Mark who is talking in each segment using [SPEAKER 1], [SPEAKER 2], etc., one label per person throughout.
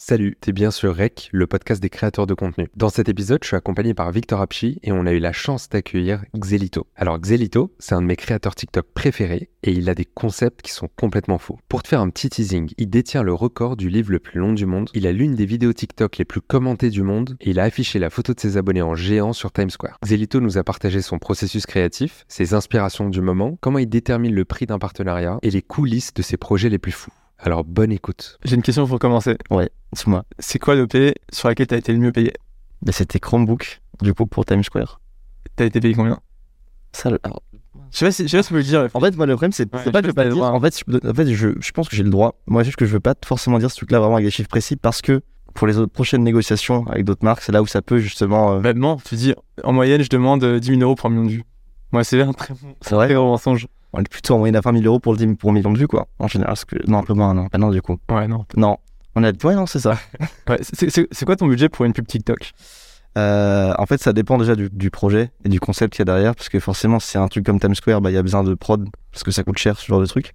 [SPEAKER 1] Salut, t'es bien sur Rec, le podcast des créateurs de contenu. Dans cet épisode, je suis accompagné par Victor Apchi et on a eu la chance d'accueillir Xelito. Alors Xelito, c'est un de mes créateurs TikTok préférés et il a des concepts qui sont complètement faux. Pour te faire un petit teasing, il détient le record du livre le plus long du monde, il a l'une des vidéos TikTok les plus commentées du monde et il a affiché la photo de ses abonnés en géant sur Times Square. Xelito nous a partagé son processus créatif, ses inspirations du moment, comment il détermine le prix d'un partenariat et les coulisses de ses projets les plus fous. Alors bonne écoute.
[SPEAKER 2] J'ai une question pour commencer.
[SPEAKER 3] Ouais, dis-moi.
[SPEAKER 2] C'est quoi l'OP sur laquelle tu as été le mieux payé?
[SPEAKER 3] Bah, c'était Chromebook, du coup, pour Times Square.
[SPEAKER 2] T'as été payé combien?
[SPEAKER 3] Ça, alors,
[SPEAKER 2] Je sais pas si, je sais pas si vous le dire.
[SPEAKER 3] en fait, moi, le problème, c'est
[SPEAKER 2] Ouais,
[SPEAKER 3] c'est pas que je pas le
[SPEAKER 2] droit.
[SPEAKER 3] En fait, je, en fait je, je pense que j'ai le droit. Moi, juste que je veux pas forcément dire ce truc-là vraiment avec des chiffres précis parce que pour les autres prochaines négociations avec d'autres marques, c'est là où ça peut justement. euh,
[SPEAKER 2] Maintenant, tu dis, en moyenne, je demande euh, 10 000 euros pour un million de vues. Moi, c'est un très, bon-
[SPEAKER 3] c'est vrai?
[SPEAKER 2] très gros mensonge.
[SPEAKER 3] On est plutôt en moyenne à 20 000 euros pour le 10 pour un million de vues, quoi. En général, parce que. Non, un peu moins, non. Bah, non, du coup.
[SPEAKER 2] Ouais, non.
[SPEAKER 3] Non. On a. Ouais, non, c'est ça.
[SPEAKER 2] Ouais, c'est- quoi ton budget pour une pub TikTok?
[SPEAKER 3] Euh, en fait, ça dépend déjà du, du projet et du concept qu'il y a derrière, parce que forcément, si c'est un truc comme Times Square, bah, il y a besoin de prod, parce que ça coûte cher, ce genre de truc.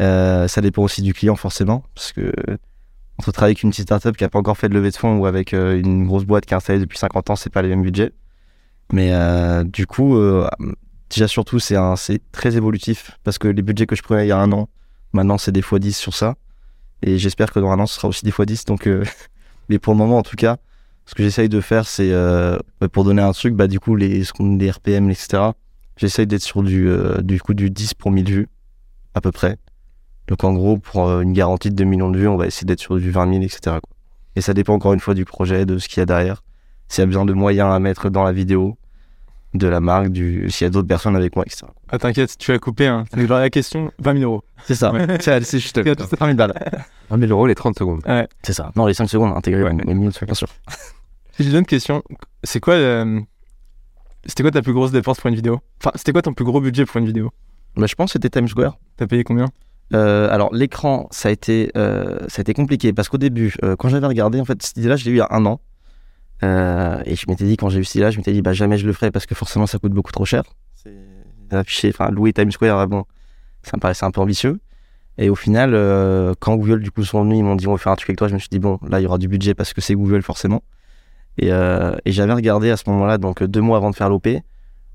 [SPEAKER 3] Euh, ça dépend aussi du client, forcément, parce que entre travailler avec une petite startup qui a pas encore fait de levée de fonds ou avec euh, une grosse boîte qui est installée depuis 50 ans, c'est pas les mêmes budgets. Mais euh, du coup, euh, déjà surtout, c'est un- c'est très évolutif, parce que les budgets que je prenais il y a un an, maintenant, c'est des x10 sur ça. Et j'espère que dans un an, ce sera aussi des x10. Donc, euh, mais pour le moment, en tout cas, ce que j'essaye de faire, c'est euh, bah, pour donner un truc, bah, du coup, les, les RPM, etc. J'essaye d'être sur du, euh, du coup du 10 pour 1000 vues, à peu près. Donc en gros, pour euh, une garantie de 2 millions de vues, on va essayer d'être sur du 20 000, etc. Et ça dépend encore une fois du projet, de ce qu'il y a derrière. S'il y a besoin de moyens à mettre dans la vidéo, de la marque, du... s'il y a d'autres personnes avec moi, etc.
[SPEAKER 2] Ah, t'inquiète, tu as coupé. Hein. C'est genre la question 20 000 euros.
[SPEAKER 3] C'est ça, c'est c'est juste
[SPEAKER 2] C'est tout.
[SPEAKER 3] 20 000 balles.
[SPEAKER 1] 20 000 euros les 30 secondes.
[SPEAKER 3] C'est ça. Non, les 5 secondes intégrées,
[SPEAKER 2] Ouais.
[SPEAKER 3] mais minutes, bien sûr.
[SPEAKER 2] J'ai une autre question. C'est quoi, euh, c'était quoi ta plus grosse dépense pour une vidéo? Enfin, c'était quoi ton plus gros budget pour une vidéo?
[SPEAKER 3] Bah, je pense que c'était Times Square.
[SPEAKER 2] T'as payé combien?
[SPEAKER 3] Euh, alors l'écran, ça a été, euh, ça a été compliqué parce qu'au début, euh, quand j'avais regardé, en fait, cette idée-là, je l'ai eu il y a un an. Euh, et je m'étais dit, quand j'ai cette idée-là, je m'étais dit, bah jamais je le ferai parce que forcément, ça coûte beaucoup trop cher. Enfin, louer Times Square, ah bon, ça me paraissait un peu ambitieux. Et au final, euh, quand Google, du coup, sont venus, ils m'ont dit, on va faire un truc avec toi, je me suis dit, bon, là, il y aura du budget parce que c'est Google, forcément. Et, euh, et j'avais regardé à ce moment-là, donc deux mois avant de faire l'OP,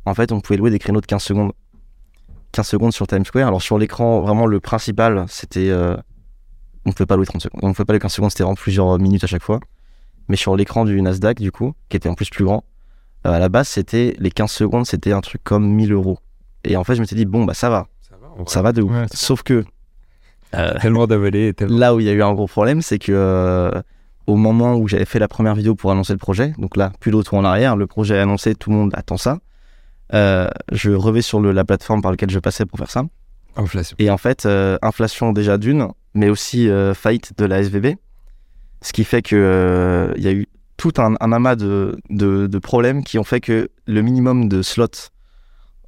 [SPEAKER 3] en fait, on pouvait louer des créneaux de 15 secondes. 15 secondes sur Times Square. Alors sur l'écran, vraiment le principal, c'était. on ne pouvait pas louer 30 secondes. On ne pouvait pas louer 15 secondes, c'était vraiment plusieurs minutes à chaque fois. Mais sur l'écran du Nasdaq, du coup, qui était en plus plus grand, euh, à la base, c'était les 15 secondes, c'était un truc comme 1000 euros. Et en fait, je m'étais dit, bon, bah ça va, ça va de ouf.
[SPEAKER 2] Ouais,
[SPEAKER 3] Sauf que
[SPEAKER 1] Tellement d'avaler tellement...
[SPEAKER 3] là où il y a eu un gros problème, c'est que euh, au moment où j'avais fait la première vidéo pour annoncer le projet, donc là, plus retour en arrière, le projet est annoncé, tout le monde attend ça. euh, je revais sur le- la plateforme par laquelle je passais pour faire ça.
[SPEAKER 1] Inflation.
[SPEAKER 3] Et en fait, euh, inflation déjà d'une, mais aussi euh, faillite de la SVB. Ce qui fait que euh, y a eu tout un, amas de, de, problèmes qui ont fait que le minimum de slots,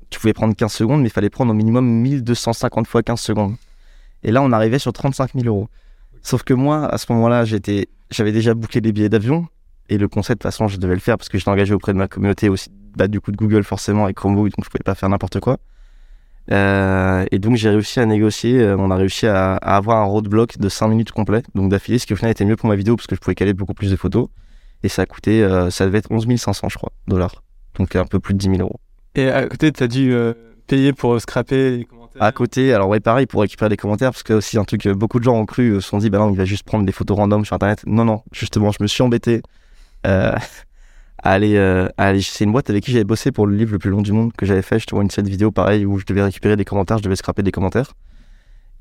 [SPEAKER 3] tu pouvais prendre 15 secondes, mais il fallait prendre au minimum 1250 fois 15 secondes. Et là, on arrivait sur 35 000 euros. Sauf que moi, à ce moment-là, j'étais, j'avais déjà booké des billets d'avion. Et le concept, de toute façon, je devais le faire parce que j'étais engagé auprès de ma communauté aussi, bah, du coup, de Google forcément, et Chromebook, donc je pouvais pas faire n'importe quoi. Euh, et donc j'ai réussi à négocier, euh, on a réussi à, à avoir un roadblock de 5 minutes complet, donc d'affilée, ce qui au final était mieux pour ma vidéo parce que je pouvais caler beaucoup plus de photos. Et ça a coûté, euh, ça devait être 11 500 je crois, dollars. Donc un peu plus de 10 000 euros.
[SPEAKER 2] Et à côté, t'as dû euh, payer pour scraper les commentaires.
[SPEAKER 3] À côté, alors ouais, pareil, pour récupérer des commentaires, parce que aussi un truc, que beaucoup de gens ont cru, se sont dit, bah non, il va juste prendre des photos random sur internet. Non, non, justement, je me suis embêté aller, euh. C'est une boîte avec qui j'avais bossé pour le livre le plus long du monde que j'avais fait. Je te vois une série de vidéos pareil où je devais récupérer des commentaires, je devais scraper des commentaires.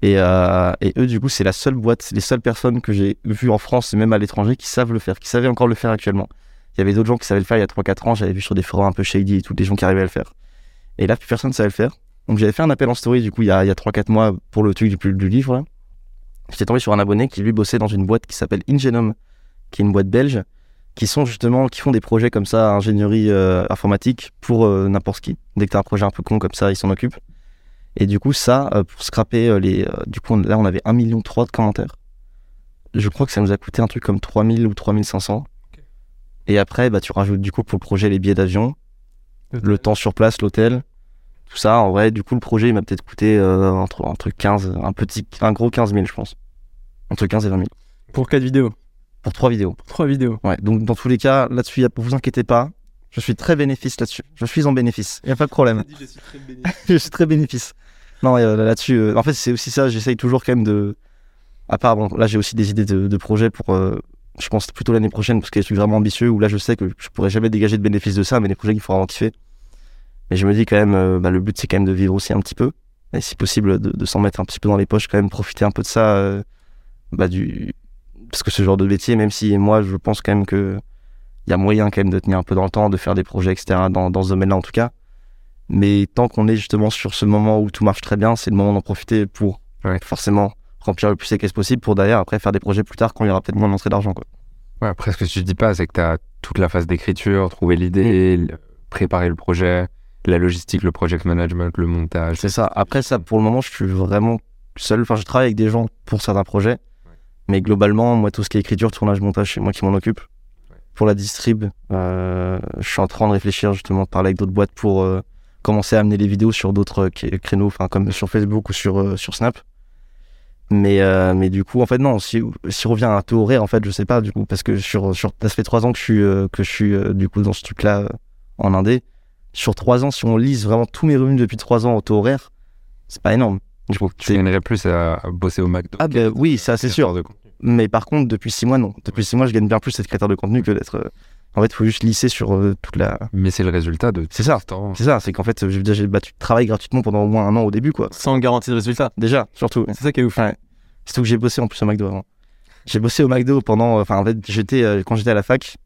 [SPEAKER 3] Et, euh, eux, du coup, c'est la seule boîte, les seules personnes que j'ai vues en France et même à l'étranger qui savent le faire, qui savaient encore le faire actuellement. Il y avait d'autres gens qui savaient le faire il y a 3-4 ans, j'avais vu sur des forums un peu shady et tout, des gens qui arrivaient à le faire. Et là, plus personne ne savait le faire. Donc j'avais fait un appel en story du coup il y a, il y a 3-4 mois pour le truc du, du livre. J'étais tombé sur un abonné qui lui bossait dans une boîte qui s'appelle Ingenome, qui est une boîte belge, qui sont justement, qui font des projets comme ça, ingénierie euh, informatique pour euh, n'importe qui. Dès que t'as un projet un peu con comme ça, ils s'en occupent. Et du coup ça, euh, pour scraper les... du coup on- là on avait 1,3 million de commentaires. Je crois que ça nous a coûté un truc comme 3000 ou 3500. Et après, bah, tu rajoutes du coup pour le projet les billets d'avion, le temps sur place, l'hôtel, tout ça. En vrai, du coup, le projet, il m'a peut-être coûté entre, entre 15, un petit, un gros 15 000, je pense. Entre 15 et 20 000.
[SPEAKER 2] Pour 4 vidéos.
[SPEAKER 3] Pour trois vidéos.
[SPEAKER 2] Trois vidéos.
[SPEAKER 3] Ouais, donc dans tous les cas, là-dessus, vous inquiétez pas. Je suis très bénéfice là-dessus. Je suis en bénéfice. Il n'y a pas de problème. je suis très bénéfice. Non, euh, là-dessus, euh, en fait, c'est aussi ça. J'essaye toujours quand même de. À part, bon, là, j'ai aussi des idées de, de projets pour. euh, je pense plutôt l'année prochaine, parce que je suis vraiment ambitieux, où là, je sais que je pourrais jamais dégager de bénéfices de ça, mais des projets qu'il faut vraiment kiffer. Mais je me dis quand même, euh, bah, le but, c'est quand même de vivre aussi un petit peu. Et si possible, de, de s'en mettre un petit peu dans les poches, quand même, profiter un peu de ça. euh, bah, du... Parce que ce genre de métier, même si moi, je pense quand même que il y a moyen quand même de tenir un peu dans le temps, de faire des projets, etc., dans, dans ce domaine-là en tout cas. Mais tant qu'on est justement sur ce moment où tout marche très bien, c'est le moment d'en profiter pour
[SPEAKER 1] Ouais.
[SPEAKER 3] forcément remplir le plus les caisses possible pour derrière après faire des projets plus tard quand il y aura peut-être moins d'entrée d'argent. Quoi.
[SPEAKER 1] Ouais, après, ce que tu dis pas, c'est que tu as toute la phase d'écriture, trouver l'idée, préparer le projet, la logistique, le project management, le montage.
[SPEAKER 3] C'est ça. Après ça, pour le moment, je suis vraiment seul. Enfin, je travaille avec des gens pour certains projets. Mais globalement, moi, tout ce qui est écriture, tournage, montage, c'est moi qui m'en occupe. Pour la distrib, euh, je suis en train de réfléchir justement, de parler avec d'autres boîtes pour euh, commencer à amener les vidéos sur d'autres euh, cré- créneaux, enfin comme sur Facebook ou sur, euh, sur Snap. Mais, euh, mais du coup, en fait, non, si, si on revient à un taux horaire, en fait, je sais pas, du coup, parce que sur, sur, ça fait trois ans que je suis, euh, que je suis euh, du coup, dans ce truc-là euh, en Indé. Sur trois ans, si on lise vraiment tous mes revenus depuis trois ans au taux horaire, c'est pas énorme. Du coup,
[SPEAKER 1] Tu
[SPEAKER 3] c'est-
[SPEAKER 1] gagnerais plus à, à bosser au McDo.
[SPEAKER 3] Ah, bah oui, ça, c'est sûr.
[SPEAKER 1] De
[SPEAKER 3] mais par contre, depuis six mois, non. Depuis six mois, je gagne bien plus d'être créateur de contenu que d'être. euh, En fait, il faut juste lisser sur euh, toute la.
[SPEAKER 1] Mais c'est le résultat de
[SPEAKER 3] C'est ça. C'est ça, c'est qu'en fait, j'ai j'ai battu de travail gratuitement pendant au moins un an au début, quoi.
[SPEAKER 2] Sans garantie de résultat.
[SPEAKER 3] Déjà, surtout.
[SPEAKER 2] C'est ça qui est ouf.
[SPEAKER 3] Ouais. Surtout que j'ai bossé en plus au McDo avant. J'ai bossé au McDo pendant. Enfin, en fait, j'étais euh, quand j'étais à la fac.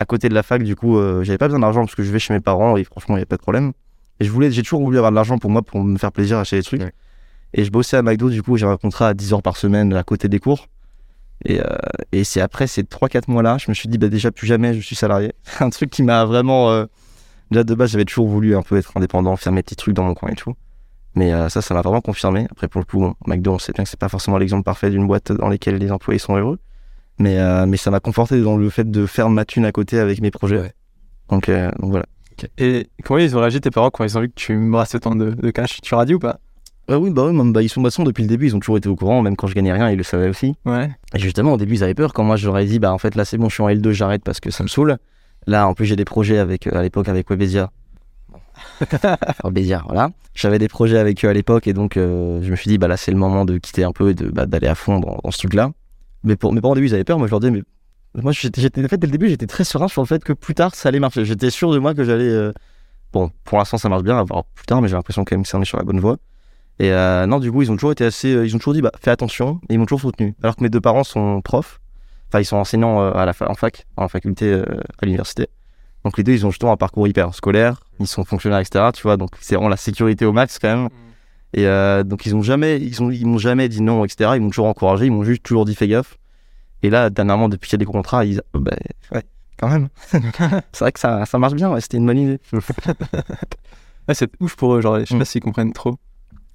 [SPEAKER 3] À côté de la fac, du coup, euh, j'avais pas besoin d'argent parce que je vais chez mes parents et franchement, il n'y avait pas de problème. Et je voulais, j'ai toujours voulu avoir de l'argent pour moi, pour me faire plaisir, acheter des trucs.
[SPEAKER 1] Ouais.
[SPEAKER 3] Et je bossais à McDo, du coup, j'ai un contrat à 10 heures par semaine à côté des cours. Et, euh, et c'est après ces 3-4 mois-là, je me suis dit, bah, déjà, plus jamais je suis salarié. un truc qui m'a vraiment. euh, Déjà, de base, j'avais toujours voulu un peu être indépendant, faire mes petits trucs dans mon coin et tout. Mais euh, ça, ça m'a vraiment confirmé. Après, pour le coup, bon, McDo, on sait bien que c'est pas forcément l'exemple parfait d'une boîte dans laquelle les employés sont heureux. Mais, euh, mais ça m'a conforté dans le fait de faire ma thune à côté avec mes projets.
[SPEAKER 1] Ouais.
[SPEAKER 3] Donc, donc voilà.
[SPEAKER 2] Et comment ils ont réagi tes parents quand ils ont vu que tu me brasses autant de, de cash? Tu leur as dit ou pas?
[SPEAKER 3] Ah oui, bah oui, bah, ils sont maçons depuis le début, ils ont toujours été au courant, même quand je gagnais rien, ils le savaient aussi.
[SPEAKER 2] Ouais.
[SPEAKER 3] Et justement, au début, ils avaient peur quand moi ai dit, bah en fait, là, c'est bon, je suis en L2, j'arrête parce que ça me saoule. Là, en plus, j'ai des projets avec, euh, à l'époque avec Webedia. Webedia, voilà. J'avais des projets avec eux à l'époque et donc euh, je me suis dit, bah là, c'est le moment de quitter un peu et bah, d'aller à fond dans, dans ce truc-là. Mais pour mes parents, au début, ils avaient peur. Moi, je leur disais, mais moi, j'étais, en fait, dès le début, j'étais très serein sur le fait que plus tard, ça allait marcher. J'étais sûr de moi que j'allais. euh, Bon, pour l'instant, ça marche bien, à voir plus tard, mais j'ai l'impression quand même que ça, on est sur la bonne voie. Et euh, non, du coup, ils ont toujours été assez. euh, Ils ont toujours dit, bah, fais attention, et ils m'ont toujours soutenu. Alors que mes deux parents sont profs, enfin, ils sont enseignants euh, à la fa- en fac, en faculté à l'université. Donc les deux, ils ont justement un parcours hyper scolaire, ils sont fonctionnaires, etc. Tu vois, donc c'est vraiment la sécurité au max quand même. Et euh, donc ils ont jamais, ils ont, ils m'ont jamais dit non, etc. Ils m'ont toujours encouragé, ils m'ont juste toujours dit fais gaffe. Et là, dernièrement, depuis qu'il y a des contrats, ils, euh, bah, ouais, quand même. c'est vrai que ça, ça marche bien. Ouais, C'était une bonne idée.
[SPEAKER 2] Ouais, c'est ouf pour eux, genre, je sais
[SPEAKER 3] Mm.
[SPEAKER 2] pas s'ils comprennent trop.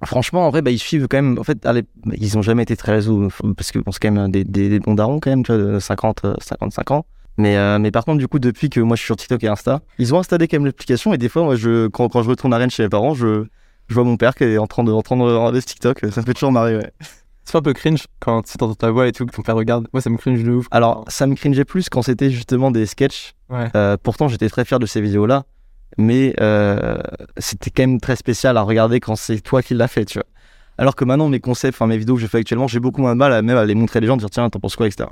[SPEAKER 3] Franchement, en vrai, bah, ils suivent quand même. En fait, allez, ils ont jamais été très réseaux parce que bon, c'est quand même des, des, des bons darons quand même, tu vois, de 50, euh, 55 ans. Mais, euh, mais par contre, du coup, depuis que moi je suis sur TikTok et Insta, ils ont installé quand même l'application et des fois, moi, je, quand, quand je retourne à Rennes chez mes parents, je, je vois mon père qui est en train de, en train de regarder ce TikTok. Ça me fait toujours marrer, ouais.
[SPEAKER 2] C'est pas un peu cringe quand tu t'entends ta voix et tout, que ton père regarde. Moi, ça me cringe de ouf.
[SPEAKER 3] Alors, ça me cringeait plus quand c'était justement des sketchs.
[SPEAKER 2] Ouais.
[SPEAKER 3] Euh, pourtant, j'étais très fier de ces vidéos-là. Mais euh, c'était quand même très spécial à regarder quand c'est toi qui l'as fait, tu vois. Alors que maintenant, mes concepts, enfin mes vidéos que je fais actuellement, j'ai beaucoup moins de mal à même à les montrer à les gens, de dire tiens, t'en penses quoi, etc.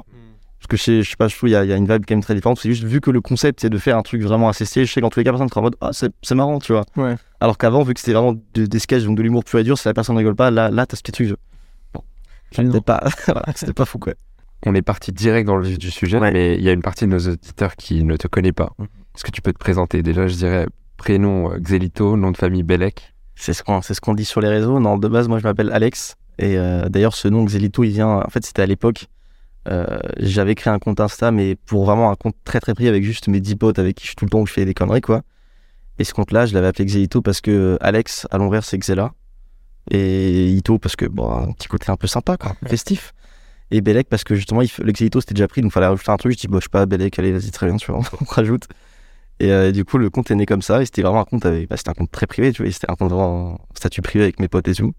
[SPEAKER 3] Parce que je sais, je sais pas, je trouve il y, a- il y a une vibe quand même très différente. C'est juste vu que le concept c'est de faire un truc vraiment assez stylé, je sais qu'en tous les cas, personne sera en mode ah, c'est c'est marrant, tu vois.
[SPEAKER 2] Ouais.
[SPEAKER 3] Alors qu'avant, vu que c'était vraiment de- des sketchs, donc de l'humour pur et dur, si la personne rigole pas, là, là t'as ce petit truc. Bon,
[SPEAKER 2] Gênant.
[SPEAKER 3] c'était pas, voilà, c'était pas fou, quoi.
[SPEAKER 1] On est parti direct dans le vif du sujet,
[SPEAKER 3] Ouais.
[SPEAKER 1] mais il y a une partie de nos auditeurs qui ne te connaît pas.
[SPEAKER 3] Mhm.
[SPEAKER 1] Est-ce que tu peux te présenter Déjà, je dirais prénom euh, Xelito, nom de famille Belek.
[SPEAKER 3] C'est ce qu'on ce qu'on dit sur les réseaux. Non, de base, moi, je m'appelle Alex. Et euh, d'ailleurs, ce nom Xelito, il vient. En fait, c'était à l'époque. euh, J'avais créé un compte Insta, mais pour vraiment un compte très très pris avec juste mes 10 potes avec qui je suis tout le temps où je fais des conneries, quoi. Et ce compte-là, je l'avais appelé Xelito parce que Alex, à l'envers, c'est Xela. Et Ito, parce que, bon, un petit côté un peu sympa, quoi, festif. Et Belek, parce que justement, il, le Xelito, c'était déjà pris, donc fallait rajouter un truc. Je dis, bon, je sais pas, Belek, allez, vas-y, très bien, tu vois, on rajoute. Et euh, du coup, le compte est né comme ça. Et c'était vraiment un compte. Bah, c'était un compte très privé, tu vois. et C'était un compte vraiment en statut privé avec mes potes et tout.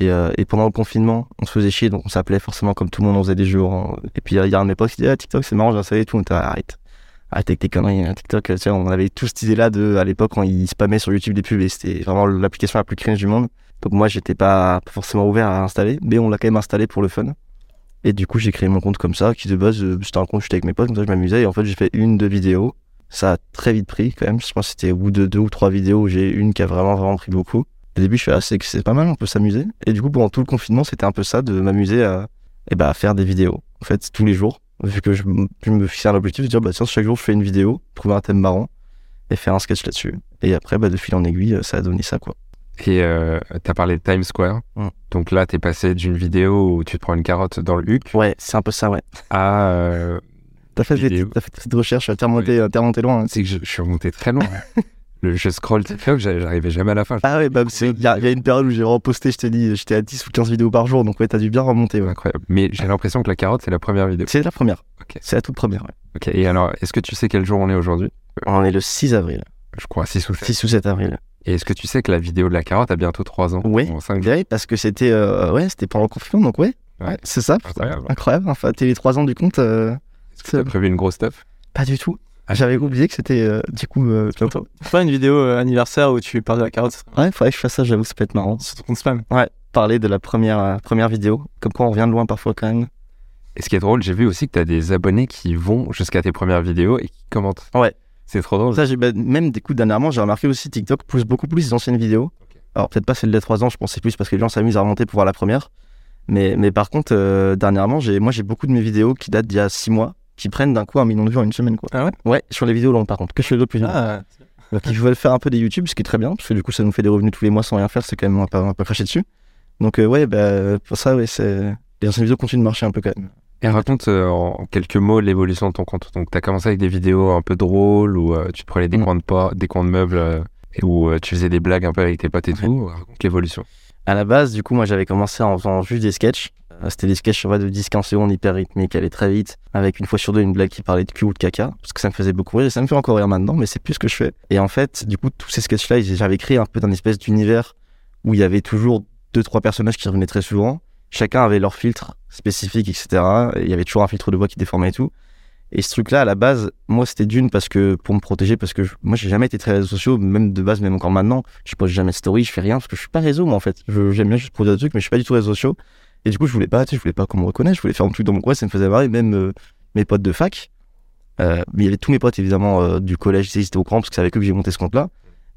[SPEAKER 3] Et, euh, et pendant le confinement, on se faisait chier, donc on s'appelait forcément comme tout le monde, on faisait des hein. Et puis il y a un de mes potes qui dit ah, TikTok, c'est marrant, j'ai installé et tout. On était arrête. Arrête avec tes conneries, hein, TikTok. Tu sais, on avait tous cette idée-là de, à l'époque, quand ils spammaient sur YouTube des pubs et c'était vraiment l'application la plus cringe du monde. Donc moi, j'étais pas forcément ouvert à installer, mais on l'a quand même installé pour le fun. Et du coup, j'ai créé mon compte comme ça, qui de base, euh, c'était un compte, j'étais avec mes potes, comme ça, je m'amusais. Et en fait, j'ai fait une, deux vidéos. Ça a très vite pris quand même. Je pense que c'était au bout de deux ou trois vidéos où j'ai une qui a vraiment, vraiment pris beaucoup. Au début, je fais, ah, c'est que c'est pas mal, on peut s'amuser. Et du coup, pendant tout le confinement, c'était un peu ça, de m'amuser à, eh ben, à faire des vidéos. En fait, tous les jours. Vu que je, me fixais un objectif de dire, bah, tiens, chaque jour, je fais une vidéo, trouver un thème marrant et faire un sketch là-dessus. Et après, bah, de fil en aiguille, ça a donné ça, quoi.
[SPEAKER 1] Et euh, t'as parlé de Times Square.
[SPEAKER 3] Mm.
[SPEAKER 1] Donc là, t'es passé d'une vidéo où tu te prends une carotte dans le huc
[SPEAKER 3] Ouais, c'est un peu ça, ouais.
[SPEAKER 1] à. euh,
[SPEAKER 3] T'as fait, des-
[SPEAKER 1] Vidéo.
[SPEAKER 3] t'as fait cette recherche, t'es remonté, t'es remonté loin. hein.
[SPEAKER 1] c'est que je, je suis remonté très loin. le, je scroll TikTok, j'a- j'arrivais jamais à la fin.
[SPEAKER 3] Ah ouais, bah, il y, a il y a une période où j'ai vraiment posté, je t'ai dit, j'étais à 10 ou 15 vidéos par jour, donc ouais, t'as dû bien remonter, ouais.
[SPEAKER 1] Incroyable. Mais j'ai l'impression que la carotte, c'est la première vidéo.
[SPEAKER 3] C'est la première. C'est la toute première, ouais.
[SPEAKER 1] Ok. Et alors, est-ce que tu sais quel jour on est aujourd'hui?
[SPEAKER 3] On est le 6 avril.
[SPEAKER 1] Je crois 6 ou 7.
[SPEAKER 3] 6 ou 7 avril.
[SPEAKER 1] Et est-ce que tu sais que la vidéo de la carotte a bientôt 3 ans?
[SPEAKER 3] Oui. Ouais, parce que c'était euh, ouais, c'était pendant le confinement, donc ouais.
[SPEAKER 1] Ouais.
[SPEAKER 3] C'est ça.
[SPEAKER 1] Incroyable.
[SPEAKER 3] Incroyable. Enfin, t'es les 3 ans du compte, euh,
[SPEAKER 1] Est-ce que tu as prévu une grosse stuff
[SPEAKER 3] pas du tout.
[SPEAKER 1] Ah.
[SPEAKER 3] J'avais oublié que c'était euh, du coup euh, bientôt.
[SPEAKER 2] Pas une vidéo euh, anniversaire où tu parles de la carotte ça serait
[SPEAKER 3] Ouais, faudrait que je fasse ça, j'avoue, ça peut être marrant.
[SPEAKER 2] sur ton compte spam.
[SPEAKER 3] Ouais, parler de la première, euh, première vidéo. Comme quoi on revient de loin parfois quand même.
[SPEAKER 1] Et ce qui est drôle, j'ai vu aussi que tu as des abonnés qui vont jusqu'à tes premières vidéos et qui commentent.
[SPEAKER 3] Ouais.
[SPEAKER 1] C'est trop drôle.
[SPEAKER 3] Ça, j'ai bah, même des coups dernièrement, j'ai remarqué aussi TikTok pousse beaucoup plus les anciennes vidéos. Alors peut-être pas celle de 3 ans, je pensais plus parce que les gens s'amusent à remonter pour voir la première. Mais, mais par contre, dernièrement, j'ai, moi j'ai beaucoup de mes vidéos qui datent d'il y a 6 mois, qui prennent d'un coup un million de vues en une semaine. Quoi.
[SPEAKER 2] Ah ouais
[SPEAKER 3] Ouais, sur les vidéos longues par contre, que sur les autres plus longues.
[SPEAKER 2] Ah,
[SPEAKER 3] Donc ils veulent faire un peu des YouTube, ce qui est très bien, parce que du coup ça nous fait des revenus tous les mois sans rien faire, c'est quand même un peu, un peu cracher dessus. Donc euh, ouais, bah, pour ça, ouais, c'est... les anciennes vidéos continuent de marcher un peu quand même.
[SPEAKER 1] Et raconte euh, en quelques mots l'évolution de ton compte. Donc, tu as commencé avec des vidéos un peu drôles où euh, tu prenais des,
[SPEAKER 3] Mm.
[SPEAKER 1] coins de pas, des coins de meubles euh, et où euh, tu faisais des blagues un peu avec tes potes et tout. Raconte l'évolution.
[SPEAKER 3] À la base, du coup, moi j'avais commencé en faisant juste des sketchs. Euh, C'était des sketchs va, de 10-15 secondes hyper rythmiques, qui allaient très vite, avec une fois sur deux une blague qui parlait de cul ou de caca, parce que ça me faisait beaucoup rire, et ça me fait encore rire maintenant, mais c'est plus ce que je fais. Et en fait, du coup, tous ces sketchs-là, j'avais créé un peu d'un espèce d'univers où il y avait toujours deux, trois personnages qui revenaient très souvent. Chacun avait leur filtre spécifique, etc. Et il y avait toujours un filtre de voix qui déformait et tout. Et ce truc-là, à la base, moi, c'était d'une parce que pour me protéger, parce que je- moi, j'ai jamais été très réseaux sociaux, même de base, même encore maintenant. Je poste jamais de story, je fais rien parce que je suis pas réseau, moi, en fait. J'aime bien juste produire des trucs, mais je suis pas du tout réseaux sociaux. Et du coup, je voulais pas, je voulais pas qu'on me reconnaisse, je voulais faire un truc dans mon coin, ça me faisait marrer, même euh, mes potes de fac. Euh, mais il y avait tous mes potes, évidemment, euh, du collège, étaient au courant parce que c'est avec eux que j'ai monté ce compte-là.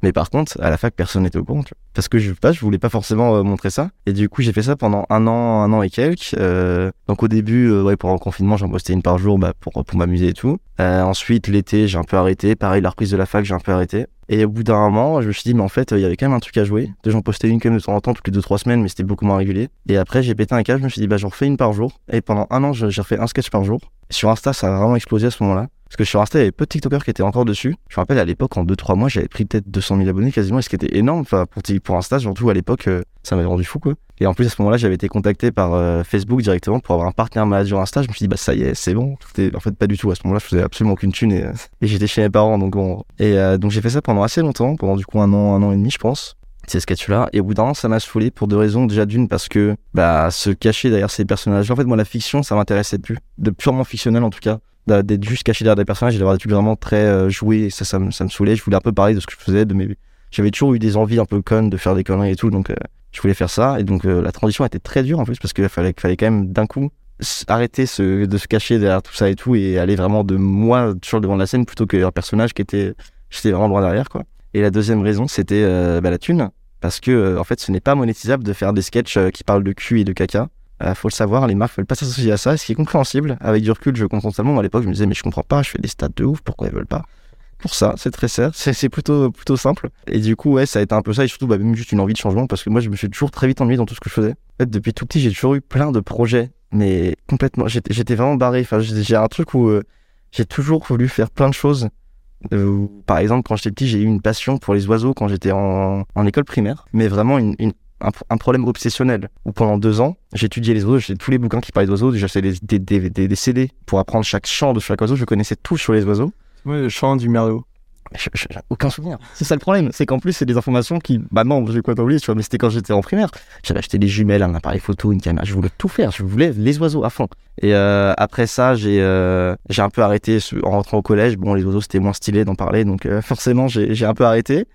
[SPEAKER 3] Mais par contre, à la fac, personne n'était au courant, tu vois. Parce que je pas, je voulais pas forcément euh, montrer ça. Et du coup, j'ai fait ça pendant un an, un an et quelques. Euh, donc au début, euh, ouais, pendant le confinement, j'en postais une par jour bah, pour, pour m'amuser et tout. Euh, ensuite, l'été, j'ai un peu arrêté. Pareil, la reprise de la fac, j'ai un peu arrêté. Et au bout d'un moment, je me suis dit, mais en fait, euh, il y avait quand même un truc à jouer. J'en postais une quand même de temps en temps, toutes les deux, trois semaines, mais c'était beaucoup moins régulier. Et après, j'ai pété un câble, je me suis dit, bah, j'en refais une par jour. Et pendant un an, j'ai refait un sketch par jour. Sur Insta, ça a vraiment explosé à ce moment-là. Parce que sur Insta, il y avait peu de TikTokers qui étaient encore dessus. Je me rappelle à l'époque, en 2-3 mois, j'avais pris peut-être 200 000 abonnés quasiment, ce qui était énorme. Enfin, pour, pour Insta, surtout à l'époque, euh, ça m'avait rendu fou, quoi. Et en plus, à ce moment-là, j'avais été contacté par euh, Facebook directement pour avoir un partenaire manager Insta. Je me suis dit, bah ça y est, c'est bon. En fait, pas du tout. À ce moment-là, je faisais absolument aucune thune et, j'étais chez mes parents. Donc, bon. Et euh, donc, j'ai fait ça pendant assez longtemps, pendant du coup un an, un an et demi, je pense. Ces sketchs-là. Et au bout d'un an, ça m'a saoulé pour deux raisons. Déjà, d'une, parce que bah, se cacher derrière ces personnages. En fait, moi, la fiction, ça m'intéressait plus. De purement fictionnel, en tout cas. D'être juste caché derrière des personnages et d'avoir des trucs vraiment très euh, joués. Ça, ça me, ça me saoulait. Je voulais un peu parler de ce que je faisais, de mes. J'avais toujours eu des envies un peu connes de faire des conneries et tout. Donc, euh, je voulais faire ça. Et donc, euh, la transition était très dure en plus parce qu'il fallait, fallait quand même d'un coup arrêter de se cacher derrière tout ça et tout et aller vraiment de moi sur devant de la scène plutôt qu'un personnage qui était. J'étais vraiment loin derrière, quoi. Et la deuxième raison, c'était bah, la thune. Parce que, en fait, ce n'est pas monétisable de faire des sketchs qui parlent de cul et de caca. Euh, faut le savoir, les marques veulent pas s'associer à ça, ce qui est compréhensible. Avec du recul, je comprends totalement. À l'époque, je me disais, mais je comprends pas, je fais des stats de ouf, pourquoi ils veulent pas? Pour ça, c'est très serre, c'est plutôt, simple. Et du coup, ouais, ça a été un peu ça, et surtout, bah, même juste une envie de changement, parce que moi, je me suis toujours très vite ennuyé dans tout ce que je faisais. Depuis tout petit, j'ai toujours eu plein de projets, mais complètement, j'étais vraiment barré. Enfin, j'ai un truc où euh, j'ai toujours voulu faire plein de choses. Euh, par exemple, quand j'étais petit, j'ai eu une passion pour les oiseaux quand j'étais en, en école primaire, mais vraiment une, une- un, un problème obsessionnel. Où pendant deux ans, j'étudiais les oiseaux, j'ai tous les bouquins qui parlaient d'oiseaux, j'achetais des, des, des, des, des CD pour apprendre chaque chant de chaque oiseau, je connaissais tout sur les oiseaux.
[SPEAKER 2] Ouais, le chant du merlot.
[SPEAKER 3] Je- je- j'ai aucun souvenir. C'est ça le problème. C'est qu'en plus, c'est des informations qui. Bah non, j'ai quoi t'oublier, tu vois. Mais c'était quand j'étais en primaire. J'avais acheté des jumelles, un appareil photo, une caméra. Je voulais tout faire. Je voulais les oiseaux à fond. Et euh, après ça, j'ai euh, j'ai un peu arrêté en rentrant au collège. Bon, les oiseaux, c'était moins stylé d'en parler. Donc euh, forcément, j'ai j'ai un peu arrêté.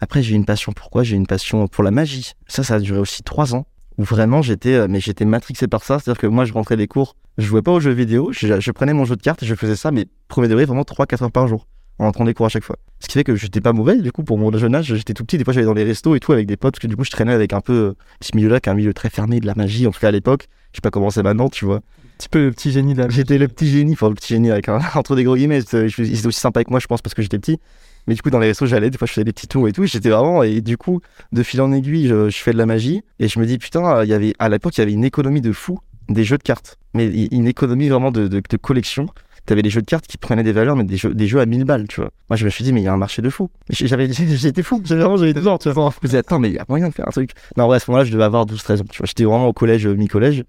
[SPEAKER 3] Après, j'ai eu une passion. Pourquoi? J'ai eu une passion pour la magie. Ça, ça a duré aussi trois ans. Où vraiment, j'étais euh, mais j'étais matrixé par ça. C'est-à-dire que moi, je rentrais des cours. Je jouais pas aux jeux vidéo. Je, je prenais mon jeu de cartes et je faisais ça, mais premier degré, vraiment 3-4 heures par jour en rentrant des cours à chaque fois. Ce qui fait que j'étais pas mauvais, du coup, pour mon jeune âge, j'étais tout petit. Des fois, j'allais dans les restos et tout avec des potes, parce que du coup, je traînais avec un peu euh, ce milieu-là, qui est un milieu très fermé de la magie, en tout cas à l'époque. Je sais pas comment c'est maintenant, tu vois.
[SPEAKER 2] Un petit peu le petit génie la
[SPEAKER 3] J'étais le petit génie, enfin le petit génie avec un, entre des gros guillemets. je- Ils étaient aussi sympas avec moi, je pense, parce que j'étais petit. Mais du coup, dans les restos, j'allais, des fois, je faisais des petits tours et tout. J'étais vraiment, et du coup, de fil en aiguille, je, fais de la magie. Et je me dis, putain, il y avait, à l'époque, il y avait une économie de fou des jeux de cartes. Mais une économie vraiment de, de, de collection. T'avais des jeux de cartes qui prenaient des valeurs, mais des jeux, des jeux à 1000 balles, tu vois. Moi, je me suis dit, mais il y a un marché de fou. J'avais, j'étais fou. J'avais vraiment, j'avais 12 ans, tu vois. Je me disais, attends, mais il y a moyen de faire un truc. Non, ouais, à ce moment-là, je devais avoir 12-13 ans, tu vois. J'étais vraiment au collège, euh, mi-collège.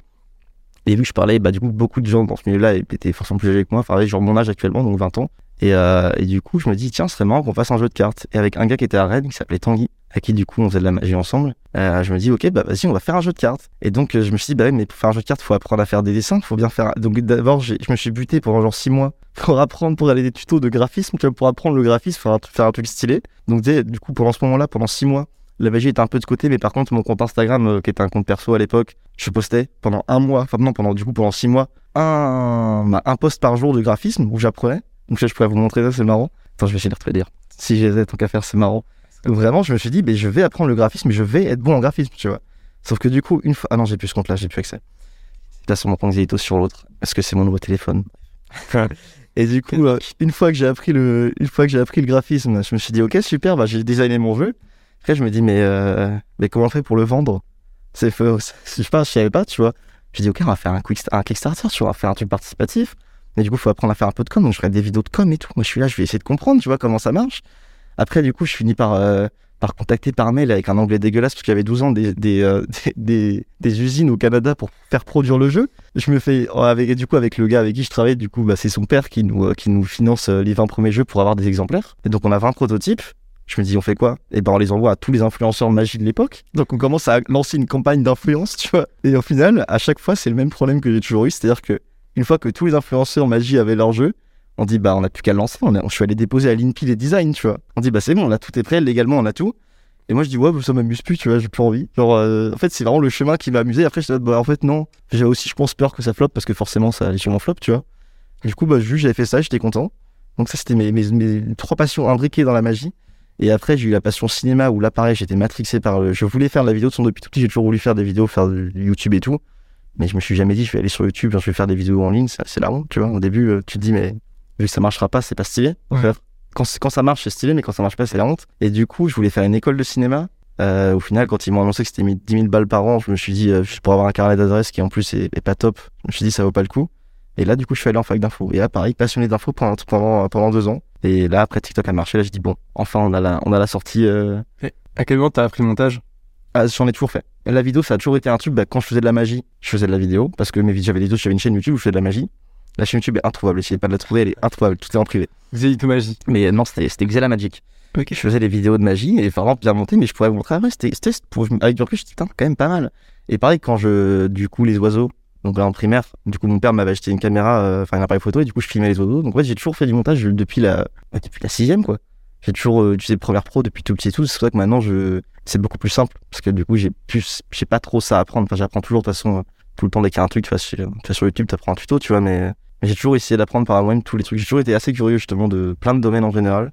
[SPEAKER 3] Et vu que je parlais, bah, du coup, beaucoup de gens dans ce milieu-là étaient forcément plus âgés que moi, enfin, genre mon âge actuellement, donc 20 ans. Et, euh, du coup, je me dis, tiens, ce serait marrant qu'on fasse un jeu de cartes. Et avec un gars qui était à Rennes, qui s'appelait Tanguy, à qui du coup on faisait de la magie ensemble, euh, je me dis, ok, bah vas-y, on va faire un jeu de cartes. Et donc, euh, je me suis dit, bah oui, mais pour faire un jeu de cartes, faut apprendre à faire des dessins, faut bien faire. Donc d'abord, je me suis buté pendant genre 6 mois pour apprendre, pour aller des tutos de graphisme, tu vois, pour apprendre le graphisme, faire un, faire un truc stylé. Donc, du coup, pendant ce moment-là, pendant 6 mois, la magie était un peu de côté, mais par contre, mon compte Instagram, euh, qui était un compte perso à l'époque, je postais pendant un mois, enfin non, pendant du coup pendant six mois, un, bah, un post par jour de graphisme où j'apprenais. Donc là, je pourrais vous montrer ça, c'est marrant. Attends, je vais essayer de le retrouver dire. Si j'ai tant qu'à faire, c'est marrant. Donc vraiment, je me suis dit, mais je vais apprendre le graphisme, je vais être bon en graphisme, tu vois. Sauf que du coup, une fois. Ah non, j'ai plus ce compte-là, j'ai plus accès. Là, sur mon compte Zélitos sur l'autre, parce que c'est mon nouveau téléphone. Et du coup, euh, une fois que j'ai appris le, une fois que j'ai appris le graphisme, je me suis dit, ok, super, bah, j'ai designé mon jeu. Après, je me dis, mais, euh, mais comment on fait pour le vendre? C'est- je sais pas, je savais pas, tu vois. J'ai dit, ok, on va faire un, quick, un Kickstarter, tu vois, on va faire un truc participatif. Mais du coup, il faut apprendre à faire un peu de com, donc je ferai des vidéos de com et tout. Moi, je suis là, je vais essayer de comprendre, tu vois, comment ça marche. Après, du coup, je finis par, euh, par contacter par mail avec un anglais dégueulasse, parce que j'avais 12 ans, euh, des, des- des usines au Canada pour faire produire le jeu. Je me fais, oh, avec, du coup, avec le gars avec qui je travaille, du coup, bah, c'est son père qui nous, euh, qui nous finance les 20 premiers jeux pour avoir des exemplaires. Et donc, on a 20 prototypes. Je me dis, on fait quoi? Et ben, on les envoie à tous les influenceurs magie de l'époque. Donc, on commence à lancer une campagne d'influence, tu vois. Et au final, à chaque fois, c'est le même problème que j'ai toujours eu, c'est-à-dire que une fois que tous les influenceurs magie avaient leur jeu, on dit bah on a plus qu'à lancer. On a- je suis allé déposer à l'INPI les designs, tu vois. On dit bah c'est bon, on a tout est prêt légalement, on a tout. Et moi je dis ouais, ça m'amuse plus, tu vois, j'ai plus envie. Genre euh, en fait c'est vraiment le chemin qui m'a amusé. Après je dis bah en fait non. J'ai aussi je pense peur que ça floppe parce que forcément ça allait sûrement flop, tu vois. Du coup bah j'avais fait ça, j'étais content. Donc ça c'était mes, mes, mes trois passions imbriquées dans la magie. Et après j'ai eu la passion cinéma où là pareil j'étais matrixé par le... Je voulais faire la vidéo de son depuis tout petit, j'ai toujours voulu faire des vidéos, faire YouTube et tout. Mais je me suis jamais dit, je vais aller sur YouTube, je vais faire des vidéos en ligne, c'est la honte, tu vois. Au début, euh, tu te dis, mais vu que ça marchera pas, c'est pas stylé.
[SPEAKER 2] Ouais.
[SPEAKER 3] Quand, quand ça marche, c'est stylé, mais quand ça marche pas, c'est la honte. Et du coup, je voulais faire une école de cinéma. Euh, au final, quand ils m'ont annoncé que c'était mis 10 000 balles par an, je me suis dit, euh, pour avoir un carnet d'adresse qui en plus est, est pas top, je me suis dit, ça vaut pas le coup. Et là, du coup, je suis allé en fac d'info. Et là, pareil, passionné d'info pendant, pendant, pendant deux ans. Et là, après TikTok a marché, là, je dis, bon, enfin, on a la, on a la sortie. euh,
[SPEAKER 2] À quel moment t'as appris le montage?
[SPEAKER 3] Ah, j'en ai toujours fait. La vidéo, ça a toujours été un truc. Bah, quand je faisais de la magie, je faisais de la vidéo parce que j'avais des vidéos, j'avais une chaîne YouTube où je faisais de la magie. La chaîne YouTube est introuvable. Essayez pas de la trouver, elle est introuvable. Tout est en privé.
[SPEAKER 2] Xélito Magie.
[SPEAKER 3] Mais euh, non, c'était Xela Magic.
[SPEAKER 2] Ok.
[SPEAKER 3] Je faisais des vidéos de magie et vraiment bien montées, mais je pourrais vous montrer après. C'était pour avec du recul, je dis putain, quand même pas mal. Et pareil, quand je, du coup, les oiseaux. Donc là, en primaire, du coup, mon père m'avait acheté une caméra, euh, enfin un appareil photo, et du coup, je filmais les oiseaux. Donc ouais, j'ai toujours fait du montage depuis la, depuis la sixième, quoi. J'ai toujours euh, utilisé Premiere Pro depuis tout petit et tout. C'est vrai que maintenant, c'est beaucoup plus simple parce que du coup, j'ai plus, j'ai pas trop ça à apprendre. Enfin, j'apprends toujours de toute façon euh, tout le temps dès qu'il y a un truc. Tu vois, sur, YouTube, t'apprends un tuto, tu vois, mais, j'ai toujours essayé d'apprendre par moi-même tous les trucs. J'ai toujours été assez curieux justement de plein de domaines en général.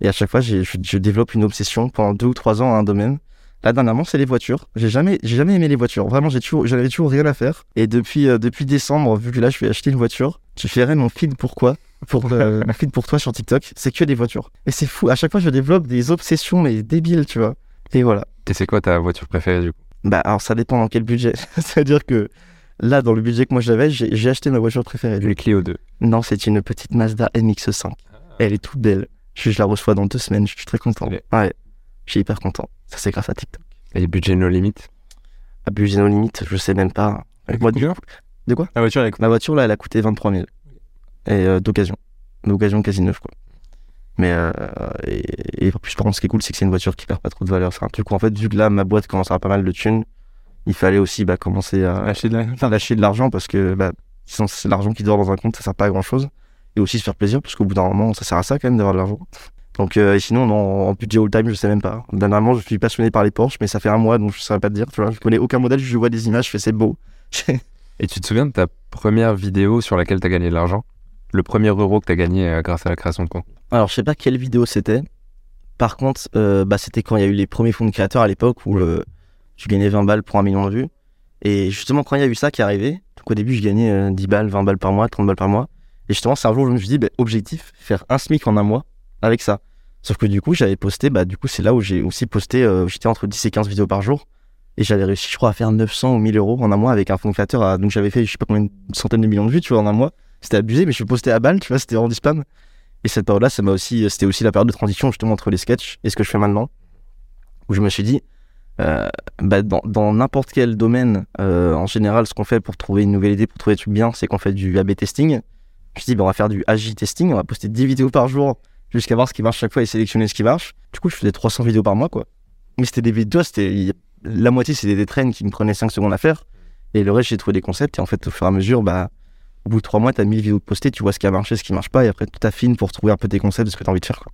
[SPEAKER 3] Et à chaque fois, je développe une obsession pendant deux ou trois ans à un domaine. Là, dernièrement, c'est les voitures. J'ai jamais, j'ai jamais aimé les voitures. Vraiment, j'ai toujours, j'avais toujours rien à faire. Et depuis, euh, depuis décembre, vu que là, je vais acheter une voiture, je ferai mon feed pourquoi pour euh, mon feed pour toi sur TikTok, c'est que des voitures. Et c'est fou. À chaque fois, je développe des obsessions mais débiles, tu vois. Et voilà.
[SPEAKER 1] Et c'est quoi ta voiture préférée du coup?
[SPEAKER 3] Bah, alors ça dépend dans quel budget. C'est-à-dire que là, dans le budget que moi j'avais, j'ai acheté ma voiture préférée.
[SPEAKER 1] Les Clio 2.
[SPEAKER 3] Non, c'est une petite Mazda MX5. Elle est toute belle. Je, je la reçois dans deux semaines. Je suis très content. Ouais. Je suis hyper content. Ça, c'est grâce à TikTok.
[SPEAKER 1] Et les budgets no limites
[SPEAKER 3] À budget no limite, je sais même pas.
[SPEAKER 2] Elle
[SPEAKER 3] Moi, de quoi?
[SPEAKER 2] La voiture, elle coûte.
[SPEAKER 3] Ma voiture, là, elle a coûté 23 000. Et euh, d'occasion. D'occasion quasi neuf, quoi. Mais euh, et, et en plus, par contre, ce qui est cool, c'est que c'est une voiture qui perd pas trop de valeur. C'est un truc où, en fait, vu que là, ma boîte commence à avoir pas mal de thunes, il fallait aussi bah, commencer à lâcher de l'argent parce que bah, sinon, c'est l'argent qui dort dans un compte, ça sert pas à grand chose. Et aussi se faire plaisir parce qu'au bout d'un moment, ça sert à ça quand même d'avoir de l'argent. Donc, euh, et sinon, non, en budget all-time, je sais même pas. Dernièrement, je suis passionné par les Porsche, mais ça fait un mois, donc je saurais pas te dire. Tu vois, je connais aucun modèle, je vois des images, je fais c'est beau.
[SPEAKER 1] Et tu te souviens de ta première vidéo sur laquelle tu as gagné de l'argent? Le premier euro que tu as gagné euh, grâce à la création de compte
[SPEAKER 3] Alors, je sais pas quelle vidéo c'était. Par contre, euh, bah, c'était quand il y a eu les premiers fonds de créateurs à l'époque où euh, tu gagnais 20 balles pour un million de vues. Et justement, quand il y a eu ça qui est arrivé, donc au début, je gagnais euh, 10 balles, 20 balles par mois, 30 balles par mois. Et justement, c'est un jour où je me suis dit, bah, objectif, faire un SMIC en un mois avec ça. Sauf que du coup, j'avais posté, bah, du coup, c'est là où j'ai aussi posté, euh, j'étais entre 10 et 15 vidéos par jour. Et j'avais réussi, je crois, à faire 900 ou 1000 euros en un mois avec un fonds de créateur. à- Donc j'avais fait, je sais pas combien, une centaine de millions de vues, tu vois, en un mois. C'était abusé, mais je postais à balle, tu vois, c'était vraiment du spam. Et cette période-là, ça m'a aussi, c'était aussi la période de transition justement entre les sketchs et ce que je fais maintenant, où je me suis dit, euh, bah, dans n'importe quel domaine, euh, en général, ce qu'on fait pour trouver une nouvelle idée, pour trouver des trucs bien, c'est qu'on fait du A/B testing. Je me suis dit, bah, on va faire du AJ testing, on va poster 10 vidéos par jour jusqu'à voir ce qui marche chaque fois et sélectionner ce qui marche. Du coup, je faisais 300 vidéos par mois, quoi. Mais c'était des vidéos, c'était la moitié, c'était des traînes qui me prenaient 5 secondes à faire, et le reste, j'ai trouvé des concepts. Et en fait, au fur et à mesure, bah, au bout de 3 mois, t'as 1000 vidéos postées, tu vois ce qui a marché, ce qui marche pas, et après, tu t'affines pour trouver un peu tes concepts de ce que t'as envie de faire. Quoi.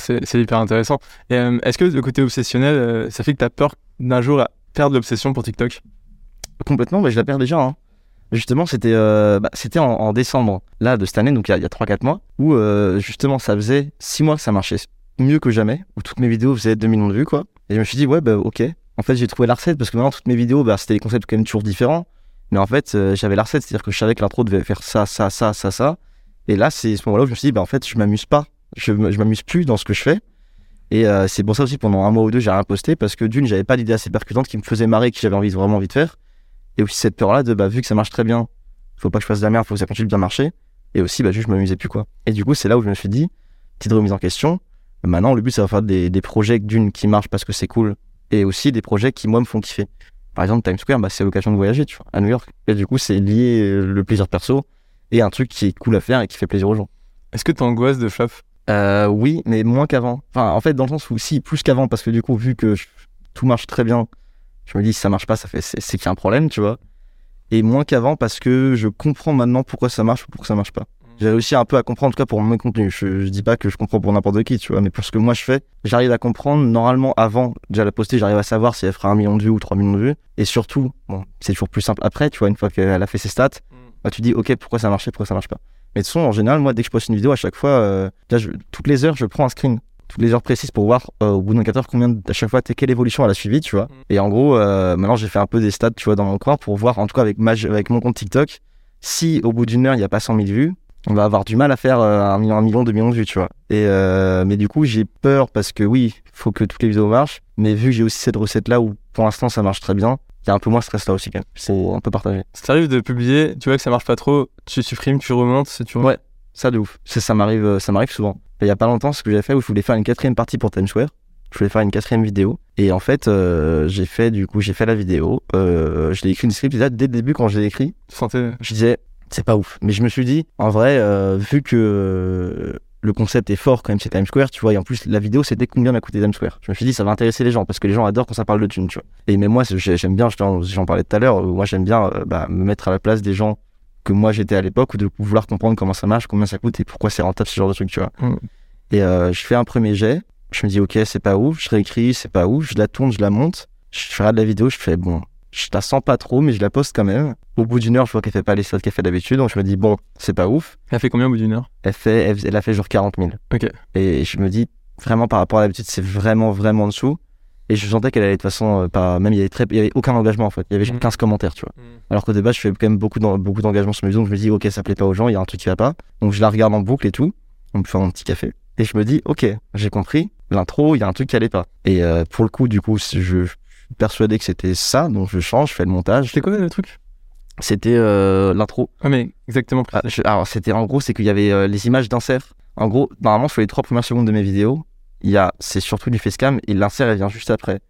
[SPEAKER 2] C'est hyper intéressant. Euh, est-ce que le côté obsessionnel, euh, ça fait que tu as peur d'un jour à perdre l'obsession pour TikTok?
[SPEAKER 3] Complètement, bah, je la perds déjà. hein. Justement, c'était euh, bah, en, en décembre, là, de cette année, donc il y a, a 3-4 mois, où euh, justement, ça faisait 6 mois que ça marchait mieux que jamais, où toutes mes vidéos faisaient 2 millions de vues, quoi. Et je me suis dit, ouais, bah ok. En fait, j'ai trouvé la recette, parce que maintenant, toutes mes vidéos, bah, c'était des concepts quand même toujours différents. Mais en fait, euh, j'avais la recette, c'est-à-dire que je savais que l'intro devait faire ça, ça, ça, ça, ça. Et là, c'est ce moment-là où je me suis dit, bah en fait, je m'amuse pas. Je, je m'amuse plus dans ce que je fais. Et euh, c'est pour ça aussi, pendant un mois ou deux, j'ai rien posté, parce que d'une, j'avais pas d'idée assez percutante qui me faisait marrer, que j'avais envie, vraiment envie de faire. Et aussi cette peur-là de, bah, vu que ça marche très bien, faut pas que je fasse de la merde, faut que ça continue de bien marcher. Et aussi, bah, juste, je m'amusais plus, quoi. Et du coup, c'est là où je me suis dit, petite remise en question. Maintenant, le but, c'est de faire des, des projets d'une qui marchent parce que c'est cool, et aussi des projets qui, moi, me font kiffer. Par exemple, Times Square, bah, c'est l'occasion de voyager, tu vois, à New York. Et du coup, c'est lié le plaisir perso et un truc qui est cool à faire et qui fait plaisir aux gens.
[SPEAKER 2] Est-ce que tu angoisses de flop
[SPEAKER 3] Euh, oui, mais moins qu'avant. Enfin, en fait, dans le sens où si, plus qu'avant, parce que du coup, vu que je- tout marche très bien, je me dis si ça marche pas, ça fait c'est c'est qu'il y a un problème, tu vois. Et moins qu'avant parce que je comprends maintenant pourquoi ça marche ou pourquoi ça marche pas. J'ai réussi un peu à comprendre, en tout cas pour mon contenu. Je, je dis pas que je comprends pour n'importe qui, tu vois, mais pour ce que moi je fais, j'arrive à comprendre. Normalement, avant déjà la poster, j'arrive à savoir si elle fera un million de vues ou 3 millions de vues. Et surtout, bon, c'est toujours plus simple après, tu vois, une fois qu'elle a fait ses stats, bah, tu dis ok pourquoi ça marchait pourquoi ça marche pas mais de toute façon en général moi dès que je poste une vidéo à chaque fois euh, là, je- toutes les heures je prends un screen toutes les heures précises pour voir euh, au bout d'un 4 heures combien de- à chaque fois t'es- quelle évolution elle a suivi tu vois
[SPEAKER 2] Mm.
[SPEAKER 3] et en gros euh, maintenant j'ai fait un peu des stats tu vois dans mon coin pour voir en tout cas avec ma avec mon compte TikTok si au bout d'une heure il n'y a pas 100 000 vues on va avoir du mal à faire euh, un million un million deux millions de vues tu vois et euh, mais du coup j'ai peur parce que oui faut que toutes les vidéos marchent mais vu que j'ai aussi cette recette là où pour l'instant ça marche très bien il y a un peu moins de stress là aussi quand même c'est un peu partagé
[SPEAKER 2] Ça t'arrive de publier, tu vois que ça marche pas trop, tu supprimes, tu remontes, c'est tu
[SPEAKER 3] Ouais. Ça de ouf. Ça, ça m'arrive, euh, ça m'arrive souvent. Il y a pas longtemps, ce que j'ai fait, où je voulais faire une quatrième partie pour Times Square. Je voulais faire une quatrième vidéo. Et en fait, euh, j'ai fait, du coup, j'ai fait la vidéo. Euh, je l'ai écrit une script. Là, dès le début, quand je l'ai écrit, je disais, c'est pas ouf. Mais je me suis dit, en vrai, euh, vu que le concept est fort quand même, c'est Times Square, tu vois, et en plus, la vidéo, c'était combien m'a coûté Times Square. Je me suis dit, ça va intéresser les gens, parce que les gens adorent quand ça parle de thunes, tu vois. Et mais moi, j'aime bien, j'en parlais tout à l'heure, euh, moi, j'aime bien euh, bah, me mettre à la place des gens que moi j'étais à l'époque, ou de vouloir comprendre comment ça marche, combien ça coûte et pourquoi c'est rentable, ce genre de truc, tu vois.
[SPEAKER 2] Mm.
[SPEAKER 3] Et euh, je fais un premier jet, je me dis, ok, c'est pas ouf, je réécris, c'est pas ouf, je la tourne, je la monte, je regarde la vidéo, je fais, bon, je la sens pas trop, mais je la poste quand même. Au bout d'une heure, je vois qu'elle fait pas les stats qu'elle fait d'habitude, donc je me dis, bon, c'est pas ouf.
[SPEAKER 2] Elle a fait combien au bout d'une heure?
[SPEAKER 3] Elle, fait, elle, elle a fait genre 40 000.
[SPEAKER 2] Ok.
[SPEAKER 3] Et je me dis, vraiment, par rapport à l'habitude, c'est vraiment, vraiment en dessous. Et je sentais qu'elle allait de toute façon, euh, pas, même il y avait très, il y avait aucun engagement en fait. Il y avait
[SPEAKER 2] Mhm.
[SPEAKER 3] 15 commentaires, tu vois. Alors qu'au début, je fais quand même beaucoup, d'en- beaucoup d'engagement sur mes vidéos, donc je me dis, ok, ça plaît pas aux gens, il y a un truc qui va pas. Donc je la regarde en boucle et tout. On me fait un petit café. Et je me dis, ok, j'ai compris, l'intro, il y a un truc qui allait pas. Et euh, pour le coup, du coup, je, persuadé que c'était ça, donc je change, je fais le montage.
[SPEAKER 2] C'était quoi le truc?
[SPEAKER 3] C'était euh, l'intro.
[SPEAKER 2] Ah mais exactement.
[SPEAKER 3] Ah, je- alors, c'était en gros, c'est qu'il y avait euh, les images d'insert. En gros, normalement, sur les trois premières secondes de mes vidéos, il y a, c'est surtout du facecam et l'insert, elle vient juste après.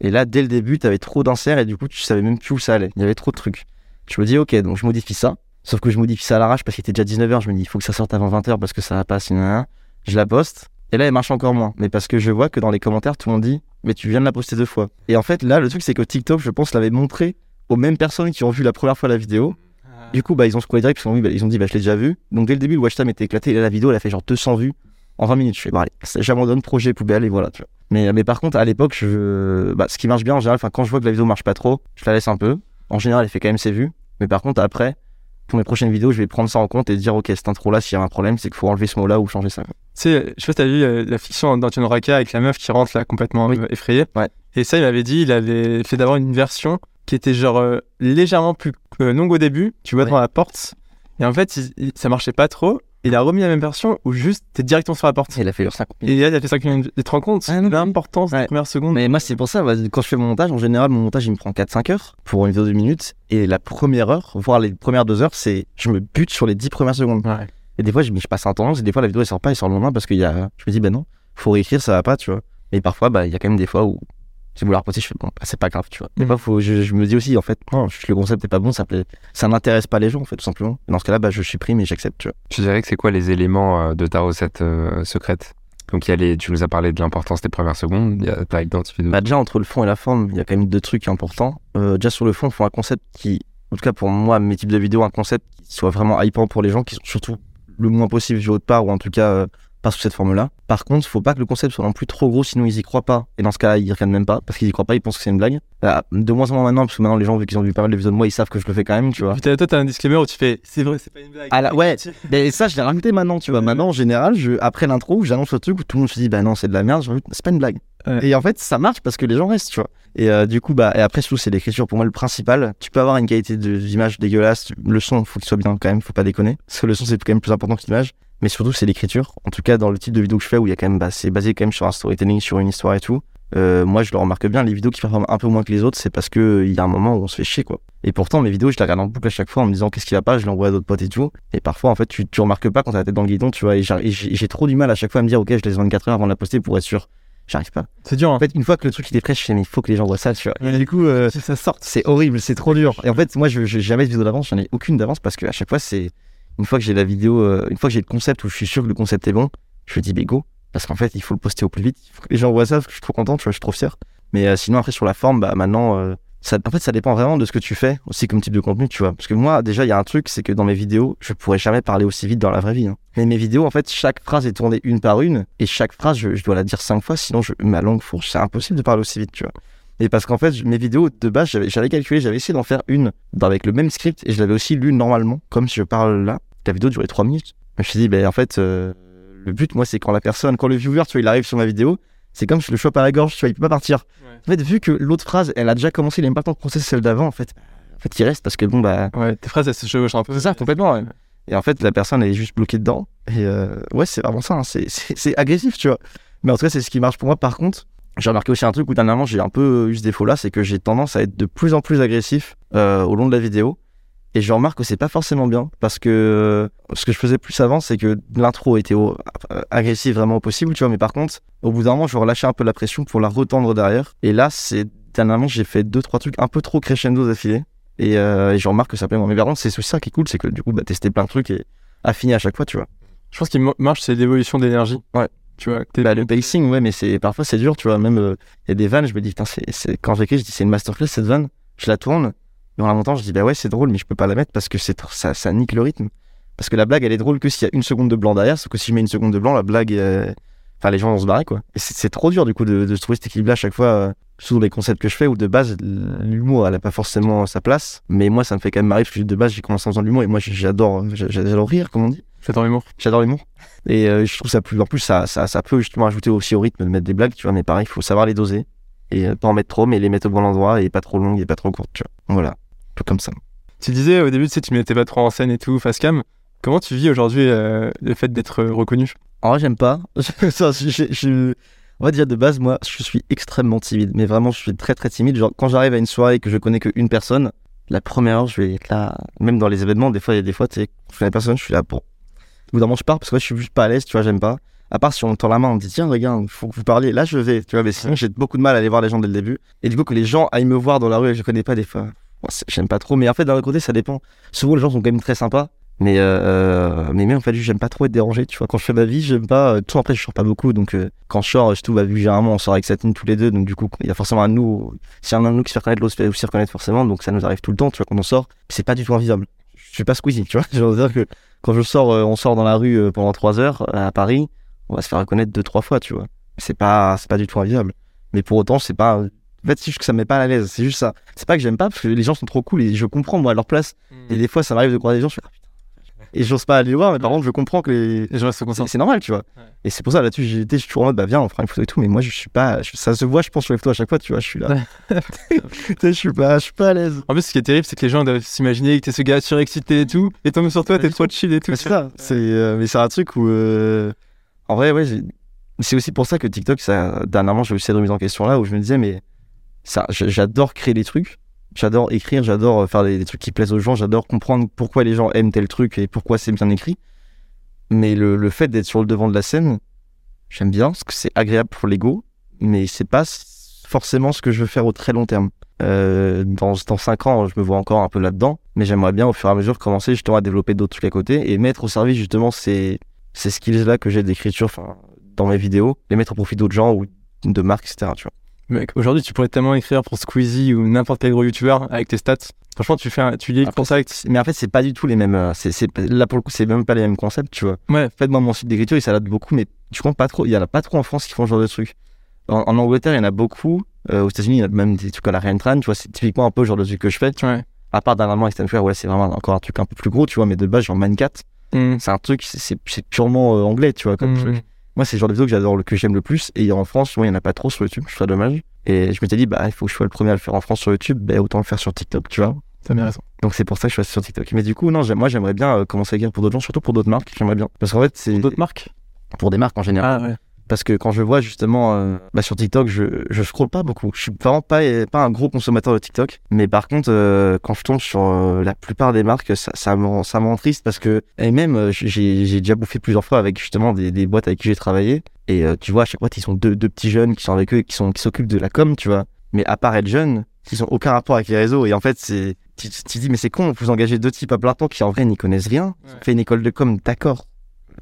[SPEAKER 3] Et là, dès le début, t'avais trop d'inserts et du coup, tu savais même plus où ça allait. Il y avait trop de trucs. Je me dis, ok, donc je modifie ça. Sauf que je modifie ça à l'arrache parce qu'il était déjà 19h. Je me dis, il faut que ça sorte avant 20h parce que ça va pas, sinon. je la poste, et là, elle marche encore moins. Mais parce que je vois que dans les commentaires, tout le monde dit, mais tu viens de la poster deux fois. Et en fait, là, le truc, c'est que TikTok, je pense, l'avait montré aux mêmes personnes qui ont vu la première fois la vidéo. Du coup, bah, ils ont scrollé direct, parce qu'ils ont, bah, ils ont dit, bah, je l'ai déjà vu. Donc, dès le début, le watch time était éclaté. Et là, la vidéo, elle a fait genre 200 vues en 20 minutes. Je fais, bah, allez, j'abandonne projet poubelle, et voilà, tu vois. Mais, mais par contre, à l'époque, je... bah, ce qui marche bien en général, enfin, quand je vois que la vidéo marche pas trop, je la laisse un peu. En général, elle fait quand même ses vues. Mais par contre, après, pour mes prochaines vidéos, je vais prendre ça en compte et dire, ok, cette intro-là, s'il y a un problème, c'est qu'il faut enlever ce mot-là ou changer ça.
[SPEAKER 2] Tu sais, je sais pas si t'as vu euh, la fiction d'Antoine Raka avec la meuf qui rentre là complètement
[SPEAKER 3] Oui.
[SPEAKER 2] euh, effrayée.
[SPEAKER 3] Ouais.
[SPEAKER 2] Et ça, il m'avait dit, il avait fait d'abord une version qui était genre euh, légèrement plus longue au début. Tu vois
[SPEAKER 3] Ouais.
[SPEAKER 2] devant la porte. Et en fait, il- il- ça marchait pas trop. Il a remis la même version où juste t'es directement sur la porte?
[SPEAKER 3] Il a fait genre 50 minutes.
[SPEAKER 2] Et là, il a fait 5 minutes. Tu te rends compte
[SPEAKER 3] non,
[SPEAKER 2] l'importance
[SPEAKER 3] Ouais.
[SPEAKER 2] des premières secondes?
[SPEAKER 3] Mais moi, c'est pour ça, quand je fais mon montage, en général, mon montage, il me prend 4-5 heures pour une vidéo de 2 minutes. Et la première heure, voire les premières 2 heures, c'est je me bute sur les 10 premières secondes.
[SPEAKER 2] Ouais.
[SPEAKER 3] Et des fois, je, passe un tendance et des fois, la vidéo, elle sort pas, elle sort le lendemain parce qu'il y a. Je me dis, ben non, faut réécrire, ça va pas, tu vois. Mais parfois, bah, il y a quand même des fois où si vous la reposez, je fais bon, bah, c'est pas grave, tu vois. Des
[SPEAKER 2] Mm.
[SPEAKER 3] fois, faut, je, je me dis aussi, en fait, non, le concept est pas bon, ça ça n'intéresse pas les gens, en fait, tout simplement. Dans ce cas-là, bah, je supprime et j'accepte, tu vois.
[SPEAKER 1] Tu dirais que c'est quoi les éléments euh, de ta recette euh, secrète? Donc, il y a les, tu nous as parlé de l'importance des premières secondes. Il y a, t'as identifié.
[SPEAKER 3] Bah, déjà, entre le fond et la forme, il y a quand même deux trucs importants. Euh, déjà, sur le fond, il faut un concept qui, en tout cas pour moi, mes types de vidéos, un concept qui soit vraiment hypant pour les gens, qui sont surtout le moins possible autre part, ou en tout cas euh, pas sous cette forme-là. Par contre, faut pas que le concept soit non plus trop gros, sinon ils y croient pas. Et dans ce cas-là, ils regardent même pas, parce qu'ils y croient pas, ils pensent que c'est une blague. Bah, de moins en moins maintenant, parce que maintenant les gens, vu qu'ils ont vu pas mal de vidéos de moi, ils savent que je le fais quand même, tu vois.
[SPEAKER 2] T'as- toi, t'as un disclaimer où tu fais c'est vrai, c'est pas une blague.
[SPEAKER 3] Ah là, ouais. Mais ça, je l'ai rajouté maintenant, tu vois. Maintenant, en général, je, après l'intro, j'annonce le truc où tout le monde se dit, bah non, c'est de la merde, c'est pas une blague.
[SPEAKER 2] Ouais.
[SPEAKER 3] Et en fait, ça marche parce que les gens restent, tu vois. Et euh, du coup, bah, et après, surtout, c'est l'écriture pour moi le principal. Tu peux avoir une qualité d'image dégueulasse, le son, faut qu'il soit bien quand même, faut pas déconner. Parce que le son, c'est quand même plus important que l'image. Mais surtout, c'est l'écriture. En tout cas, dans le type de vidéo que je fais, où il y a quand même, bah, c'est basé quand même sur un storytelling, sur une histoire et tout. Euh, moi, je le remarque bien, les vidéos qui performent un peu moins que les autres, c'est parce que euh, il y a un moment où on se fait chier, quoi. Et pourtant, mes vidéos, je les regarde en boucle à chaque fois en me disant qu'est-ce qui va pas, je l'envoie à d'autres potes et tout. Et parfois, en fait, tu, tu remarques pas quand t'as la tête dans le guidon, tu vois. Et j'ai trop du mal à chaque fois à me dire, ok, je laisse 24 heures avant de la poster pour être sûr. J'arrive pas.
[SPEAKER 2] C'est dur, hein.
[SPEAKER 3] En fait, une fois que le truc il est prêt, je fais, mais il faut que les gens voient ça, tu vois. Et du coup, euh,
[SPEAKER 2] ça sort.
[SPEAKER 3] c'est horrible, c'est trop dur. Et en fait, moi, je j'ai jamais de vidéo d'avance, j'en ai aucune d'avance parce que à chaque fois, c'est une fois que j'ai la vidéo, euh, une fois que j'ai le concept où je suis sûr que le concept est bon, je me dis, mais go. Parce qu'en fait, il faut le poster au plus vite. Il faut que les gens voient ça parce que je suis trop content, tu vois, je suis trop fier. Mais euh, sinon, après, sur la forme, bah maintenant, euh, ça, en fait, ça dépend vraiment de ce que tu fais aussi comme type de contenu, tu vois. Parce que moi, déjà, il y a un truc, c'est que dans mes vidéos, je pourrais jamais parler aussi vite dans la vraie vie. hein. Mais mes vidéos, en fait, chaque phrase est tournée une par une, et chaque phrase, je, dois la dire cinq fois, sinon je, ma langue fourche. C'est impossible de parler aussi vite, tu vois. Et parce qu'en fait, mes vidéos de base, j'avais calculé, j'avais essayé d'en faire une avec le même script, et je l'avais aussi lu normalement, comme si je parle là. La vidéo durait trois minutes. Je me suis dit, ben en fait, euh, le but, moi, c'est quand la personne, quand le viewer, tu vois, il arrive sur ma vidéo, c'est comme si je le chope à la gorge, tu vois, il peut pas partir.
[SPEAKER 2] Ouais.
[SPEAKER 3] En fait, vu que l'autre phrase, elle a déjà commencé, il a même pas le temps de processer celle d'avant, en fait. En fait, il reste parce que bon, bah,
[SPEAKER 2] Ouais, tes phrases, elles se chevauchent un peu.
[SPEAKER 3] c'est ça, complètement. ouais. Et en fait, la personne, elle est juste bloquée dedans. Et euh, ouais, c'est vraiment ça. hein. C'est agressif, tu vois. Mais en tout cas, c'est ce qui marche pour moi. Par contre, j'ai remarqué aussi un truc où dernièrement, j'ai un peu eu ce défaut-là, c'est que j'ai tendance à être de plus en plus agressif euh, au long de la vidéo. Et je remarque que c'est pas forcément bien parce que euh, ce que je faisais plus avant, c'est que l'intro était au, euh, agressive vraiment au possible, tu vois. Mais par contre, au bout d'un moment, je relâchais un peu la pression pour la retendre derrière. Et là, c'est dernièrement, j'ai fait deux trois trucs un peu trop crescendo d'affilée. Et, euh, et je remarque que ça plaît moins. Mais par contre, c'est aussi ça qui est cool, c'est que du coup, bah, tester plein de trucs et affiner à chaque fois, tu vois.
[SPEAKER 2] Je pense qu'il marche, c'est l'évolution d'énergie.
[SPEAKER 3] Ouais.
[SPEAKER 2] Tu vois,
[SPEAKER 3] Bah, le pacing, ouais, mais c'est parfois c'est dur, tu vois. Même il y a des vannes, je me dis, putain, c'est... quand j'écris, je dis, c'est une masterclass cette vanne. Je la tourne, et en la montant, je dis, bah ouais, c'est drôle, mais je peux pas la mettre parce que c'est ça, ça nique le rythme. Parce que la blague, elle est drôle que s'il y a une seconde de blanc derrière, sauf que si je mets une seconde de blanc, la blague, euh, enfin, les gens vont se barrer, quoi. Et c'est, trop dur, du coup, de, de trouver cet équilibre-là à chaque fois, euh, surtout les concepts que je fais, où de base, l'humour, elle a pas forcément sa place. Mais moi, ça me fait quand même marrer, parce que de base, j'ai commencé en faisant de l'humour, et moi, j'adore, j'adore rire, comme on dit.
[SPEAKER 2] J'adore l'humour.
[SPEAKER 3] J'adore l'humour. Et euh, je trouve ça plus. En plus, ça, ça, ça peut justement ajouter aussi au rythme de mettre des blagues, tu vois. Mais pareil, il faut savoir les doser. Et euh, pas en mettre trop, mais les mettre au bon endroit et pas trop longues et pas trop courtes, tu vois. Voilà. Peu comme ça.
[SPEAKER 2] Tu disais au début, tu sais, tu mettais pas trop en scène et tout, face cam. Comment tu vis aujourd'hui euh, le fait d'être euh, reconnu?
[SPEAKER 3] En vrai, j'aime pas. ça, je, je, je- On va dire de base, moi, je suis extrêmement timide. Mais vraiment, je suis très très timide. Genre, quand j'arrive à une soirée et que je connais qu'une personne, la première heure, je vais être là. Même dans les événements, des fois, il y a des fois, tu sais, je connais personne, je suis là pour. Au bout d'un moment, je pars parce que ouais, je suis juste pas à l'aise, tu vois, j'aime pas. À part si on me tend la main, on me dit, tiens, regarde, faut que vous parliez. Là, je vais, tu vois, mais sinon, j'ai beaucoup de mal à aller voir les gens dès le début. Et du coup, que les gens aillent me voir dans la rue et que je connais pas des fois, j'aime pas trop. Mais en fait, d'un autre côté, ça dépend. Souvent, les gens sont quand même très sympas. Mais, euh, mais même en fait, j'aime pas trop être dérangé, tu vois. Quand je fais ma vie, j'aime pas. euh, tout après, je sors pas beaucoup, donc euh, quand je sors, surtout, bah, vu généralement on sort avec Satine tous les deux, donc du coup, il y a forcément un de nous. Si un de nous qui se fait reconnaître, l'autre se fait aussi reconnaître forcément, donc ça nous arrive tout le temps, tu vois, quand on sort. C'est pas du tout invisible. Je suis pas Squeezie, tu vois. Je veux dire que quand je sors, euh, on sort dans la rue euh, pendant trois heures euh, à Paris, on va se faire reconnaître deux, trois fois, tu vois. C'est pas, c'est pas du tout invisible. Mais pour autant, c'est pas. En fait, c'est juste que ça me met pas à l'aise. C'est juste ça. C'est pas que j'aime pas, parce que les gens sont trop cool et je comprends, moi, à leur place. Et des fois, ça m'arrive de croiser des gens, je fais, ah, putain. Et j'ose pas aller les voir, mais par contre, je comprends que les.
[SPEAKER 2] Les gens
[SPEAKER 3] C'est
[SPEAKER 2] contents.
[SPEAKER 3] c'est normal, tu vois.
[SPEAKER 2] Ouais.
[SPEAKER 3] Et c'est pour ça, là-dessus, suis toujours en mode, bah viens, on fera une photo et tout, mais moi, je suis pas. je- ça se voit, je pense, sur les photos à chaque fois, tu vois, je suis là. Je suis pas, je suis pas à l'aise.
[SPEAKER 2] En plus, ce qui est terrible, c'est que les gens doivent s'imaginer que t'es ce gars surexcité et tout, et tombent sur toi, t'es trop chill et tout.
[SPEAKER 3] C'est ça. C'est, euh, mais c'est un truc où. euh, En vrai, ouais, c'est aussi pour ça que TikTok, ça, dernièrement, j'ai eu cette remise en question là où je me disais, mais ça, j'adore créer des trucs. J'adore écrire, j'adore faire des, trucs qui plaisent aux gens, j'adore comprendre pourquoi les gens aiment tel truc et pourquoi c'est bien écrit. Mais le, le fait d'être sur le devant de la scène, j'aime bien parce que c'est agréable pour l'ego, mais c'est pas forcément ce que je veux faire au très long terme. Euh, dans, dans 5 ans, je me vois encore un peu là-dedans, mais j'aimerais bien au fur et à mesure commencer justement à développer d'autres trucs à côté et mettre au service justement ces, ces skills-là que j'ai d'écriture enfin, dans mes vidéos, les mettre au profit d'autres gens ou de marques, etc. Tu vois.
[SPEAKER 2] Mec, aujourd'hui, tu pourrais tellement écrire pour Squeezie ou n'importe quel gros youtubeur avec tes stats. Franchement, tu fais un, tu lis pour ça avec.
[SPEAKER 3] Mais en fait, c'est pas du tout les mêmes. euh, C'est, c'est, là, pour le coup, c'est même pas les mêmes concepts, tu vois.
[SPEAKER 2] Ouais.
[SPEAKER 3] En fait, moi, mon site d'écriture, il s'adapte beaucoup, mais je compte pas trop. Il y en a pas trop en France qui font ce genre de trucs. En, en Angleterre, il y en a beaucoup. Euh, aux États-Unis, il y en a même des trucs à la Ryan Tran, tu vois. C'est typiquement un peu le genre de truc que je fais.
[SPEAKER 2] Ouais.
[SPEAKER 3] À part dernièrement avec Stanford, ouais, c'est vraiment encore un truc un peu plus gros, tu vois. Mais de base, genre Mancat,
[SPEAKER 2] Mm.
[SPEAKER 3] c'est un truc, c'est purement euh, anglais, tu vois. Comme
[SPEAKER 2] Mm.
[SPEAKER 3] truc. Moi, c'est le genre de vidéo que j'adore, le- que j'aime le plus. Et en France, moi, il y en a pas trop sur YouTube. Je trouve ça dommage. Et je m'étais dit, bah, il faut que je sois le premier à le faire en France sur YouTube. Ben, autant le faire sur TikTok, tu vois.
[SPEAKER 2] T'as bien raison.
[SPEAKER 3] Donc c'est pour ça que je suis sur TikTok. Mais du coup, non, moi j'aimerais bien euh, commencer à écrire pour d'autres gens, surtout pour d'autres marques. J'aimerais bien. Parce qu'en fait, c'est
[SPEAKER 2] D'autres marques?
[SPEAKER 3] Pour des marques en général.
[SPEAKER 2] Ah ouais.
[SPEAKER 3] Parce que quand je vois justement euh, bah, sur TikTok, je, je scrolle pas beaucoup. Je suis vraiment pas, pas un gros consommateur de TikTok. Mais par contre, euh, quand je tombe sur euh, la plupart des marques, ça, ça me rend- ça me rend triste parce que, et même, j'ai j'ai déjà bouffé plusieurs fois avec justement des, des boîtes avec qui j'ai travaillé. Et tu vois, à chaque fois, ils sont deux, deux petits jeunes qui sont avec eux et qui sont qui s'occupent de la com, tu vois. Mais à part être jeunes, ils ont aucun rapport avec les réseaux. Et en fait, c'est, tu tu te dis, mais c'est con, vous engagez deux types à plein temps qui en vrai n'y connaissent rien.
[SPEAKER 2] Ouais.
[SPEAKER 3] Fait une école de com, d'accord.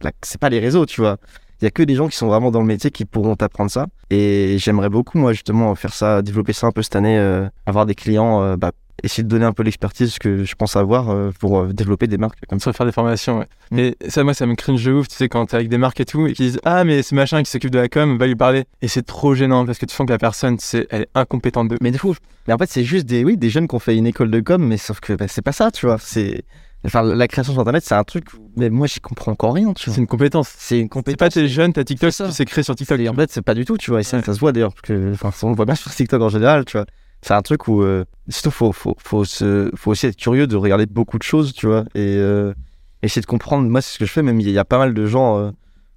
[SPEAKER 3] Là, C'est pas les réseaux, tu vois. Il y a que des gens qui sont vraiment dans le métier qui pourront t'apprendre ça. Et j'aimerais beaucoup, moi, justement, faire ça, développer ça un peu cette année, euh, avoir des clients, euh, bah, essayer de donner un peu l'expertise que je pense avoir euh, pour développer des marques comme ça.
[SPEAKER 2] Faire des formations, ouais.
[SPEAKER 3] Mm.
[SPEAKER 2] Mais ça, moi, ça me cringe de ouf, tu sais, quand t'es avec des marques et tout, et qui disent Ah, mais ce machin qui s'occupe de la com, va lui parler. Et c'est trop gênant parce que tu sens que la personne, c'est, elle est incompétente de.
[SPEAKER 3] Mais des fois, mais en fait, c'est juste des, oui, des jeunes qui ont fait une école de com, mais sauf que bah, c'est pas ça, tu vois. C'est, enfin, la création sur Internet, c'est un truc, mais moi, j'y comprends encore rien, tu
[SPEAKER 2] C'est
[SPEAKER 3] vois.
[SPEAKER 2] une compétence.
[SPEAKER 3] C'est une
[SPEAKER 2] C'est
[SPEAKER 3] compétence.
[SPEAKER 2] pas t'es jeune, t'as TikTok,
[SPEAKER 3] C'est ça.
[SPEAKER 2] sais créer sur TikTok.
[SPEAKER 3] Et en fait, c'est pas du tout, tu vois. Et ça,
[SPEAKER 2] Ouais.
[SPEAKER 3] ça se voit d'ailleurs, parce que, enfin, on le voit bien sur TikTok en général, tu vois. C'est un truc où, euh, surtout, faut, faut, faut, se, faut aussi être curieux de regarder beaucoup de choses, tu vois, et euh, essayer de comprendre. Moi, c'est ce que je fais, même il y a pas mal de gens euh,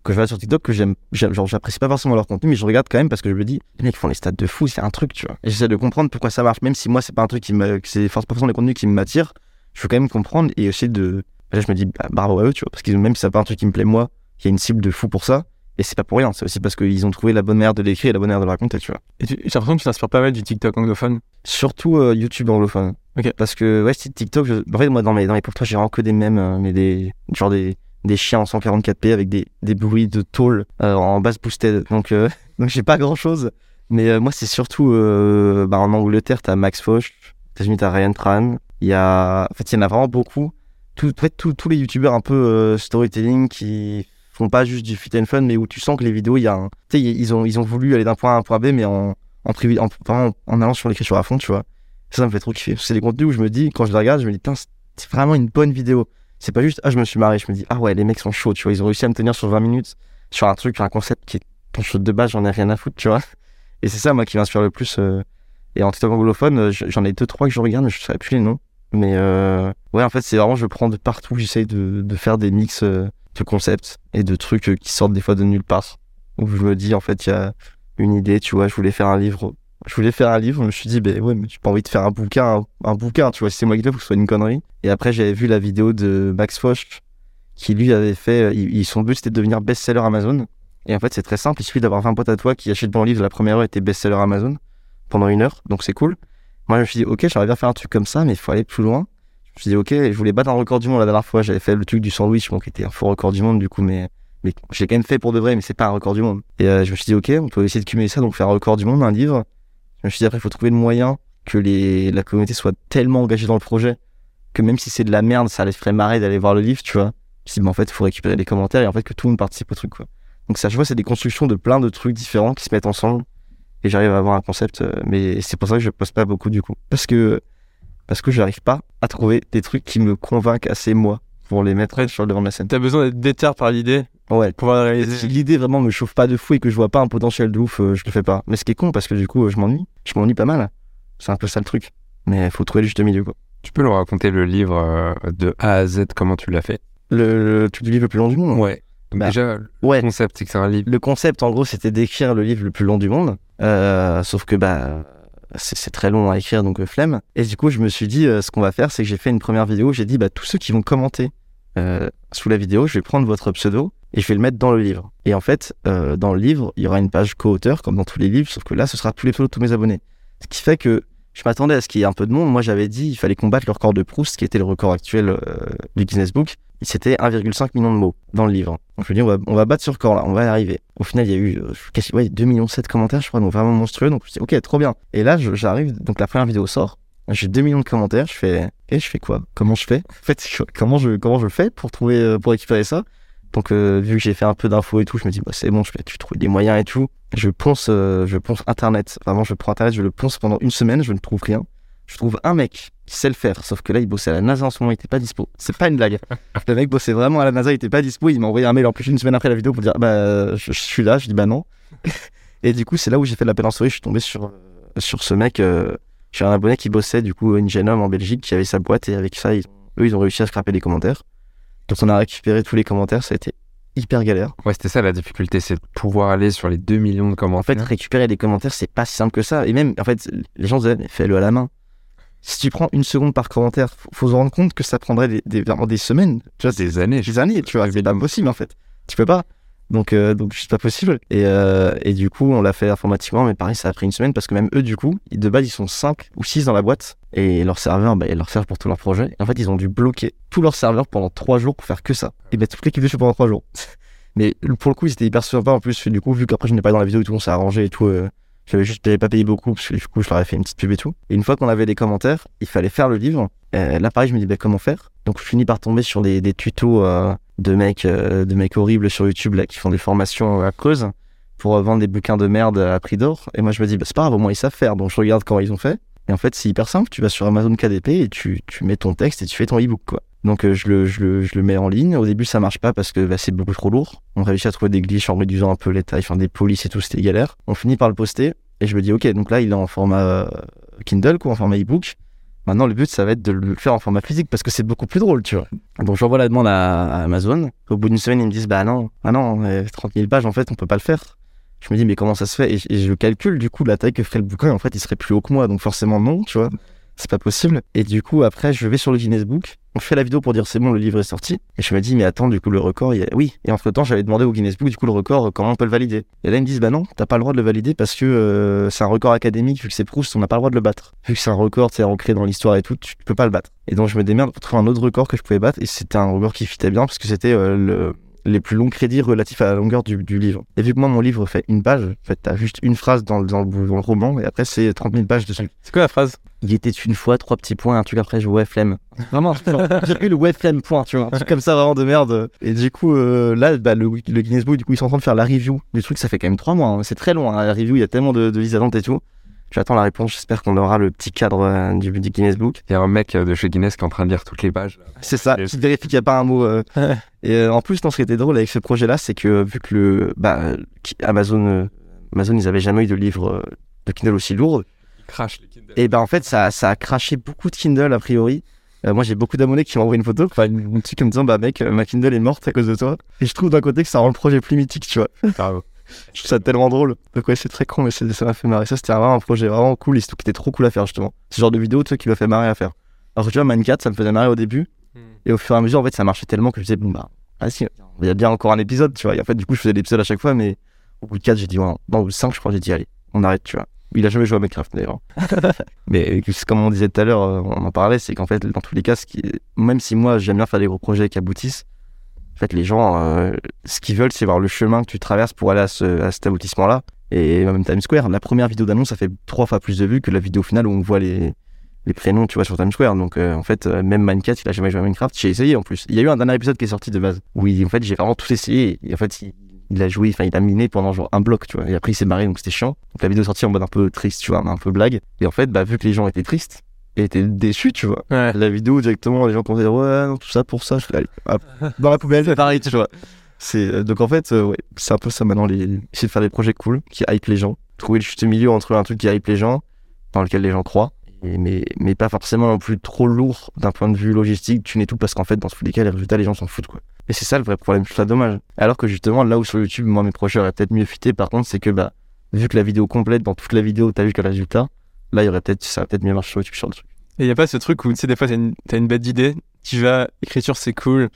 [SPEAKER 3] que je vois sur TikTok que j'aime, j'aime- genre, j'apprécie pas forcément leur contenu, mais je regarde quand même parce que je me dis, les mecs font les stats de fou, c'est un truc, tu vois. Et j'essaie de comprendre pourquoi ça marche, même si moi, c'est pas un truc qui me, c'est forcément les contenus qui m'attirent, je veux quand même comprendre et essayer de. Là, je me dis, bah, bravo à eux, tu vois, parce que même si c'est pas un truc qui me plaît moi, il y a une cible de fou pour ça. Et c'est pas pour rien, c'est aussi parce qu'ils ont trouvé la bonne manière de l'écrire et la bonne manière de le raconter, tu vois.
[SPEAKER 2] Et tu- j'ai l'impression que tu t'inspires pas mal du TikTok anglophone.
[SPEAKER 3] Surtout euh, YouTube anglophone.
[SPEAKER 2] Ok.
[SPEAKER 3] Parce que, ouais, c'est TikTok, je... en fait, moi, dans mes, dans mes pour toi, j'ai vraiment que des mèmes, euh, mais des, genre des, des chiens en 144p avec des, des bruits de tôle euh, en basse boosted. Donc, euh, donc j'ai pas grand chose. Mais euh, moi, c'est surtout, bah, en Angleterre, t'as Max Foch, aux États-Unis, t'as Ryan Tran. Il y a, en fait, il y en a vraiment beaucoup. Tout, en fait, tous les youtubeurs un peu euh, storytelling qui font pas juste du fit and fun, mais où tu sens que les vidéos, il y a un, ils ont, ils ont voulu aller d'un point A à un point B, mais en, en, en, en allant sur l'écriture à fond, tu vois. Ça, me fait trop kiffer. C'est des contenus où je me dis, quand je les regarde, je me dis, c'est vraiment une bonne vidéo. C'est pas juste, ah, je me suis marré. Je me dis, ah ouais, les mecs sont chauds, tu vois. Ils ont réussi à me tenir sur 20 minutes sur un truc, un concept qui est ton show de base, j'en ai rien à foutre, tu vois. Et c'est ça, moi, qui m'inspire le plus. euh. Et en TikTok anglophone, euh, j'en ai deux, trois que je regarde, mais je ne plus les noms. Mais euh, ouais, en fait, c'est vraiment, je prends de partout, j'essaye de, de faire des mix euh, de concepts et de trucs euh, qui sortent des fois de nulle part. Où je me dis, en fait, il y a une idée, tu vois, je voulais faire un livre. Je voulais faire un livre, je me suis dit, ben ouais, mais j'ai pas envie de faire un bouquin, un, bouquin, tu vois, si c'est moi qui le fais, que ce soit une connerie. Et après, j'avais vu la vidéo de Max Foch, qui lui avait fait, euh, son but c'était de devenir best-seller Amazon. Et en fait, c'est très simple, il suffit d'avoir 20 potes à toi qui achètent ton livre, la première heure était best-seller Amazon pendant une heure, donc c'est cool. Moi, je me suis dit, ok, j'aimerais bien faire un truc comme ça, mais il faut aller plus loin. Je me suis dit, ok, je voulais battre un record du monde la dernière fois. J'avais fait le truc du sandwich, bon, qui était un faux record du monde, du coup, mais, mais j'ai quand même fait pour de vrai, mais c'est pas un record du monde. Et euh, je me suis dit, ok, on peut essayer de cumuler ça, donc faire un record du monde, un livre. Je me suis dit, après, il faut trouver le moyen que les, la communauté soit tellement engagée dans le projet que même si c'est de la merde, ça les ferait marrer d'aller voir le livre, tu vois. Je me suis dit, mais en fait, il faut récupérer les commentaires et en fait que tout le monde participe au truc, quoi. Donc ça, je vois, c'est des constructions de plein de trucs différents qui se mettent ensemble et j'arrive à avoir un concept, euh, mais c'est pour ça que je poste pas beaucoup du coup. Parce que, parce que j'arrive pas à trouver des trucs qui me convainquent assez moi pour les mettre sur le devant de la scène.
[SPEAKER 2] T'as besoin d'être déter par l'idée
[SPEAKER 3] Ouais.
[SPEAKER 2] pour pouvoir la
[SPEAKER 3] Si
[SPEAKER 2] réaliser.
[SPEAKER 3] l'idée vraiment me chauffe pas de fou et que je vois pas un potentiel de ouf, euh, je le fais pas. Mais ce qui est con parce que du coup, je m'ennuie. Je m'ennuie pas mal. C'est un peu ça le truc. Mais il faut trouver le juste milieu quoi.
[SPEAKER 1] Tu peux nous raconter le livre euh, de A à Z, comment tu l'as fait?
[SPEAKER 3] Le, le truc du livre le plus long du monde.
[SPEAKER 1] Ouais.
[SPEAKER 3] Bah,
[SPEAKER 1] déjà, le
[SPEAKER 3] Ouais.
[SPEAKER 1] concept, c'est que c'est un livre.
[SPEAKER 3] Le concept, en gros, c'était d'écrire le livre le plus long du monde. Euh, sauf que, bah, c'est très long à écrire, donc euh, flemme. Et du coup, je me suis dit, euh, ce qu'on va faire, c'est que j'ai fait une première vidéo. J'ai dit, bah, tous ceux qui vont commenter sous la vidéo, je vais prendre votre pseudo et je vais le mettre dans le livre. Et en fait, dans le livre, il y aura une page co-auteur, comme dans tous les livres, sauf que là, ce sera tous les pseudos de tous mes abonnés. Ce qui fait que je m'attendais à ce qu'il y ait un peu de monde. Moi, j'avais dit, il fallait combattre le record de Proust, qui était le record actuel du Guinness Book. C'était 1,5 million de mots dans le livre. Donc je me dis, on va, on va battre ce record-là, on va y arriver. Au final, il y a eu euh, quasi, ouais, 2 millions 7 commentaires, je crois, donc vraiment monstrueux. Donc je dis, ok, trop bien. Et là, j'arrive, donc la première vidéo sort. J'ai 2 millions de commentaires, je fais, et je fais quoi? Comment je fais? En fait, comment je, comment je fais pour trouver, euh, pour récupérer ça? Donc, euh, vu que j'ai fait un peu d'infos et tout, je me dis, bah, c'est bon, je vais tu trouver des moyens et tout. Je ponce, je ponce Internet. Vraiment, je prends Internet, je le ponce pendant une semaine, je ne trouve rien. Je trouve un mec qui sait le faire, sauf que là, il bossait à la NASA en ce moment, il était pas dispo. C'est pas une blague. Le mec bossait vraiment à la NASA, il était pas dispo. Il m'a envoyé un mail en plus une semaine après la vidéo pour dire bah je, je suis là. Je dis bah non. Et du coup, c'est là où j'ai fait l'appel en story. Je suis tombé sur, euh, sur ce mec. euh, j'ai un abonné qui bossait, du coup, une jeune homme en Belgique qui avait sa boîte et avec ça, ils, eux, ils ont réussi à scraper des commentaires. Quand on a récupéré tous les commentaires, ça a été hyper galère.
[SPEAKER 1] Ouais, c'était ça la difficulté, c'est de pouvoir aller sur les 2 millions de
[SPEAKER 3] En
[SPEAKER 1] commentaires.
[SPEAKER 3] fait, récupérer des commentaires, c'est pas si simple que ça. Et même, en fait, les gens disaient, fais-le à la main. Si tu prends une seconde par commentaire, faut, faut se rendre compte que ça prendrait des, des- vraiment des semaines. Tu vois,
[SPEAKER 1] des années.
[SPEAKER 3] des années, tu vois, c'est pas possible en fait. Tu peux pas. Donc, euh, donc c'est pas possible. Et, euh, et du coup, on l'a fait informatiquement, mais pareil, ça a pris une semaine parce que même eux, du coup, de base, ils sont 5 ou 6 dans la boîte et leur serveur, bah, ils leur servent pour tout leur projet. Et en fait, ils ont dû bloquer tous leurs serveurs pendant 3 jours pour faire que ça. Et mettre toute l'équipe dessus pendant 3 jours. mais pour le coup, ils étaient hyper sympas en plus. Du coup, vu qu'après, je n'ai pas dans la vidéo et tout, on s'est arrangé et tout. euh, j'avais juste j'avais pas payé beaucoup parce que du coup, je leur avais fait une petite pub et tout. Et une fois qu'on avait des commentaires, il fallait faire le livre. Euh, là, pareil, je me dis, bah, comment faire? Donc, je finis par tomber sur des, tutos euh, de mecs, euh, de mecs horribles sur YouTube là, qui font des formations à Creuse pour euh, vendre des bouquins de merde à prix d'or. Et moi, je me dis, bah, c'est pas grave, au moins ils savent faire. Donc, je regarde comment ils ont fait. Et en fait, c'est hyper simple. Tu vas sur Amazon KDP et tu, tu mets ton texte et tu fais ton ebook, quoi. Donc, euh, je, le, je, le, je le mets en ligne. Au début, ça marche pas parce que bah, c'est beaucoup trop lourd. On réussit à trouver des glitches en réduisant un peu les tailles, enfin des polices et tout, c'était galère. On finit par le poster et je me dis, ok, donc là, il est en format euh, Kindle, quoi, en format ebook. Maintenant, le but, ça va être de le faire en format physique parce que c'est beaucoup plus drôle, tu vois. Donc, j'envoie la demande à, Amazon. Au bout d'une semaine, ils me disent, bah non, ah non, euh, 30 000 pages, en fait, on peut pas le faire. Je me dis, mais comment ça se fait? Et, et je calcule, du coup, la taille que ferait le bouquin, en fait, il serait plus haut que moi. Donc, forcément, non, tu vois. C'est pas possible. Et du coup, après, je vais sur le Guinness Book. On fait la vidéo pour dire c'est bon, le livre est sorti. Et je me dis, mais attends, du coup, le record, il y a... oui. Et entre temps, j'avais demandé au Guinness Book, du coup, le record, euh, comment on peut le valider. Et là, ils me disent, bah non, t'as pas le droit de le valider parce que euh, c'est un record académique, vu que c'est Proust, on n'a pas le droit de le battre. Vu que c'est un record, c'est ancré dans l'histoire et tout, tu peux pas le battre. Et donc, je me démerde pour trouver un autre record que je pouvais battre. Et c'était un record qui fitait bien parce que c'était euh, le les plus longs crédits relatifs à la longueur du, du livre. Et vu que moi, mon livre fait une page, en fait, t'as juste une phrase dans, le- dans, le, dans le roman, et après, c'est 30 000 pages dessus.
[SPEAKER 2] C'est quoi la phrase?
[SPEAKER 3] Il était une fois, trois petits points, un truc après, je ouais, flemme. Vraiment, j'ai eu le ouais, flemme, point, tu vois. Un truc comme ça, vraiment de merde. Et du coup, euh, là, bah, le, le Guinness Book, du coup, ils sont en train de faire la review du truc, ça fait quand même trois mois. hein. C'est très long, hein, la review, il y a tellement de, de listes attentes et tout. J'attends la réponse, j'espère qu'on aura le petit cadre euh, du, du Guinness Book.
[SPEAKER 1] Il y a un mec euh, de chez Guinness qui est en train de lire toutes les pages.
[SPEAKER 3] C'est ça, qui vérifie qu'il n'y a pas un mot. euh. Et euh, en plus, dans ce qui était drôle avec ce projet-là, c'est que vu que le bah, qui- Amazon, euh, Amazon, ils avaient jamais eu de livre euh, de Kindle aussi lourd.
[SPEAKER 1] Il crache les Kindle.
[SPEAKER 3] Et ben en fait, ça, ça a craché beaucoup de Kindle a priori. Euh, moi, j'ai beaucoup d'abonnés qui m'ont envoyé une photo, enfin une, truc en me disant bah mec, ma Kindle est morte à cause de toi. Et je trouve d'un côté que ça rend le projet plus mythique, tu vois.
[SPEAKER 1] Bravo.
[SPEAKER 3] Je trouve ça tellement drôle. Donc ouais, c'est très con, mais ça m'a fait marrer. Ça, c'était vraiment un projet vraiment cool, et surtout qui était trop cool à faire justement. Ce genre de vidéo, tu sais, qui m'a fait marrer à faire. Alors tu vois, Man 4, ça me faisait marrer au début. Et au fur et à mesure, en fait, ça marchait tellement que je disais, bon, bah, ah si, il y a bien encore un épisode, tu vois. Et en fait, du coup, je faisais l'épisode à chaque fois, mais au bout de 4, j'ai dit, ouais, non, au bout de 5, je crois, j'ai dit, allez, on arrête, tu vois. Il a jamais joué à Minecraft d'ailleurs. mais comme on disait tout à l'heure, euh, on en parlait, c'est qu'en fait, dans tous les cas, ce qui... même si moi j'aime bien faire des gros projets qui aboutissent, en fait, les gens, euh, ce qu'ils veulent, c'est voir le chemin que tu traverses pour aller à, ce, à cet aboutissement-là. Et même Times Square, la première vidéo d'annonce, ça fait trois fois plus de vues que la vidéo finale où on voit les, les prénoms, tu vois, sur Times Square. Donc, euh, en fait, euh, même Minecraft, il a jamais joué à Minecraft. J'ai essayé en plus. Il y a eu un dernier épisode qui est sorti de base. Oui, en fait, j'ai vraiment tout essayé. Et en fait, il, il a joué, enfin, il a miné pendant genre un bloc, tu vois. Et après, il s'est barré, donc c'était chiant. Donc, la vidéo est sortie en mode un peu triste, tu vois, un peu blague. Et en fait, bah, vu que les gens étaient tristes, et étaient déçus, tu vois.
[SPEAKER 2] Ouais.
[SPEAKER 3] La vidéo, directement, les gens dire, ouais, non, tout ça pour ça. Je fais, allez, hop, dans la poubelle, c'est pareil, tu vois. C'est, euh, donc en fait, euh, ouais, c'est un peu ça maintenant, les... essayer de faire des projets cool, qui hype les gens. Trouver le juste milieu entre un truc qui hype les gens, dans lequel les gens croient, mais, mais pas forcément non plus trop lourd d'un point de vue logistique, tu n'es tout, parce qu'en fait, dans tous les cas, les résultats, les gens s'en foutent, quoi. Et c'est ça le vrai problème, je trouve ça dommage. Alors que justement, là où sur YouTube, moi, mes projets auraient peut-être mieux fité, par contre, c'est que, bah, vu que la vidéo complète, dans toute la vidéo, t'as vu que le résultat, là, il y aurait peut-être, ça aurait peut-être mieux marché sur YouTube sur le truc.
[SPEAKER 2] Et il a pas ce truc où, tu sais, des fois, t'as une, t'as une bête d'idée, tu vas, écriture, c'est cool.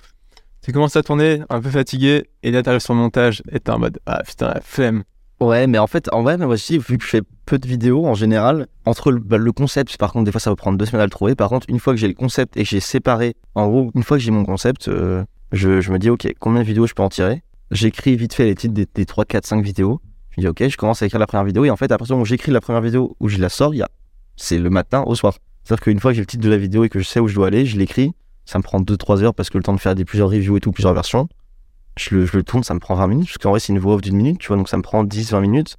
[SPEAKER 2] Tu commences à tourner, un peu fatigué, et là, t'arrives sur le montage, et t'es en mode, ah putain, la flemme.
[SPEAKER 3] Ouais, mais en fait, en vrai, moi aussi, vu que je fais peu de vidéos en général, entre le, bah, le concept, par contre, des fois ça va prendre deux semaines à le trouver. Par contre, une fois que j'ai le concept et que j'ai séparé, en gros, une fois que j'ai mon concept, euh, je, me dis, ok, combien de vidéos je peux en tirer? J'écris vite fait les titres des, des 3, 4, 5 vidéos. Je me dis, ok, je commence à écrire la première vidéo. Et en fait, à partir du moment où j'écris la première vidéo, où je la sors, c'est le matin au soir. C'est-à-dire qu'une fois que j'ai le titre de la vidéo et que je sais où je dois aller, je l'écris. Ça me prend 2-3 heures parce que le temps de faire des plusieurs reviews et tout, plusieurs versions. Je le, je le tourne, ça me prend 20 minutes, parce qu'en vrai, c'est une voix off d'une minute, tu vois, donc ça me prend 10-20 minutes.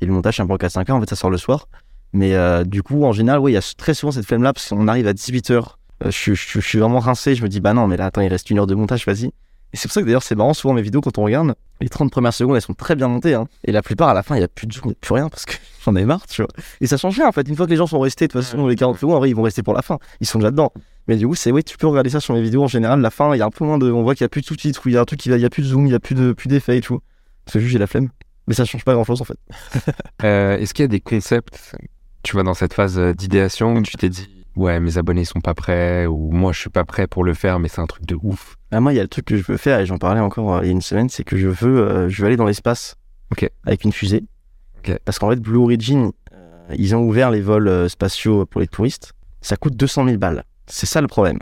[SPEAKER 3] Et le montage, ça me prend 4-5 heures, en fait, ça sort le soir. Mais euh, du coup, en général, oui, il y a très souvent cette flemme-là, parce qu'on arrive à 18h. je, je- je suis vraiment rincé, je me dis, bah non, mais là, attends, il reste une heure de montage, vas-y. Et c'est pour ça que d'ailleurs, c'est marrant, souvent mes vidéos, quand on regarde, les 30 premières secondes, elles sont très bien montées. Hein. Et la plupart, à la fin, il n'y a plus de zoom, il n'y a plus rien, parce que j'en ai marre, tu vois. Et ça change rien, en fait. Une fois que les gens sont restés, de toute façon, les 40 secondes, en vrai, ils vont rester pour la fin. Ils sont déjà dedans. Mais du coup, c'est, oui, tu peux regarder ça sur mes vidéos, en général, la fin, il y a un peu moins de. On voit qu'il n'y a plus de sous-titres, ou il y a un truc qui va, il n'y a plus de zoom, il n'y a plus de plus d'effets et tout. Parce que juste, j'ai la flemme. Mais ça change pas grand-chose, en fait.
[SPEAKER 1] Euh, Est-ce qu'il y a des concepts, tu vois, dans cette phase euh, d'idéation où tu t'es dit, ouais, mes abonnés sont pas prêts, ou moi je suis pas prêt pour le faire, mais c'est un truc de ouf?
[SPEAKER 3] Ah, moi, il y a le truc que je veux faire, et j'en parlais encore euh, il y a une semaine, c'est que je veux, euh, je veux aller dans l'espace
[SPEAKER 1] Ok.
[SPEAKER 3] avec une fusée.
[SPEAKER 1] Ok.
[SPEAKER 3] Parce qu'en fait, Blue Origin, euh, ils ont ouvert les vols euh, spatiaux pour les touristes. Ça coûte 200 000 balles. C'est ça le problème.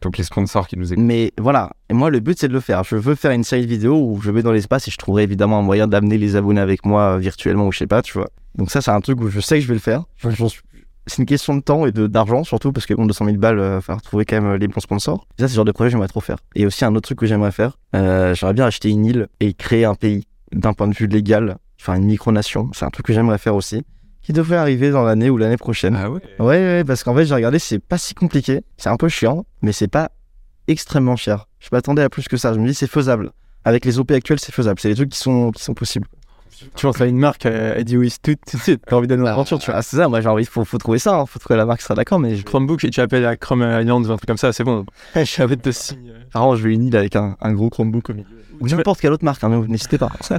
[SPEAKER 1] Donc les sponsors qui nous écoutent.
[SPEAKER 3] Mais voilà, et moi, le but, c'est de le faire. Je veux faire une série de vidéos où je vais dans l'espace et je trouverai évidemment un moyen d'amener les abonnés avec moi virtuellement ou je sais pas, tu vois. Donc ça, c'est un truc où je sais que je vais le faire. C'est une question de temps et de- d'argent surtout parce que bon 200 000 balles, euh, faire trouver quand même euh, les bons sponsors. Ça, c'est le genre de projet que j'aimerais trop faire. Et aussi un autre truc que j'aimerais faire, euh, j'aimerais bien acheter une île et créer un pays d'un point de vue légal, enfin une micronation. C'est un truc que j'aimerais faire aussi, qui devrait arriver dans l'année ou l'année prochaine.
[SPEAKER 1] Ah ouais
[SPEAKER 3] Ouais, ouais, parce qu'en fait, j'ai regardé, c'est pas si compliqué. C'est un peu chiant, mais c'est pas extrêmement cher. Je m'attendais à plus que ça. Je me dis, c'est faisable. Avec les OP actuels, c'est faisable. C'est des trucs qui sont, qui sont possibles.
[SPEAKER 2] Tu penses à une marque, euh, elle dit oui, tout de suite. T'as envie d'aller dans l'aventure, tu vois.
[SPEAKER 3] Ah, c'est ça, moi j'ai envie, faut, faut trouver ça. hein. Faut trouver la marque qui sera d'accord, mais je...
[SPEAKER 2] Chromebook et tu appelles à Chrome Island ou un truc comme ça, c'est bon. Je avais de signe.
[SPEAKER 3] Apparemment, je veux une île avec un, un gros Chromebook au milieu. Ou n'importe quelle autre marque, hein, n'hésitez pas.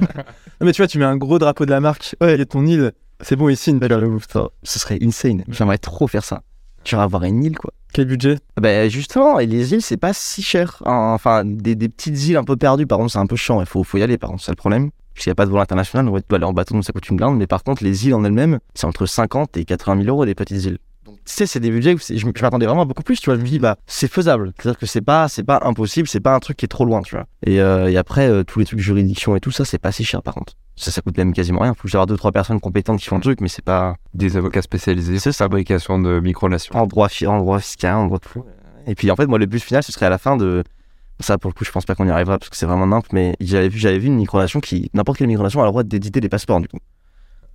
[SPEAKER 2] Non, mais tu vois, tu mets un gros drapeau de la marque, ouais, il y a ton île, c'est bon ici.
[SPEAKER 3] Putain, ce serait insane. J'aimerais trop faire ça. Tu vas avoir une île, quoi.
[SPEAKER 2] Quel budget?
[SPEAKER 3] Ben justement, et les îles, c'est pas si cher. hein. Enfin, des, des petites îles un peu perdues, par contre, c'est un peu chiant. Il faut, faut y aller, par contre, c'est le problème. S'il n'y a pas de vol international, ouais, tu dois aller en bateau, donc ça coûte une blinde. Mais par contre, les îles en elles-mêmes, c'est entre 50 et 80 000 euros des petites îles. Tu sais, c'est des budgets où je, m'attendais vraiment à beaucoup plus, tu vois. Je me dis, bah, c'est faisable. C'est-à-dire que c'est pas, c'est pas impossible, c'est pas un truc qui est trop loin, tu vois. Et, euh, et après, euh, tous les trucs juridiction et tout ça, c'est pas si cher, par contre. Ça, ça coûte même quasiment rien. Faut juste avoir deux, trois personnes compétentes qui font le truc, mais c'est pas
[SPEAKER 1] Des avocats spécialisés,
[SPEAKER 3] C'est
[SPEAKER 1] fabrication de micronations.
[SPEAKER 3] en droit, en droit fiscal, en droit de fou. Et puis en fait, moi, le but final, ce serait à la fin de. Ça, pour le coup, je pense pas qu'on y arrivera parce que c'est vraiment nimp, mais j'avais vu, j'avais vu une micronation qui. N'importe quelle micronation a le droit d'éditer des passeports, du coup.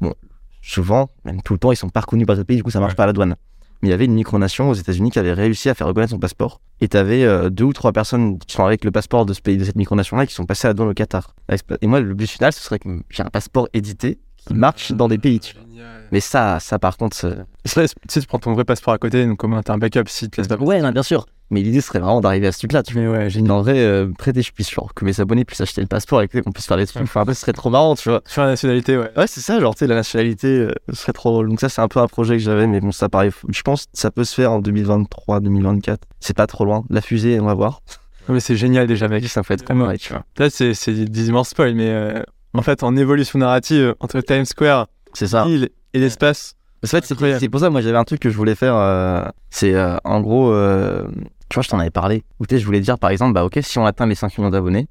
[SPEAKER 3] Bon, souvent, même tout le temps, ils sont pas reconnus par ce pays, du coup, ça marche
[SPEAKER 1] Ouais.
[SPEAKER 3] pas à la douane. Mais il y avait une micronation aux États-Unis qui avait réussi à faire reconnaître son passeport. Et t'avais euh, deux ou trois personnes qui sont avec le passeport de ce pays, de cette micronation-là, qui sont passées à douane au Qatar. Et moi, le but final, ce serait que j'ai un passeport édité qui marche dans des pays. tu vois. Mais ça, ça, par contre,
[SPEAKER 2] tu sais, tu prends ton vrai passeport à côté, donc comment t'as un backup si tu te laisses pas.
[SPEAKER 3] Ouais, non, bien sûr. Mais l'idée serait vraiment d'arriver à ce truc-là. Tu
[SPEAKER 2] Mais ouais.
[SPEAKER 3] En vrai, euh, prêter, je puisse, genre, que mes abonnés puissent acheter le passeport et qu'on puisse faire des trucs. Enfin, un peu, ce serait trop marrant, tu vois.
[SPEAKER 2] Sur la nationalité, ouais.
[SPEAKER 3] Ouais, c'est ça, genre, tu sais, la nationalité, euh, ce serait trop drôle. Donc, ça, c'est un peu un projet que j'avais, mais bon, ça pareil. Je pense que ça peut se faire en 2023, 2024. C'est pas trop loin. La fusée, on va voir.
[SPEAKER 2] Non, mais c'est génial déjà, mec.
[SPEAKER 3] Ça peut être pareil, tu vois.
[SPEAKER 2] Là, c'est c'est des immenses spoils, mais euh, en fait, en évolution narrative, entre Times Square,
[SPEAKER 3] C'est ça.
[SPEAKER 2] et l'espace.
[SPEAKER 3] Fait, c'est pour ça, moi, j'avais un truc que je voulais faire. euh, c'est en gros, tu vois, je t'en avais parlé. Où tu sais, je voulais dire, par exemple, bah, ok, si on atteint les 5 millions d'abonnés,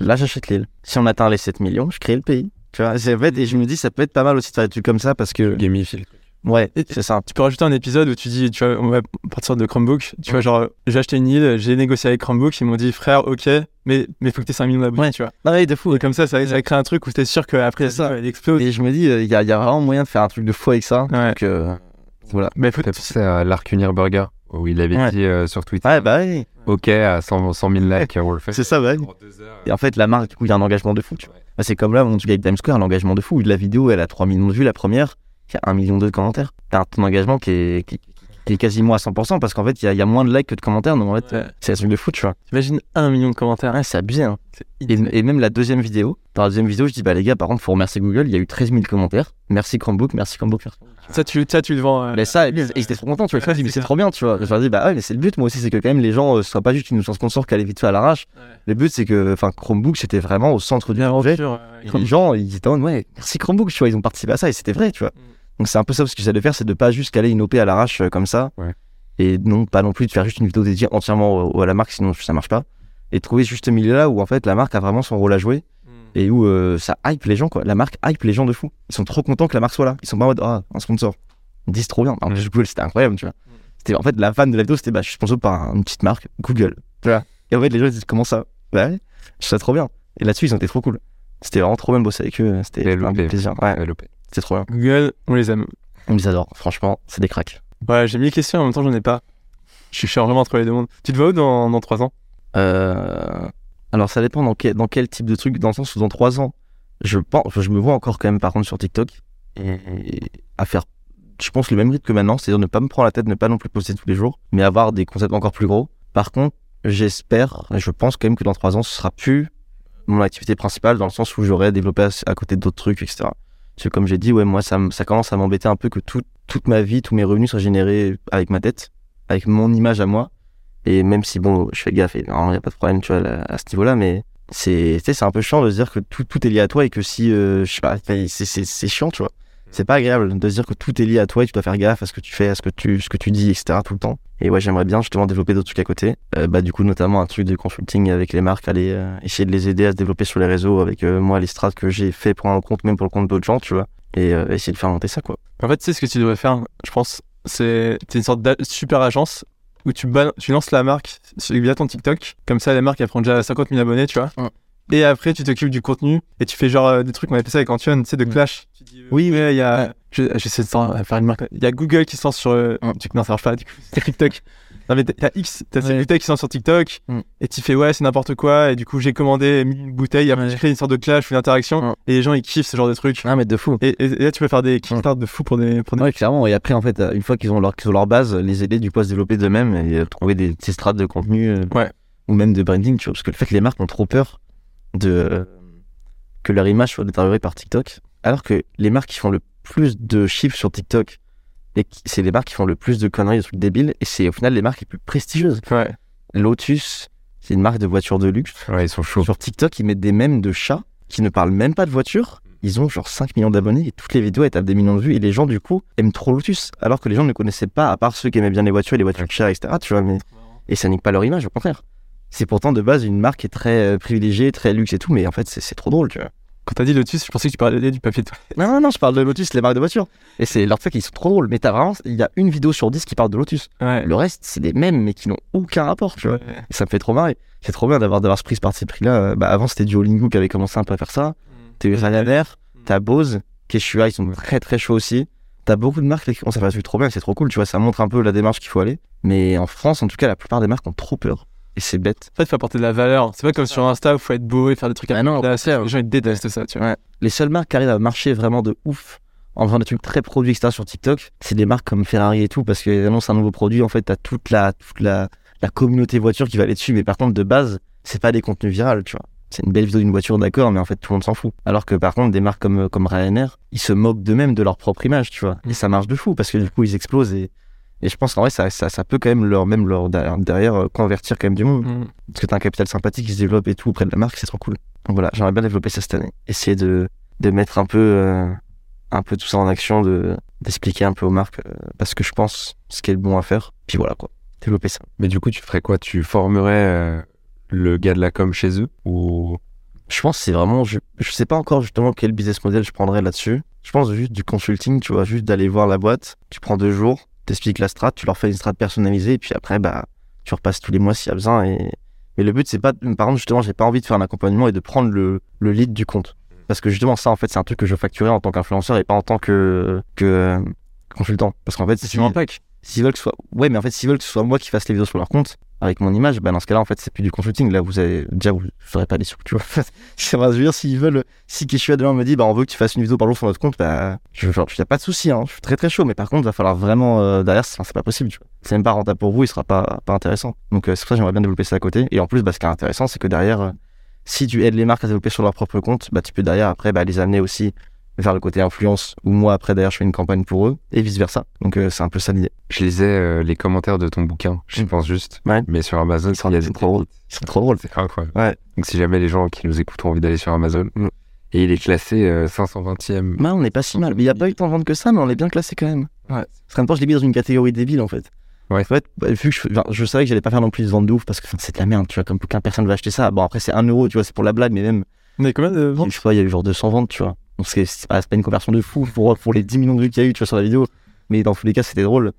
[SPEAKER 3] là, j'achète l'île. Si on atteint les 7 millions, je crée le pays. Tu vois, c'est en fait, et je me dis, ça peut être pas mal aussi de faire des trucs comme ça parce que,
[SPEAKER 1] Gamify.
[SPEAKER 3] ouais, c'est ça.
[SPEAKER 2] Tu peux rajouter un épisode où tu dis, tu vois, on va partir de Chromebook. Tu vois, genre, j'ai acheté une île, j'ai négocié avec Chromebook, ils m'ont dit, frère, ok, mais mais faut que t'aies 5 millions d'abonnés,
[SPEAKER 3] Ouais.
[SPEAKER 2] tu vois.
[SPEAKER 3] Non, mais de fou.
[SPEAKER 2] Et comme ça, ça, ça crée un truc où t'es sûr qu'après
[SPEAKER 3] C'est ça.
[SPEAKER 2] ça, elle explose.
[SPEAKER 3] Et je me dis, il y, a- y a vraiment moyen de faire un truc de fou avec ça.
[SPEAKER 2] Ouais.
[SPEAKER 3] Donc, euh, voilà.
[SPEAKER 2] Mais faut
[SPEAKER 1] pensé à l'Arcunir Burger où il avait
[SPEAKER 3] Ouais.
[SPEAKER 1] dit euh, sur Twitter
[SPEAKER 3] Ouais, bah oui.
[SPEAKER 1] OK à 100, 100 000 likes, on le fait.
[SPEAKER 3] C'est ça, bah
[SPEAKER 1] heures.
[SPEAKER 3] Et en fait, la marque, du coup, il y a un engagement de fou. Tu vois.
[SPEAKER 1] Ouais.
[SPEAKER 3] Bah, c'est comme là, mon truc avec Times Square, l'engagement de fou. La vidéo, elle a 3 millions de vues, la première. Il y a 1 million de commentaires. T'as un ton d'engagement qui est, qui, quasiment à 100% parce qu'en fait, il y, a- il y a moins de likes que de commentaires. Donc, en fait,
[SPEAKER 2] Ouais.
[SPEAKER 3] c'est un truc de fou, tu vois.
[SPEAKER 2] T'imagines un million de commentaires.
[SPEAKER 3] Ouais, c'est abusé, hein. Et, et même la deuxième vidéo, dans la deuxième vidéo, je dis, bah les gars, par contre, faut remercier Google. Il y a eu 13 000 commentaires. Merci Chromebook, merci Chromebook.
[SPEAKER 2] Ça, tu, ça, tu le vends. euh,
[SPEAKER 3] Mais ça, et ils étaient trop contents, tu vois. Je me dis, mais c'est trop bien, tu vois. Je leur dis, bah ouais, mais c'est le but, moi aussi, c'est que quand même les gens, euh, ce soit pas juste une notion sponsor qui allait vite fait à l'arrache.
[SPEAKER 2] Ouais.
[SPEAKER 3] Le but, c'est que, enfin, Chromebook, c'était vraiment au centre du projet. Et les gens, ils étaient en ouais, merci Chromebook, tu vois, ils ont participé à ça et c'était vrai, tu vois.
[SPEAKER 2] Mm.
[SPEAKER 3] Donc c'est un peu ça ce que j'essaie de faire, c'est de pas juste caler une OP à l'arrache euh, comme ça.
[SPEAKER 1] Ouais.
[SPEAKER 3] Et non, pas non plus de faire juste une vidéo dédiée entièrement à la marque, sinon ça marche pas. Et de trouver juste ce milieu-là où en fait la marque a vraiment son rôle à jouer
[SPEAKER 2] Mm.
[SPEAKER 3] et où euh, ça hype les gens, quoi. La marque hype les gens de fou. Ils sont trop contents que la marque soit là. Ils sont pas en mode, ah, un sponsor. Ils disent trop bien. En plus, Google, c'était incroyable, tu vois.
[SPEAKER 2] Mm.
[SPEAKER 3] C'était en fait la fan de la vidéo, c'était, bah, je suis sponsor par une petite marque, Google. Tu vois. Et en fait, les gens ils disent, comment ça? Bah ouais, je ça trop bien. Et là-dessus, ils ont été trop cool. C'était vraiment trop bien de bosser avec eux. C'était un plaisir. Ouais, C'était trop bien.
[SPEAKER 2] Google, on les aime.
[SPEAKER 3] On les adore. Franchement, c'est des cracks.
[SPEAKER 2] Ouais, j'ai mis les questions, en même temps, j'en ai pas. Je suis vraiment entre les deux mondes. Tu te vois où dans, dans 3 ans?
[SPEAKER 3] Euh, Alors, ça dépend dans quel, dans quel type de truc. Dans le sens où dans trois ans, je pense, je me vois encore quand même par contre sur TikTok et à faire, je pense, le même rythme que maintenant, c'est-à-dire ne pas me prendre la tête, ne pas non plus poster tous les jours, mais avoir des concepts encore plus gros. Par contre, j'espère, et je pense quand même que dans trois ans, ce sera plus mon activité principale dans le sens où j'aurais développé à, à côté d'autres trucs, etc. Parce que comme j'ai dit, moi, ça, commence à m'embêter un peu que tout- toute ma vie, tous mes revenus soient générés avec ma tête, avec mon image à moi. Et même si, bon, je fais gaffe, et il n'y a pas de problème, tu vois, à ce niveau-là, mais c'est, un peu chiant de se dire que tout, est lié à toi et que si, euh, je sais pas, c'est chiant, tu vois. C'est pas agréable de se dire que tout est lié à toi et tu dois faire gaffe à ce que tu fais, à ce que tu, ce que tu dis, etc. tout le temps. Et ouais, j'aimerais bien justement développer d'autres trucs à côté. Euh, bah, du coup, notamment un truc de consulting avec les marques, aller euh, essayer de les aider à se développer sur les réseaux avec euh, moi, les strats que j'ai fait pour un compte, même pour le compte d'autres gens, tu vois. Et euh, essayer de faire monter ça, quoi.
[SPEAKER 2] En fait, tu sais ce que tu devrais faire, je pense, c'est t'es une sorte de super agence où tu, tu lances la marque sur- via ton TikTok. Comme ça, la marque, elle prend déjà 50 000 abonnés, tu vois. Et après, tu t'occupes du contenu et tu fais genre euh, des trucs, on appelle ça avec Antoine, tu sais, de
[SPEAKER 3] Mm.
[SPEAKER 2] clash. Tu dis, euh,
[SPEAKER 3] Oui,
[SPEAKER 2] ouais, il y a.
[SPEAKER 3] Ouais.
[SPEAKER 2] je- J'essaie de s'en- faire une marque. Il y a Google qui se lance sur. euh,
[SPEAKER 3] Mm.
[SPEAKER 2] tu- Non, ça marche pas, du coup, c'est TikTok. Non, mais t'as- X, t'as ces
[SPEAKER 3] Ouais.
[SPEAKER 2] bouteilles qui sont sur TikTok
[SPEAKER 3] Mm.
[SPEAKER 2] et tu fais ouais, c'est n'importe quoi. Et du coup, j'ai commandé une bouteille, après,
[SPEAKER 3] Ouais.
[SPEAKER 2] tu crées une sorte de clash ou une interaction
[SPEAKER 3] Mm.
[SPEAKER 2] et les gens ils kiffent ce genre de trucs.
[SPEAKER 3] Ah, mais de fou.
[SPEAKER 2] Et, et- et là, tu peux faire des kickstarts de fou pour des. Pour des...
[SPEAKER 3] Ouais, clairement. Et après, en fait, une fois qu'ils ont leur, ont leur base, les aider du coup à se développer d'eux-mêmes et euh, trouver des, des strates de contenu euh,
[SPEAKER 2] Ouais.
[SPEAKER 3] ou même de branding, tu vois. Parce que le fait que les marques ont trop peur de euh, que leur image soit détériorée par TikTok, alors que les marques qui font le plus de chiffres sur TikTok, c'est les marques qui font le plus de conneries, de trucs débiles, et c'est au final les marques les plus prestigieuses.
[SPEAKER 2] Ouais.
[SPEAKER 3] Lotus, c'est une marque de voitures de luxe.
[SPEAKER 1] Ouais, ils sont chauds.
[SPEAKER 3] Sur TikTok, ils mettent des mèmes de chats qui ne parlent même pas de voiture. Ils ont genre 5 millions d'abonnés et toutes les vidéos elles tapent des millions de vues et les gens du coup aiment trop Lotus alors que les gens ne connaissaient pas à part ceux qui aimaient bien les voitures et les voitures chères etc tu vois mais et ça nique pas leur image au contraire c'est pourtant de base une marque qui est très euh, privilégiée très luxe et tout mais en fait c'est trop drôle tu vois
[SPEAKER 2] Quand t'as dit Lotus, je pensais que tu parlais du papier de toilette.
[SPEAKER 3] non non non je parle de Lotus les marques de voitures et c'est leur fait qu'ils sont trop drôles mais t'as vraiment il y a une vidéo sur 10 qui parle de Lotus
[SPEAKER 2] Ouais.
[SPEAKER 3] le reste c'est des mêmes mais qui n'ont aucun rapport tu vois
[SPEAKER 2] Ouais.
[SPEAKER 3] et ça me fait trop marrer c'est trop bien d'avoir d'avoir ce pris ce parti pris là bah avant c'était Duolingo qui avait commencé un peu à faire ça T'as eu Ryanair, t'as Bose, Keshua, ils sont très très chauds aussi. T'as beaucoup de marques qui commencent à faire trop bien, c'est trop cool, tu vois, ça montre un peu la démarche qu'il faut aller. Mais en France, en tout cas, la plupart des marques ont trop peur. Et c'est bête.
[SPEAKER 2] En fait, il faut apporter de la valeur. C'est pas comme sur Insta où il faut être beau et faire des trucs à
[SPEAKER 3] Ah non.
[SPEAKER 2] Les gens ils détestent ça, tu vois.
[SPEAKER 3] Ouais. Les seules marques qui arrivent à marcher vraiment de ouf en faisant des trucs très produits, etc. sur TikTok, c'est des marques comme Ferrari et tout, parce qu'ils annoncent un nouveau produit, en fait, t'as toute la, toute la, la communauté voiture qui va aller dessus. Mais par contre, de base, c'est pas des contenus virals, tu vois. C'est une belle vidéo d'une voiture, d'accord, mais en fait, tout le monde s'en fout. Alors que par contre, des marques comme, comme Ryanair, ils se moquent d'eux-mêmes de leur propre image, tu vois. Et ça marche de fou, parce que du coup, ils explosent et, et je pense qu'en vrai, ça, ça, ça peut quand même leur, même leur, derrière, euh, convertir quand même du monde.
[SPEAKER 2] Mm.
[SPEAKER 3] Parce que t'as un capital sympathique qui se développe et tout auprès de la marque, c'est trop cool. Donc voilà, j'aimerais bien développer ça cette année. Essayer de, de mettre un peu, euh, un peu tout ça en action, de d'expliquer un peu aux marques euh, parce que je pense ce qui est le bon à faire. Puis voilà quoi, développer ça.
[SPEAKER 1] Mais du coup, tu ferais quoi? Tu formerais euh, le gars de la com chez eux? Ou
[SPEAKER 3] Je pense que c'est vraiment, je, je sais pas encore justement quel business model je prendrais là-dessus. Je pense juste du consulting, tu vois, juste d'aller voir la boîte, tu prends deux jours, t'expliques la strat, tu leur fais une strat personnalisée et puis après, bah, tu repasses tous les mois s'il y a besoin. Et... Mais le but, c'est pas, par contre, justement, j'ai pas envie de faire un accompagnement et de prendre le, le lead du compte. Parce que justement, ça, en fait, c'est un truc que je facturais en tant qu'influenceur et pas en tant que, que euh, consultant. Parce qu'en fait,
[SPEAKER 2] C'est
[SPEAKER 3] si-
[SPEAKER 2] un pack.
[SPEAKER 3] S'ils veulent que ce soit ouais mais en fait s'ils veulent que soit moi qui fasse les vidéos sur leur compte avec mon image bah dans ce cas-là en fait c'est plus du consulting. Là vous avez déjà vous ferez pas des sous tu vois. Vrai je veux dire s'ils veulent si Keshua demain me dit bah on veut que tu fasses une vidéo par jour sur notre compte bah je y a pas de souci hein. Je suis très très chaud mais par contre va falloir vraiment euh, derrière c'est pas possible tu vois. C'est même pas rentable pour vous il sera pas pas intéressant. Donc euh, c'est pour ça que j'aimerais bien développer ça à côté. Et en plus bah ce qui est intéressant c'est que derrière euh, si tu aides les marques à développer sur leur propre compte bah tu peux derrière après bah les amener aussi vers le côté influence où moi après derrière je fais une campagne pour eux et vice versa donc euh, c'est un peu ça l'idée
[SPEAKER 1] Je lisais euh, les commentaires de ton bouquin, j'y
[SPEAKER 3] Mm.
[SPEAKER 1] pense juste.
[SPEAKER 3] Ouais.
[SPEAKER 1] Mais sur Amazon,
[SPEAKER 3] Ils sont-
[SPEAKER 1] il y a
[SPEAKER 3] ils
[SPEAKER 1] des
[SPEAKER 3] sont trop drôles. Ils sont trop drôles.
[SPEAKER 1] C'est incroyable.
[SPEAKER 3] Ouais.
[SPEAKER 1] Donc si jamais les gens qui nous écoutent ont envie d'aller sur Amazon,
[SPEAKER 3] Mm.
[SPEAKER 1] et il est classé euh, 520e.
[SPEAKER 3] Bah, on n'est pas si mal. Mais il n'y a pas eu tant de ventes que ça, mais on est bien classé quand même.
[SPEAKER 2] Ouais.
[SPEAKER 3] Parce qu'en même temps, je l'ai mis dans une catégorie débile en fait.
[SPEAKER 1] Ouais.
[SPEAKER 3] En fait, bah, vu que je, je savais que j'allais pas faire non plus de vente de ouf parce que c'est de la merde, tu vois, comme aucun personne va acheter ça. Bon, après, c'est 1 euro, tu vois, c'est pour la blague, mais même,
[SPEAKER 2] On est combien de ventes?
[SPEAKER 3] je sais pas, il y a eu genre 200 ventes, tu vois. Donc c'est c'est pas, c'est pas une conversion de fou pour, pour les 10 millions de vues qu'il y a eu, tu vois, sur la vidéo. Mais dans tous les cas, c'était drôle.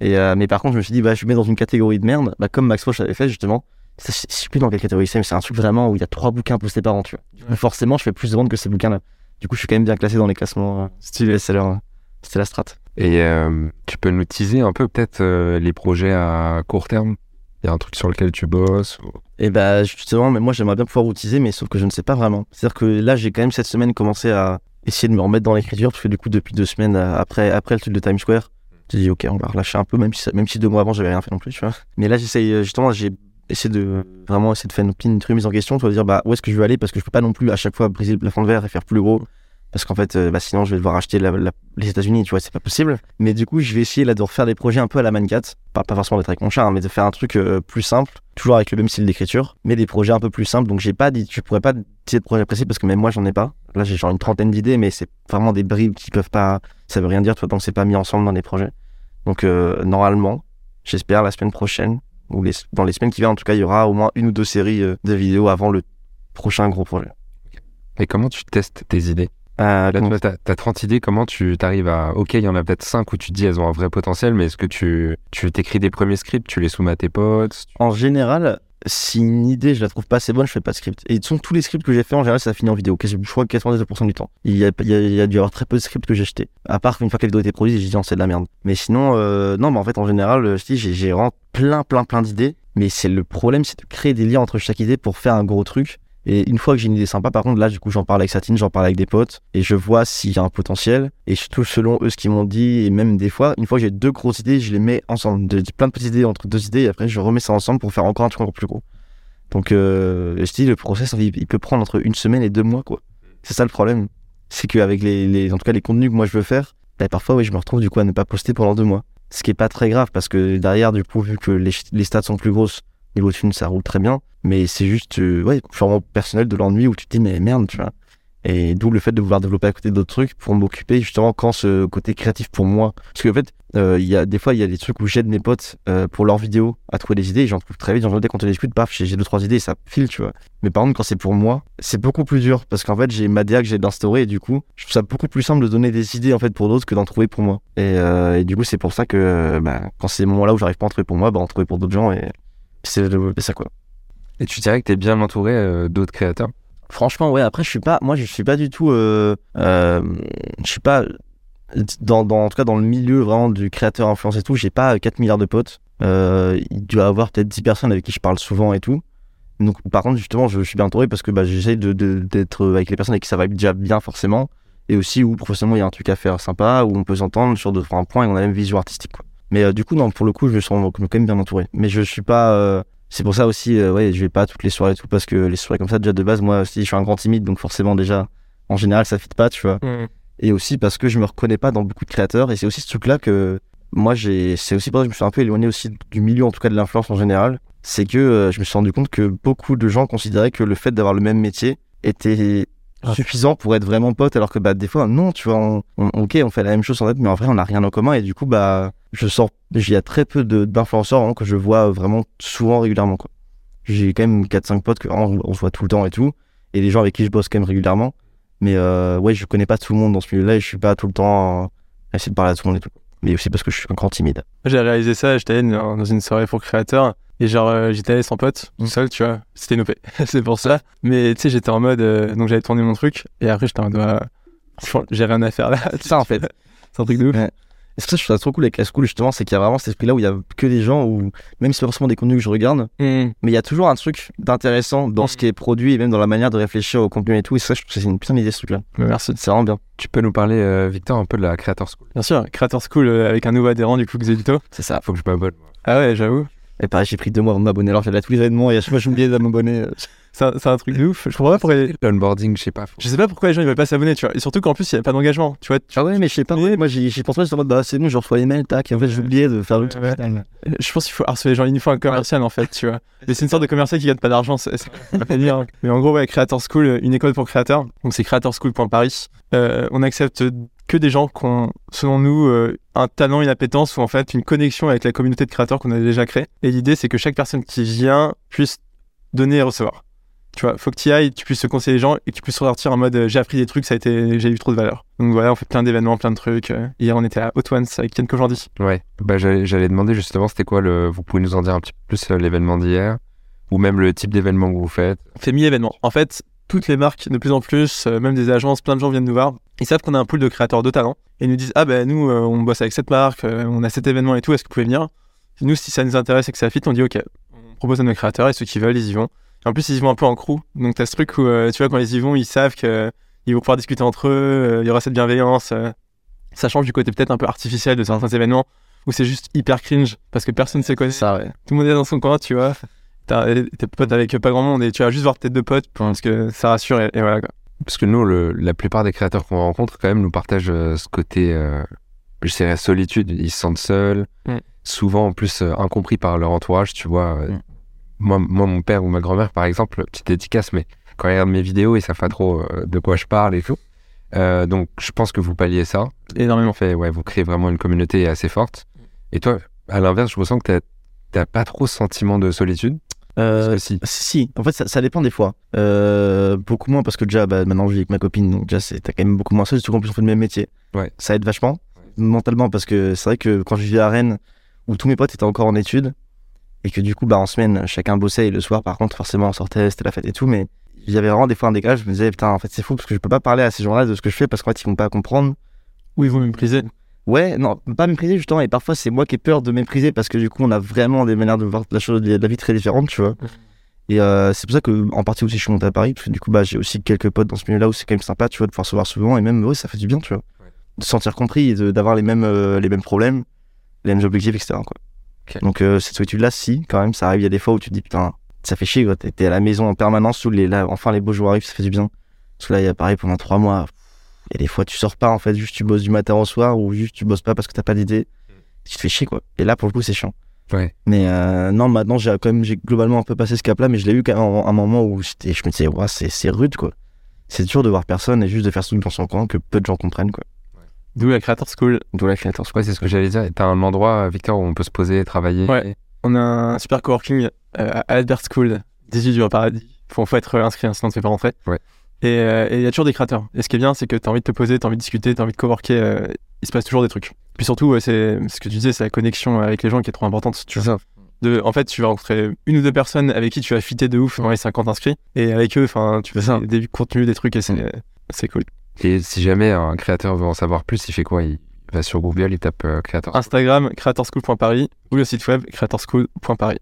[SPEAKER 3] Et, euh, mais par contre, je me suis dit, bah, je mets dans une catégorie de merde, bah, comme Max Roche avait fait justement. Ça, je je sais plus dans quelle catégorie c'est, mais c'est un truc vraiment où il y a trois bouquins postés par an, tu vois. Du coup,
[SPEAKER 2] Ouais.
[SPEAKER 3] forcément, je fais plus de ventes que ces bouquins-là. Du coup, je suis quand même bien classé dans les classements euh, style euh. C'était la strat.
[SPEAKER 1] Et euh, tu peux nous teaser un peu peut-être euh, les projets à court terme? Il y a un truc sur lequel tu bosses ou-
[SPEAKER 3] Et bah justement, mais moi j'aimerais bien pouvoir utiliser, mais sauf que je ne sais pas vraiment. C'est-à-dire que là, j'ai quand même cette semaine commencé à essayer de me remettre dans l'écriture, parce que du coup, depuis deux semaines euh, après, après le truc de Times Square, j'ai dit ok, on va relâcher un peu, même si, même si deux mois avant, j'avais rien fait non plus, tu vois. Mais là, j'essaye euh, justement, j'ai essayé de vraiment essayer de faire une, petite remise en question, de dire bah où est-ce que je veux aller, parce que je peux pas non plus à chaque fois briser le plafond de verre et faire plus gros. Parce qu'en fait, euh, bah, sinon, je vais devoir acheter les États-Unis, tu vois, c'est pas possible. Mais du coup, je vais essayer là de refaire des projets un peu à la Mancat. Pas, forcément d'être avec mon chat, hein, mais de faire un truc euh, plus simple, toujours avec le même style d'écriture, mais des projets un peu plus simples. Donc, j'ai pas dit, je pourrais pas dire de projet précis parce que même moi, j'en ai pas. Là, j'ai genre une trentaine d'idées, mais c'est vraiment des bribes qui peuvent pas. Ça veut rien dire, toi, tant que c'est pas mis ensemble dans les projets. Donc, euh, normalement, j'espère la semaine prochaine, ou dans les semaines qui viennent, en tout cas, il y aura au moins une ou deux séries de vidéos avant le prochain gros projet.
[SPEAKER 1] Et comment tu testes tes idées?
[SPEAKER 3] Euh,
[SPEAKER 1] Là, toi, t'as as 30 idées, comment tu t'arrives à... Ok, il y en a peut-être 5 où tu te dis elles ont un vrai potentiel, mais est-ce que tu tu t'écris des premiers scripts, tu les soumets à tes potes tu-
[SPEAKER 3] En général, si une idée je la trouve pas assez bonne, je fais pas de script. Et façon, tous les scripts que j'ai fait en général, ça finit en vidéo. Je crois que 99% du temps. Il y, a, il, y a, il y a dû y avoir très peu de scripts que j'ai jetés. À part qu'une fois que la vidéo était produite, j'ai dit c'est de la merde. Mais sinon, euh, non, mais en fait, en général, euh, je dis, j'ai j'ai vraiment plein, plein, plein d'idées. Mais c'est le problème, c'est de créer des liens entre chaque idée pour faire un gros truc. Et une fois que j'ai une idée sympa, par contre, là, du coup, j'en parle avec Satine, j'en parle avec des potes, et je vois s'il y a un potentiel. Et surtout, selon eux, ce qu'ils m'ont dit, et même des fois, une fois que j'ai deux grosses idées, je les mets ensemble. De- plein de petites idées entre deux idées, et après, je remets ça ensemble pour faire encore un truc encore plus gros. Donc, euh, je dis, le process, il, peut prendre entre une semaine et deux mois, quoi. C'est ça le problème. C'est qu'avec les, en tout cas, les contenus que moi je veux faire, bah, parfois, oui, je me retrouve du coup à ne pas poster pendant deux mois. Ce qui est pas très grave parce que derrière, du coup, vu que les stats sont plus grosses, niveau thunes, ça roule très bien. Mais c'est juste, euh, ouais, purement personnel de l'ennui où tu te dis, mais merde, tu vois. Et d'où le fait de vouloir développer à côté d'autres trucs pour m'occuper justement quand ce côté créatif pour moi. Parce qu'en fait, euh, y a des fois, il y a des trucs où j'aide mes potes euh, pour leurs vidéos à trouver des idées j'en trouve très vite. Genre, dès qu'on te discute, paf, j'ai deux, trois idées et ça file, tu vois. Mais par contre, quand c'est pour moi, c'est beaucoup plus dur parce qu'en fait, j'ai ma DA que j'ai d'instaurer et du coup, je trouve ça beaucoup plus simple de donner des idées en fait pour d'autres que d'en trouver pour moi. Et, euh, du coup, c'est pour ça que euh, bah, quand c'est le moment là où j'arrive pas à en trouver pour moi, bah, en trouver pour d'autres gens c'est ça quoi.
[SPEAKER 1] Et tu dirais que t'es bien entouré euh, d'autres créateurs?
[SPEAKER 3] Franchement, ouais. Après, je suis pas, moi, je suis pas du tout, euh, euh, je suis pas dans, dans, en tout cas, dans le milieu vraiment du créateur influence et tout. J'ai pas 4 milliards de potes. Euh, il doit y avoir peut-être 10 personnes avec qui je parle souvent et tout. Donc, par contre, justement, je, je suis bien entouré parce que bah, j'essaye de, d'être avec les personnes avec qui ça va déjà bien forcément, et aussi où professionnellement il y a un truc à faire sympa, où on peut s'entendre sur différents points et on a la même vision artistique. Quoi. Mais euh, du coup, non, pour le coup, je me sens quand même bien entouré. Mais je suis pas. euh, c'est pour ça aussi, euh, ouais, je vais pas toutes les soirées et tout, parce que les soirées comme ça, déjà de base, moi aussi, je suis un grand timide, donc forcément, déjà, en général, ça fit pas, tu vois. Et aussi parce que je me reconnais pas dans beaucoup de créateurs, et c'est aussi ce truc-là que moi, j'ai. C'est aussi pour ça que je me suis un peu éloigné aussi du milieu, en tout cas de l'influence en général. C'est que je me suis rendu compte que beaucoup de gens considéraient que le fait d'avoir le même métier était
[SPEAKER 2] Ah.
[SPEAKER 3] suffisant pour être vraiment potes, alors que bah des fois non, tu vois, on, on- ok, on fait la même chose en fait, mais en vrai on n'a rien en commun et du coup bah je sors, il y a très peu d'influenceurs vraiment, que je vois vraiment souvent régulièrement quoi. J'ai quand même 4-5 potes que vraiment, on se voit tout le temps et tout, et les gens avec qui je bosse quand même régulièrement, mais euh, ouais je connais pas tout le monde dans ce milieu-là et je suis pas tout le temps euh, à essayer de parler à tout le monde et tout. Mais aussi parce que je suis encore timide.
[SPEAKER 2] J'ai réalisé ça, j'étais dans une soirée pour créateurs et genre euh, j'étais allé sans pote, tout
[SPEAKER 3] Mm.
[SPEAKER 2] seul, tu vois. C'était une OP, c'est pour ça. Mais tu sais, j'étais en mode euh, donc j'avais tourné mon truc et après j'étais en mode j'ai rien à faire là.
[SPEAKER 3] C'est ça en fait.
[SPEAKER 2] C'est un truc de ouf.
[SPEAKER 3] Ouais. Et c'est pour ça que je trouve ça trop cool avec la school justement, c'est qu'il y a vraiment cet esprit-là où il y a que des gens où même si c'est pas forcément des contenus que je regarde,
[SPEAKER 2] Mm.
[SPEAKER 3] mais il y a toujours un truc d'intéressant dans
[SPEAKER 2] Mm.
[SPEAKER 3] ce qui est produit et même dans la manière de réfléchir au contenu et tout. Et ça, je trouve que c'est une putain d'idée ce truc-là.
[SPEAKER 2] Mais merci.
[SPEAKER 3] C'est vraiment bien.
[SPEAKER 1] Tu peux nous parler, euh, Victor, un peu de la Creator School
[SPEAKER 2] Bien sûr, Creator School euh, avec un nouveau adhérent du coup Xelito.
[SPEAKER 3] C'est ça.
[SPEAKER 1] Faut que je m'abonne.
[SPEAKER 2] Ah ouais, j'avoue.
[SPEAKER 3] Et pareil, j'ai pris deux mois avant de m'abonner. Alors j'allais à tous les événements et à chaque fois j'oubliais de m'abonner. Euh.
[SPEAKER 2] C'est un, truc de ouf. Je comprends pas pourquoi.
[SPEAKER 1] L'onboarding, je sais pas. faut-
[SPEAKER 2] Je sais pas pourquoi les gens ils veulent pas s'abonner, tu vois. Et surtout qu'en plus il y a pas d'engagement, tu vois. tu-
[SPEAKER 3] Ah ouais, mais je sais pas. Moi j'y pense pas, j'étais en mode bah c'est bon, je reçois les mails, tac. Et en fait j'oubliais de faire le truc.
[SPEAKER 2] Ouais.
[SPEAKER 3] final.
[SPEAKER 2] Je pense qu'il faut harceler les gens. Il nous faut un commercial en fait, tu vois. Mais c'est une sorte de commercial qui gagne pas d'argent, c'est. Mais en gros, ouais, Creator School, euh, une école pour créateurs. Donc c'est creatorschool.paris. Euh, on accepte que des gens qui ont, selon nous, euh, un talent, une appétence ou en fait une connexion avec la communauté de créateurs qu'on a déjà créée. Et l'idée, c'est que chaque personne qui vient puisse donner et recevoir. Tu vois, faut que tu y ailles, tu puisses se conseiller les gens et que tu puisses ressortir en mode euh, j'ai appris des trucs, ça a été, j'ai eu trop de valeur. Donc voilà, on fait plein d'événements, plein de trucs. Euh, Hier, on était à Hot Ones avec Ken Kojandi.
[SPEAKER 1] Ouais. Bah, j'allais demander justement, c'était quoi le. Vous pouvez nous en dire un petit peu plus euh, l'événement d'hier Ou même le type d'événement que vous faites?
[SPEAKER 2] On fait 1000 événements. En fait, toutes les marques, de plus en plus, euh, même des agences, plein de gens viennent nous voir. Ils savent qu'on a un pool de créateurs de talent. Et ils nous disent Ah ben nous, euh, on bosse avec cette marque, euh, on a cet événement et tout, est-ce que vous pouvez venir? Nous, si ça nous intéresse et que ça fit, on dit Ok, on propose à nos créateurs et ceux qui veulent, ils y vont. En plus, ils y vont un peu en crew. Donc, t'as ce truc où, euh, tu vois, quand ils y vont, ils savent qu'ils vont pouvoir discuter entre eux, euh, il y aura cette bienveillance. euh. ça change du côté peut-être un peu artificiel de certains événements où c'est juste hyper cringe parce que personne ne se connaît.
[SPEAKER 3] Ça, ouais.
[SPEAKER 2] Tout le monde est dans son coin, tu vois. T'es pote avec pas grand monde et tu vas juste voir tête de pote parce que ça rassure et, et voilà quoi.
[SPEAKER 1] Parce que nous, le- la plupart des créateurs qu'on rencontre, quand même, nous partagent euh, ce côté, euh, je dirais, solitude. Ils se sentent seuls,
[SPEAKER 2] Mm.
[SPEAKER 1] souvent en plus euh, incompris par leur entourage, tu vois. euh,
[SPEAKER 3] Mm.
[SPEAKER 1] Moi, moi, mon père ou ma grand-mère, par exemple, petite dédicace, mais quand ils regardent mes vidéos, ils savent pas trop euh, de quoi je parle et tout. Euh, donc, je pense que vous palliez ça.
[SPEAKER 2] Énormément.
[SPEAKER 1] En fait, ouais, vous créez vraiment une communauté assez forte. Et toi, à l'inverse, je ressens que t'as- pas trop ce sentiment de solitude?
[SPEAKER 3] Euh,
[SPEAKER 1] si.
[SPEAKER 3] Si. En fait, ça, ça dépend des fois. Euh, beaucoup moins parce que déjà, bah, maintenant, je vis avec ma copine, donc déjà, t'as quand même beaucoup moins seul, surtout qu'en plus, on fait le même métier.
[SPEAKER 1] Ouais.
[SPEAKER 3] Ça aide vachement, mentalement, parce que c'est vrai que quand je vivais à Rennes, où tous mes potes étaient encore en études, et que du coup, bah, en semaine, chacun bossait, et le soir, par contre, forcément, on sortait, c'était la fête et tout, mais il y avait vraiment des fois un décalage, je me disais, putain, en fait, c'est fou, parce que je peux pas parler à ces gens-là de ce que je fais, parce qu'en fait, ils vont pas comprendre.
[SPEAKER 2] Ou ils vont mépriser.
[SPEAKER 3] Ouais, non, pas mépriser justement, et parfois c'est moi qui ai peur de mépriser parce que du coup on a vraiment des manières de voir la chose, de la vie très différentes, tu vois. Et euh, c'est pour ça que en partie aussi je suis monté à Paris, parce que du coup bah j'ai aussi quelques potes dans ce milieu-là où c'est quand même sympa, tu vois, de pouvoir se voir souvent et même ouais, ça fait du bien, tu vois.
[SPEAKER 1] Ouais.
[SPEAKER 3] De se sentir compris et d'avoir les mêmes euh, les mêmes problèmes, les mêmes objectifs, etc. Quoi. Donc euh, cette solitude-là, si quand même, ça arrive, il y a des fois où tu te dis putain, ça fait chier, quoi. T'es à la maison en permanence, sous les là, enfin les beaux jours arrivent, ça fait du bien. Parce que là, il y a pareil pendant trois mois. Il y a des fois, tu sors pas en fait, juste tu bosses du matin au soir ou juste tu bosses pas parce que t'as pas d'idée. Tu te fais chier quoi. Et là, pour le coup, c'est chiant.
[SPEAKER 1] Ouais.
[SPEAKER 3] Mais euh, non, maintenant, j'ai quand même, j'ai globalement un peu passé ce cap-là, mais je l'ai eu quand même à un moment où je me disais, ouais, c'est, c'est rude quoi. C'est dur de voir personne et juste de faire ce truc dans son coin que peu de gens comprennent quoi.
[SPEAKER 2] D'où la Creator School.
[SPEAKER 3] D'où la créateur.
[SPEAKER 1] Ouais, c'est ce que j'allais dire. T'as un endroit, Victor, où on peut se poser, travailler.
[SPEAKER 2] Ouais. On a un super coworking euh, à Albert School, 18 du Paradis. Faut, faut être inscrit, hein, sinon tu fais pas rentrer.
[SPEAKER 1] Ouais.
[SPEAKER 2] Et euh, il y a toujours des créateurs. Et ce qui est bien, c'est que tu as envie de te poser, tu as envie de discuter, tu as envie de coworker. euh, il se passe toujours des trucs. Puis surtout, c'est ce que tu disais, c'est la connexion avec les gens qui est trop importante. Tu vois.
[SPEAKER 3] ça.
[SPEAKER 2] De, en fait, tu vas rencontrer une ou deux personnes avec qui tu vas fitter de ouf dans les 50 inscrits. Et avec eux, enfin, tu fais
[SPEAKER 3] ça.
[SPEAKER 2] des, des contenus, des trucs, et c'est c'est cool.
[SPEAKER 1] Et si jamais un créateur veut en savoir plus, il fait quoi? Il va sur Google, il tape euh, créateur.
[SPEAKER 2] Instagram, creatorschool.paris ou le site web creatorschool.paris.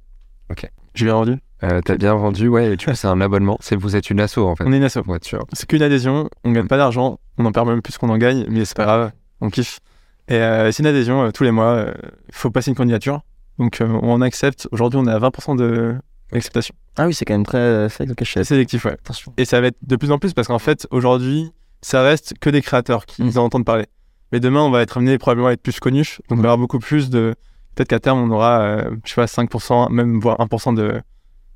[SPEAKER 1] Ok.
[SPEAKER 2] J'ai bien rendu
[SPEAKER 1] Euh, T'as bien vendu, ouais. Et coup, c'est un abonnement. C'est vous êtes une asso en fait.
[SPEAKER 2] On est une asso.
[SPEAKER 1] Ouais, tu vois.
[SPEAKER 2] C'est qu'une adhésion, on gagne pas d'argent, on en perd même plus qu'on en gagne, mais c'est pas grave, on kiffe. Et euh, c'est une adhésion euh, tous les mois, euh, il faut passer une candidature. Donc euh, on accepte, aujourd'hui on est à 20% de d'acceptation.
[SPEAKER 3] Ah oui, c'est quand même très,
[SPEAKER 2] sélectif, ouais.
[SPEAKER 3] Attention.
[SPEAKER 2] Et ça va être de plus en plus parce qu'en fait, aujourd'hui, ça reste que des créateurs qui
[SPEAKER 3] Mm.
[SPEAKER 2] en entendent parler. Mais demain, on va être amené probablement à être plus connus, donc on va avoir beaucoup plus de. Peut-être qu'à terme, on aura, euh, je sais pas, 5%, même voire 1% de,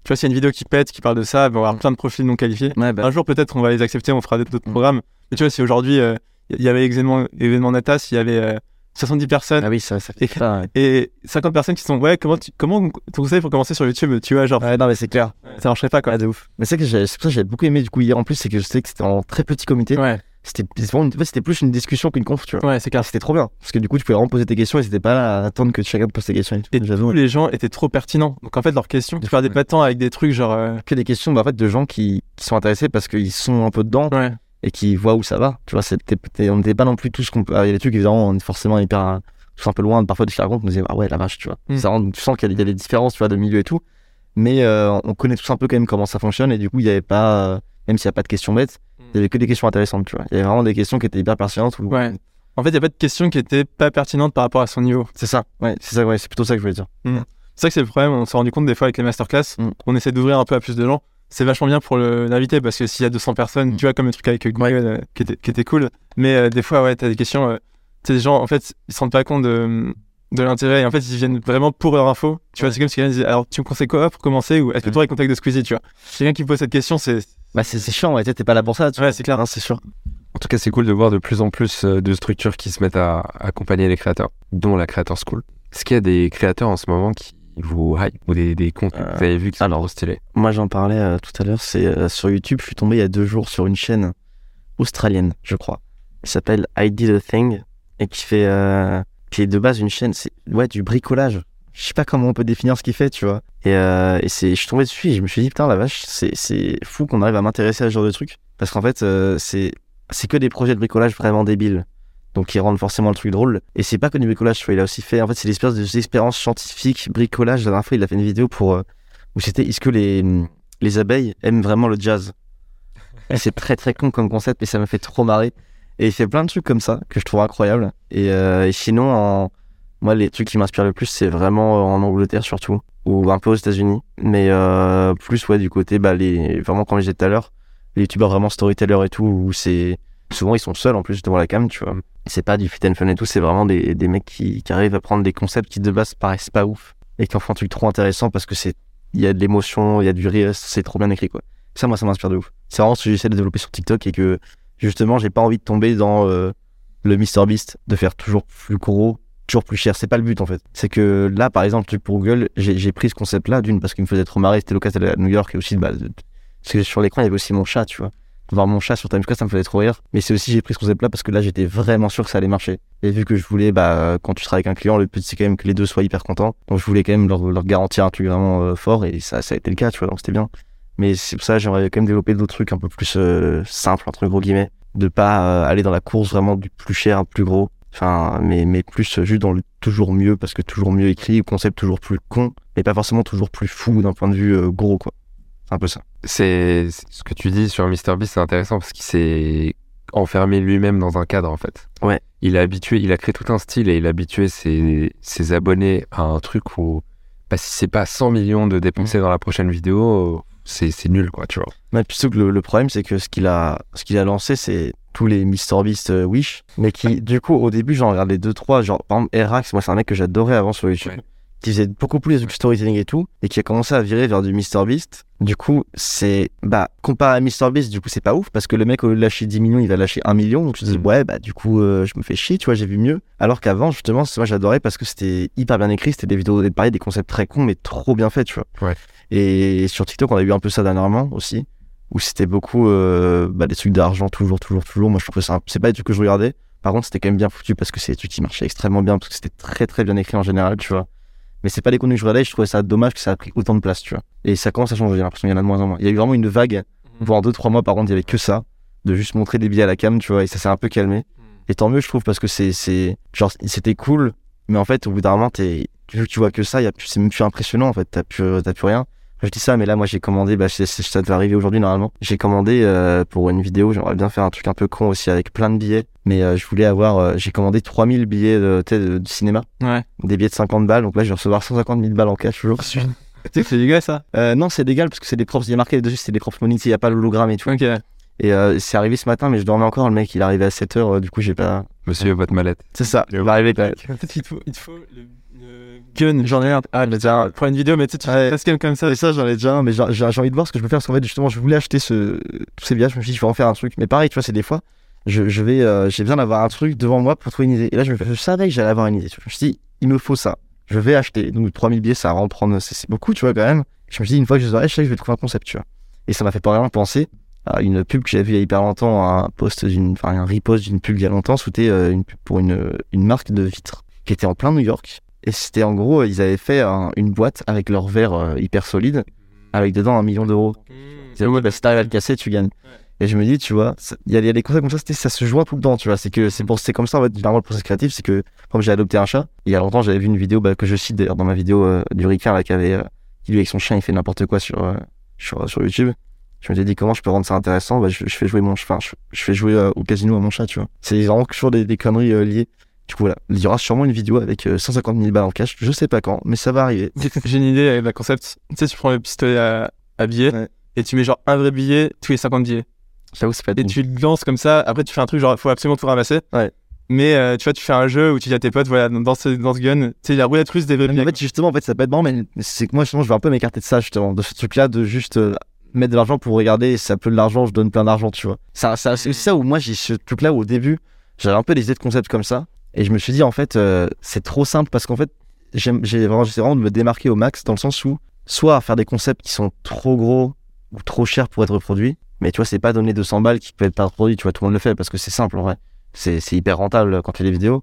[SPEAKER 2] tu vois, s'il y a une vidéo qui pète, qui parle de ça, ben, on va avoir plein de profils non qualifiés.
[SPEAKER 3] Ouais, bah,
[SPEAKER 2] Un jour, peut-être, on va les accepter, on fera d'autres
[SPEAKER 3] Mm.
[SPEAKER 2] programmes. Mais tu vois, si aujourd'hui, euh, il y avait événement, événement Natas, il y avait euh, 70 personnes
[SPEAKER 3] ah oui, ça, ça fait
[SPEAKER 2] Et-.
[SPEAKER 3] Ouais.
[SPEAKER 2] et 50 personnes qui sont, ouais, comment, tu, comment ton conseil pour commencer sur YouTube, tu vois, genre,
[SPEAKER 3] Ouais, non, mais c'est clair.
[SPEAKER 2] ça marcherait pas, quoi.
[SPEAKER 3] Ouais, de ouf. Mais c'est que j'ai- c'est pour ça que j'avais beaucoup aimé du coup hier en plus, c'est que je sais que c'était en très petit comité.
[SPEAKER 2] Ouais,
[SPEAKER 3] C'était c'était plus une discussion qu'une conf, tu vois.
[SPEAKER 2] ouais, c'est clair.
[SPEAKER 3] C'était trop bien. Parce que du coup, tu pouvais vraiment poser tes questions et c'était pas là à attendre que chacun te pose tes questions et tout.
[SPEAKER 2] Et tous les gens étaient trop pertinents. Donc en fait, leurs questions,
[SPEAKER 3] De
[SPEAKER 2] tu perdais pas de temps avec des trucs genre. euh,
[SPEAKER 3] Que des questions bah, en fait, de gens qui, qui sont intéressés parce qu'ils sont un peu dedans
[SPEAKER 2] Ouais,
[SPEAKER 3] et qui voient où ça va. Tu vois, on n'était pas non plus tous qu'on peut. Il y a des trucs, évidemment, on est forcément hyper. euh, tous un peu loin parfois de qu'ils racontent. On disait, ah ouais, la vache, tu vois.
[SPEAKER 2] Mm.
[SPEAKER 3] Ça tu sens qu'il y a, il y a des différences, tu vois, de milieu et tout. Mais euh, on connaît tous un peu quand même comment ça fonctionne et du coup, il n'y avait pas. euh, même s'il n'y a pas de questions bêtes, il y avait que des questions intéressantes, tu vois. Il y avait vraiment des questions qui étaient hyper pertinentes. où-
[SPEAKER 2] ouais. En fait, il y a pas de questions qui étaient pas pertinentes par rapport à son niveau.
[SPEAKER 3] C'est ça, ouais, c'est ça, ouais, c'est plutôt ça que je voulais dire.
[SPEAKER 2] C'est ça que c'est le problème. On s'est rendu compte des fois avec les masterclass,
[SPEAKER 3] Mm.
[SPEAKER 2] on essaie d'ouvrir un peu à plus de gens. C'est vachement bien pour l'invité parce que s'il y a 200 personnes,
[SPEAKER 3] Mm.
[SPEAKER 2] tu vois, comme le truc avec Google euh, qui, était, qui était cool. Mais euh, des fois, ouais, t'as des questions. euh, tu sais, des gens, en fait, ils se rendent pas compte de, de l'intérêt et en fait, ils viennent vraiment pour leur info. Tu vois,
[SPEAKER 3] Ouais.
[SPEAKER 2] c'est comme si quelqu'un disait Alors, tu me conseilles quoi pour commencer ou est-ce que
[SPEAKER 3] Ouais.
[SPEAKER 2] tu aurais le contact de Squeezie, tu vois? Quelqu'un qui me pose cette question, c'est.
[SPEAKER 3] Bah, c'est, c'est chiant, ouais, t'es pas là pour ça, tu
[SPEAKER 2] Ouais,
[SPEAKER 3] vois.
[SPEAKER 2] c'est clair.
[SPEAKER 3] Hein, c'est sûr.
[SPEAKER 1] En tout cas, c'est cool de voir de plus en plus euh, de structures qui se mettent à accompagner les créateurs, dont la Creator School. Est-ce qu'il y a des créateurs en ce moment qui vous hype ou des, des que vous avez vus qui sont
[SPEAKER 3] alors,
[SPEAKER 1] trop stylés
[SPEAKER 3] Moi, j'en parlais euh, tout à l'heure. C'est euh, sur YouTube. Je suis tombé il y a deux jours sur une chaîne australienne, je crois. qui s'appelle I Did a Thing et qui fait, euh, qui est de base une chaîne, c'est ouais du bricolage. Je sais pas comment on peut définir ce qu'il fait, tu vois. Et, euh, et c'est, je suis tombé dessus et je me suis dit putain la vache, c'est, c'est fou qu'on arrive à m'intéresser à ce genre de truc parce qu'en fait euh, c'est, c'est que des projets de bricolage vraiment débiles. Donc qui rendent forcément le truc drôle. Et c'est pas que du bricolage. Il a aussi fait, en fait, c'est l'espèce de expériences scientifiques, bricolage. La dernière fois, il a fait une vidéo pour euh, où c'était est-ce que les les abeilles aiment vraiment le jazz? C'est très très con comme concept, mais ça m'a fait trop marrer. Et il fait plein de trucs comme ça que je trouve incroyables. Et, euh, et sinon, en... moi, les trucs qui m'inspirent le plus, c'est vraiment en Angleterre surtout, ou un peu aux États-Unis. Mais euh, plus, ouais, du côté, bah, les... vraiment, comme je disais tout à l'heure, les youtubeurs vraiment storytellers et tout, où c'est. Souvent, ils sont seuls en plus devant la cam, tu vois. C'est pas du fit and fun et tout, c'est vraiment des, mecs qui, arrivent à prendre des concepts qui de base paraissent pas ouf et qui en font un truc trop intéressant parce que c'est. Il y a de l'émotion, il y a du rire, c'est trop bien écrit, quoi. Ça, moi, ça m'inspire de ouf. C'est vraiment ce que j'essaie de développer sur TikTok et que justement, j'ai pas envie de tomber dans euh, le MrBeast, de faire toujours plus gros, toujours plus cher. C'est pas le but en fait. C'est que là, par exemple, pour Google, j'ai pris ce concept-là d'une parce qu'il me faisait trop marrer. C'était l'occasion à New York et aussi bah, parce que sur l'écran, il y avait aussi mon chat, tu vois. Voir mon chat sur Times Square, ça me faisait trop rire. Mais c'est aussi, j'ai pris ce concept-là parce que là, j'étais vraiment sûr que ça allait marcher. Et vu que je voulais, bah, quand tu travailles avec un client, le but c'est quand même que les deux soient hyper contents. Donc je voulais quand même leur, leur garantir un truc vraiment euh, fort et ça, ça a été le cas, tu vois. Donc c'était bien. Mais c'est pour ça j'aimerais quand même développer d'autres trucs un peu plus euh, simples, entre gros guillemets. De pas euh, aller dans la course vraiment du plus cher, plus gros. Enfin, mais, mais plus euh, juste dans le toujours mieux, parce que toujours mieux écrit, concept toujours plus con, mais pas forcément toujours plus fou d'un point de vue euh, gros, quoi. Un peu ça.
[SPEAKER 1] C'est ce que tu dis sur MrBeast, c'est intéressant parce qu'il s'est enfermé lui-même dans un cadre en fait.
[SPEAKER 3] Ouais.
[SPEAKER 1] Il a habitué, il a créé tout un style et il a habitué ses, ses abonnés à un truc où bah, si c'est pas 100 millions de dépensés
[SPEAKER 3] Mm.
[SPEAKER 1] dans la prochaine vidéo, c'est nul quoi, tu vois.
[SPEAKER 3] Mais plutôt que le, le problème, c'est que ce qu'il a, ce qu'il a lancé, c'est tous les MrBeast euh, Wish, mais qui, du coup, au début, j'en regardais deux, trois, genre, par exemple, Erax, moi, c'est un mec que j'adorais avant sur YouTube.
[SPEAKER 1] Ouais.
[SPEAKER 3] Qui faisait beaucoup plus de storytelling et tout, et qui a commencé à virer vers du MrBeast. Du coup, c'est, bah, comparé à MrBeast, du coup, c'est pas ouf, parce que le mec, au lieu de lâcher 10 millions, il va lâcher 1 million, donc je me dis,
[SPEAKER 1] Mm.
[SPEAKER 3] ouais, bah, du coup, euh, je me fais chier, tu vois, j'ai vu mieux. Alors qu'avant, justement, moi, j'adorais parce que c'était hyper bien écrit, c'était des vidéos, pareil, des concepts très cons, mais trop bien faits, tu vois.
[SPEAKER 1] Ouais.
[SPEAKER 3] Et sur TikTok, on a eu un peu ça dernièrement aussi où c'était beaucoup euh, bah, des trucs d'argent toujours, toujours, toujours. Moi, je trouve que c'est pas des trucs que je regardais. Par contre, c'était quand même bien foutu parce que c'est des trucs qui marchaient extrêmement bien parce que c'était très, très bien écrit en général, tu vois. Mais c'est pas des contenus que je regardais. Je trouvais ça dommage que ça a pris autant de place, tu vois. Et ça commence à changer. J'ai l'impression qu'il y en a de moins en moins. Il y a eu vraiment une vague. Voire deux, trois mois, par contre, il y avait que ça. De juste montrer des billets à la cam, tu vois. Et ça s'est un peu calmé. Et tant mieux, je trouve, parce que c'est, c'est, genre, c'était cool. Mais en fait, au bout d'un moment, t'es, vu que tu vois que ça, y a c'est même plus impressionnant, en fait. T'as plus, t'as plus rien. Je dis ça, mais là, moi, j'ai commandé, bah, c'est- c'est- ça devait arriver aujourd'hui, normalement. J'ai commandé, euh, pour une vidéo, j'aimerais bien faire un truc un peu con aussi avec plein de billets. Mais, euh, je voulais avoir, euh, j'ai commandé 3000 billets de, cinéma.
[SPEAKER 2] Ouais.
[SPEAKER 3] Des billets de 50 balles. Donc là, je vais recevoir 150 000 balles en cash toujours.
[SPEAKER 2] Tu sais que c'est légal ça?
[SPEAKER 3] Euh, non, c'est légal parce que c'est des props, il y a marqué dessus, c'est des props money, il n'y a pas l'hologramme et tout.
[SPEAKER 2] Ok.
[SPEAKER 3] Et euh, c'est arrivé ce matin, mais je dormais encore. Le mec, il est arrivé à 7h, du coup, j'ai pas.
[SPEAKER 1] Monsieur, votre mallette.
[SPEAKER 3] C'est ça. Il va arriver.
[SPEAKER 2] Peut-être qu'il te faut, il te faut le gun. J'en ai un. Ah, le déjà pour une vidéo, mais tu sais, tu
[SPEAKER 3] Ouais.
[SPEAKER 2] fais comme ça.
[SPEAKER 3] Et ça, j'en ai déjà un, mais j'ai envie de voir ce que je peux faire. Parce qu'en fait, justement, je voulais acheter ce... tous ces villages. Je me suis dit, je vais en faire un truc. Mais pareil, tu vois, c'est des fois, je, je vais, euh, j'ai besoin d'avoir un truc devant moi pour trouver une idée. Et là, je, me je savais que j'allais avoir une idée. Je me suis dit, il me faut ça. Je vais acheter. Donc, 3000 billets, ça va en prendre, c'est beaucoup, tu vois, quand même. Je me suis dit, une fois que je les aurai, je sais que je vais trouver un concept, tu vois. Et ça m'a fait pas vraiment penser à une pub que j'avais vue il y a hyper longtemps, un post d'une, enfin, un repost d'une pub il y a longtemps. C'était euh, une pub pour une, une marque de vitres qui était en plein New York. Et c'était en gros, ils avaient fait un- une boîte avec leur verre euh, hyper solide, avec dedans un million d'euros. C'est ouais, bah, si t'arrives à le casser, tu gagnes. Et je me dis, tu vois, ça- il y, a- il y a des concepts comme ça, c'était- ça se joint tout le temps, tu vois. C'est que c'est pour c'est comme ça, en fait, généralement, le process créatif, c'est que, comme j'ai adopté un chat, il y a longtemps, j'avais vu une vidéo bah, que je cite d'ailleurs dans ma vidéo euh, du Ricard, là, qui avait, euh, qui lui, avec son chien, il fait n'importe quoi sur, euh, sur, sur YouTube. Je me suis dit, comment je peux rendre ça intéressant? Bah, je, je fais jouer mon enfin, je, je fais jouer euh, au casino à mon chat, tu vois. C'est vraiment toujours des, des conneries euh, liées. Du coup, voilà. Il y aura sûrement une vidéo avec euh, 150 000 balles en cash. Je sais pas quand, mais ça va arriver.
[SPEAKER 2] J'ai une idée avec la concept. Tu sais, tu prends le pistolet à, à billets
[SPEAKER 3] Ouais.
[SPEAKER 2] et tu mets genre un vrai billet tous les 50 billets.
[SPEAKER 3] J'avoue, c'est pas
[SPEAKER 2] Et tu le lances comme ça. Après, tu fais un truc genre, faut absolument tout ramasser.
[SPEAKER 3] Ouais.
[SPEAKER 2] Mais euh, tu vois, tu fais un jeu où tu dis à tes potes, voilà, dans ce, dans ce gun, tu sais, la roulette russe des vrais billets.
[SPEAKER 3] en fait, justement, en fait, ça peut être marrant, mais c'est que moi, justement, je veux un peu m'écarter de ça, justement, de ce truc-là, de juste euh, mettre de l'argent pour regarder, c'est un peu de l'argent, je donne plein d'argent, tu vois. Ça, ça, c'est aussi ça où moi, j'ai ce truc-là où au début, j'avais un peu des idées de concepts comme ça, et je me suis dit, en fait, euh, c'est trop simple parce qu'en fait, j'ai vraiment, vraiment de me démarquer au max dans le sens où, soit faire des concepts qui sont trop gros ou trop chers pour être reproduits, mais tu vois, c'est pas donner 200 balles qui peut être pas reproduit, tu vois, tout le monde le fait parce que c'est simple en vrai. C'est, c'est hyper rentable quand tu fais des vidéos.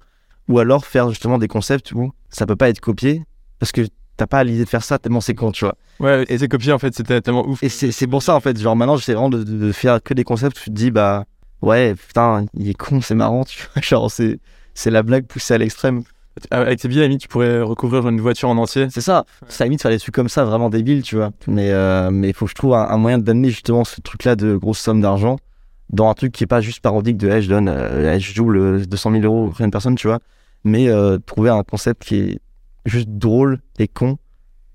[SPEAKER 3] Ou alors faire justement des concepts où ça peut pas être copié parce que t'as pas l'idée de faire ça tellement c'est con, tu vois.
[SPEAKER 2] Ouais, et ces copies, en fait, c'était tellement ouf.
[SPEAKER 3] Et c'est c'est pour ça en fait, genre maintenant j'essaie vraiment de- de faire que des concepts où tu te dis bah ouais putain il est con, c'est marrant, tu vois, genre c'est c'est la blague poussée à l'extrême.
[SPEAKER 2] Avec tes billets, à la limite, tu pourrais recouvrir une voiture en entier.
[SPEAKER 3] C'est ça, ça limite faire des trucs comme ça vraiment débiles, tu vois. Mais euh, mais il faut que je trouve un, un moyen d'amener justement ce truc là de grosses sommes d'argent dans un truc qui est pas juste parodique de hey, je donne euh, hey, je double 200 000 euros à une personne, tu vois. Mais euh, trouver un concept qui est juste drôle et con,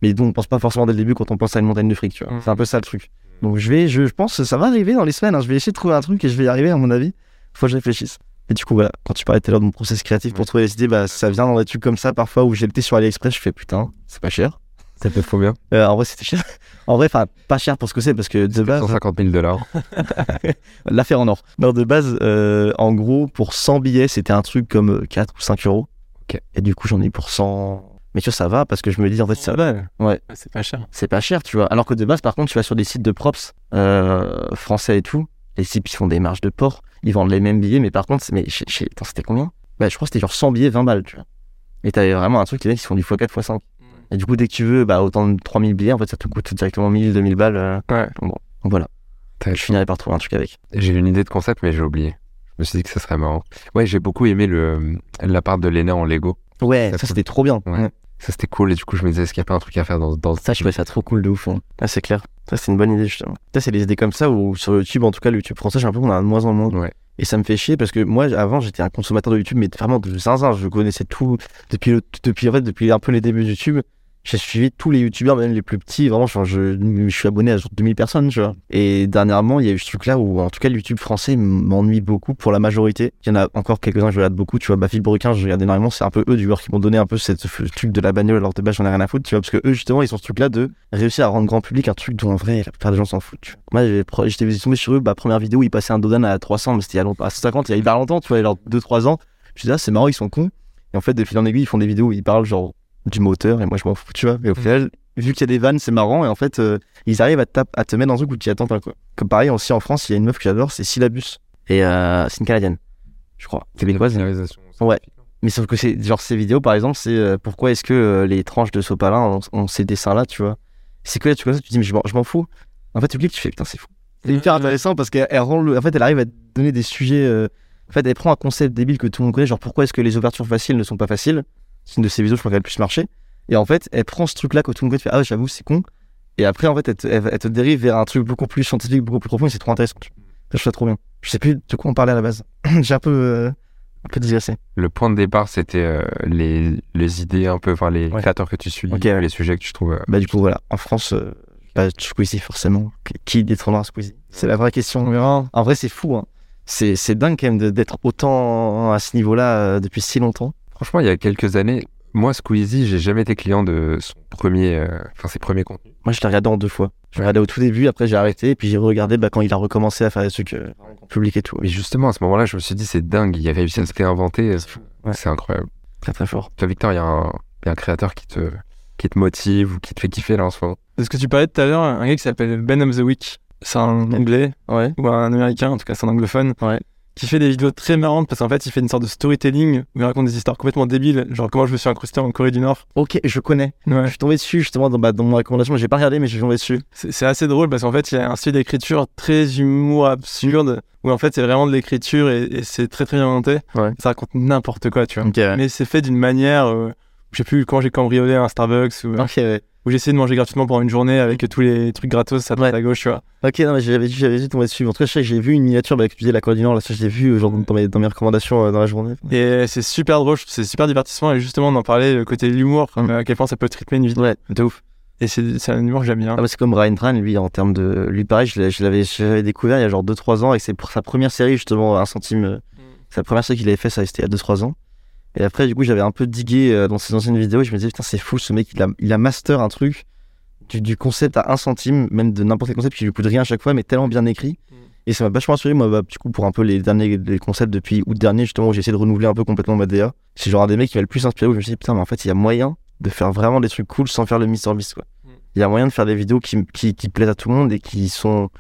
[SPEAKER 3] mais dont on pense pas forcément dès le début quand on pense à une montagne de fric, tu vois.
[SPEAKER 2] Mhm.
[SPEAKER 3] C'est un peu ça le truc. Donc je vais, je, je pense que ça va arriver dans les semaines. hein. Je vais essayer de trouver un truc et je vais y arriver à mon avis. Faut que je réfléchisse. Et du coup voilà, quand tu parlais tout à l'heure de mon process créatif pour trouver les idées, bah ça vient dans des trucs comme ça parfois où j'ai le thé sur AliExpress, je fais putain, c'est pas cher.
[SPEAKER 1] Ça fait trop bien.
[SPEAKER 3] Euh, en vrai c'était cher. En vrai, enfin pas cher pour ce que c'est parce que de base,
[SPEAKER 1] 150 000 dollars.
[SPEAKER 3] l'affaire en or. Non, de base, euh, en gros, pour 100 billets, c'était un truc comme euh, 4 ou 5 euros.
[SPEAKER 1] Ok.
[SPEAKER 3] Et du coup, j'en ai eu pour 100. Mais tu vois, ça va parce que je me dis, en fait, ça,
[SPEAKER 2] va.
[SPEAKER 3] Ouais.
[SPEAKER 2] C'est pas cher.
[SPEAKER 3] c'est pas cher, tu vois. Alors que de base, par contre, tu vas sur des sites de props euh, français et tout. Les sites, ils font des marges de port. Ils vendent les mêmes billets, mais par contre, mais attends, c'était combien? Bah, je crois que c'était genre 100 billets, 20 balles, tu vois. Et t'avais vraiment un truc, les mecs, ils font du x4, x5. Et du coup, dès que tu veux, bah, autant de 3000 billets, en fait, ça te coûte directement 1000, 2000 balles. euh.
[SPEAKER 2] Ouais.
[SPEAKER 3] Donc voilà. Je finirai par trouver un truc avec.
[SPEAKER 1] J'ai eu une idée de concept, mais j'ai oublié. Je me suis dit que ça serait marrant. Ouais, j'ai beaucoup aimé le, la part de Lena en Lego.
[SPEAKER 3] Ouais,
[SPEAKER 1] Ça
[SPEAKER 3] c'était trop bien.
[SPEAKER 1] Ouais. Ça, c'était cool. Et du coup, je me disais, est-ce qu'il n'y a pas un truc à faire dans, dans
[SPEAKER 3] Ça, je trouvais ça trop cool de ouf. hein. Ah, c'est clair. Ça, c'est une bonne idée, justement. Ça, c'est des idées comme ça où sur YouTube, en tout cas, le YouTube français, j'ai l'impression qu'on a de moins en moins.
[SPEAKER 1] Ouais.
[SPEAKER 3] Et ça me fait chier parce que moi, avant, j'étais un consommateur de YouTube, mais vraiment de zinzin. Je connaissais tout depuis, le, depuis, en fait, depuis un peu les débuts de YouTube. J'ai suivi tous les YouTubeurs, même les plus petits. Vraiment, je, je, suis abonné à genre 2000 personnes, tu vois. Et dernièrement, il y a eu ce truc-là où, en tout cas, le YouTube français m'ennuie beaucoup pour la majorité. Il y en a encore quelques-uns que je regarde beaucoup, tu vois. Baffy Bruquin, je regarde énormément. C'est un peu eux, du coup, qui m'ont donné un peu ce truc de la bagnole alors de base, j'en ai rien à foutre, tu vois. Parce que eux, justement, ils sont ce truc-là de réussir à rendre grand public un truc dont en vrai, la plupart des gens s'en foutent. Moi, j'étais tombé sur eux, bah, première vidéo, ils passaient un Dodan à 300, mais c'était longtemps, à 150, il y a hyper longtemps, tu vois, il y a genre 2-3 ans. Je me ah, c'est marrant, ils sont cons. Et en fait, de fil en aiguille, ils font des vidéos où ils parlent genre du moteur, et moi, je m'en fous, tu vois. Mais au final, vu qu'il y a des vannes, c'est marrant, et en fait, euh, ils arrivent à, te tap- à te mettre dans un truc où tu y attends pas, quoi. Comme pareil, aussi en France, il y a une meuf que j'adore, c'est Syllabus. Et euh, c'est une canadienne, je crois. Québécoise. Ouais. Mais sauf que c'est genre ces vidéos par exemple, c'est euh, pourquoi est-ce que les tranches de sopalin ont, ont ces dessins là, tu vois? C'est que là tu vois ça, tu te dis mais je m'en- fous. En fait tu cliques, tu fais putain c'est fou. C'est hyper intéressant parce qu'elle elle rend le, en fait elle arrive à donner des sujets. En fait elle prend un concept débile que tout le monde connaît, genre pourquoi est-ce que les ouvertures faciles ne sont pas faciles? C'est une de ses vidéos je crois qu'elle a le plus marché. Et en fait elle prend ce truc là que tout le monde fait ah j'avoue c'est con. Et après en fait elle te, elle- elle te dérive vers un truc beaucoup plus scientifique, beaucoup plus profond et c'est trop intéressant. Je trouve ça trop bien. Je sais plus de quoi on parlait à la base. J'ai un peu euh, un peu digressé.
[SPEAKER 1] Le point de départ, c'était euh, les, les idées un peu, enfin les
[SPEAKER 3] Ouais.
[SPEAKER 1] créateurs que tu suis,
[SPEAKER 3] ouais.
[SPEAKER 1] les sujets que tu trouves. euh,
[SPEAKER 3] Bah du coup voilà, en France, euh, Bah, Squeezie, forcément. Qui détrônera Squeezie? C'est la vraie question.
[SPEAKER 2] On verra.
[SPEAKER 3] En vrai, c'est fou. Hein. C'est, c'est dingue quand même d'être autant à ce niveau-là euh, depuis si longtemps.
[SPEAKER 1] Franchement, il y a quelques années, moi, Squeezie, j'ai jamais été client de son premier, euh, enfin ses premiers contenus.
[SPEAKER 3] Moi, je l'ai regardé en deux fois. Je l'ai regardé au tout début, après j'ai arrêté, et puis j'ai regardé bah, quand il a recommencé à faire des trucs euh, publics et tout.
[SPEAKER 1] Mais justement, à ce moment-là, je me suis dit, c'est dingue, il a réussi à se réinventer.
[SPEAKER 3] C'est. Ouais.
[SPEAKER 1] C'est incroyable.
[SPEAKER 3] Très très fort.
[SPEAKER 1] Toi, Victor, il y, a un- il y a un créateur qui te, qui te motive ou qui te fait kiffer là en ce moment?
[SPEAKER 2] De ce que tu parlais tout à l'heure, un gars qui s'appelle Ben of the Week. C'est un anglais
[SPEAKER 3] Ouais.
[SPEAKER 2] ou un américain, en tout cas c'est un anglophone,
[SPEAKER 3] Ouais.
[SPEAKER 2] Qui fait des vidéos très marrantes parce qu'en fait il fait une sorte de storytelling où il raconte des histoires complètement débiles, genre comment je me suis incrusté en Corée du Nord.
[SPEAKER 3] Ok, je connais.
[SPEAKER 2] Ouais.
[SPEAKER 3] Je suis tombé dessus justement dans, bah, dans mon recommandation. J'ai pas regardé, mais je suis tombé dessus.
[SPEAKER 2] C'est assez drôle parce qu'en fait il y a un style d'écriture très humour absurde où en fait c'est vraiment de l'écriture et, et c'est très très bien monté.
[SPEAKER 3] Ouais.
[SPEAKER 2] Ça raconte n'importe quoi, tu vois.
[SPEAKER 3] Ok, ouais.
[SPEAKER 2] Mais c'est fait d'une manière, euh, je sais plus, quand j'ai cambriolé un Starbucks ou
[SPEAKER 3] Ok, ouais.
[SPEAKER 2] Où essayé de manger gratuitement pendant une journée avec tous les trucs gratos à droite
[SPEAKER 3] Ouais.
[SPEAKER 2] à gauche, tu vois.
[SPEAKER 3] Ok, non, mais j'avais vu, j'avais vu tomber dessus. En tout cas, je sais que j'ai vu une miniature, bah, que tu disais la Corée du Nord, là, ça, je l'ai vu euh, genre, dans, mes, dans mes recommandations euh, dans la journée.
[SPEAKER 2] Et c'est super drôle, c'est super divertissement et justement on en parlait, le côté de l'humour,
[SPEAKER 3] Mm.
[SPEAKER 2] euh, à quel point ça peut rythmer une vidéo.
[SPEAKER 3] Ouais, de ouf.
[SPEAKER 2] Et c'est c'est un humour que j'aime bien.
[SPEAKER 3] Ah bah, c'est comme Ryan Tran, lui, en termes de. Lui, pareil, je l'avais je l'avais découvert il y a genre 2-3 ans, et c'est pour sa première série, justement, un centime. euh, Sa première série qu'il avait fait, ça c'était il y a 2-3 ans. Et après, du coup, j'avais un peu digué euh, dans ses anciennes vidéos, et je me disais, putain, c'est fou, ce mec, il a, il a master un truc du, du concept à un centime, même de n'importe quel concept qui lui coûte rien à chaque fois, mais tellement bien écrit.
[SPEAKER 2] Mm.
[SPEAKER 3] Et ça m'a vachement rassuré, moi, bah, du coup, pour un peu les derniers les concepts depuis août dernier, justement, où j'ai essayé de renouveler un peu complètement ma DA. C'est genre un des mecs qui m'a le plus inspiré, où je me suis dit, putain, mais en fait, il y a moyen de faire vraiment des trucs cool sans faire le Mr. Beast, quoi.
[SPEAKER 2] Mm.
[SPEAKER 3] Il y a moyen de faire des vidéos qui, qui, qui plaisent à tout le monde et qui sont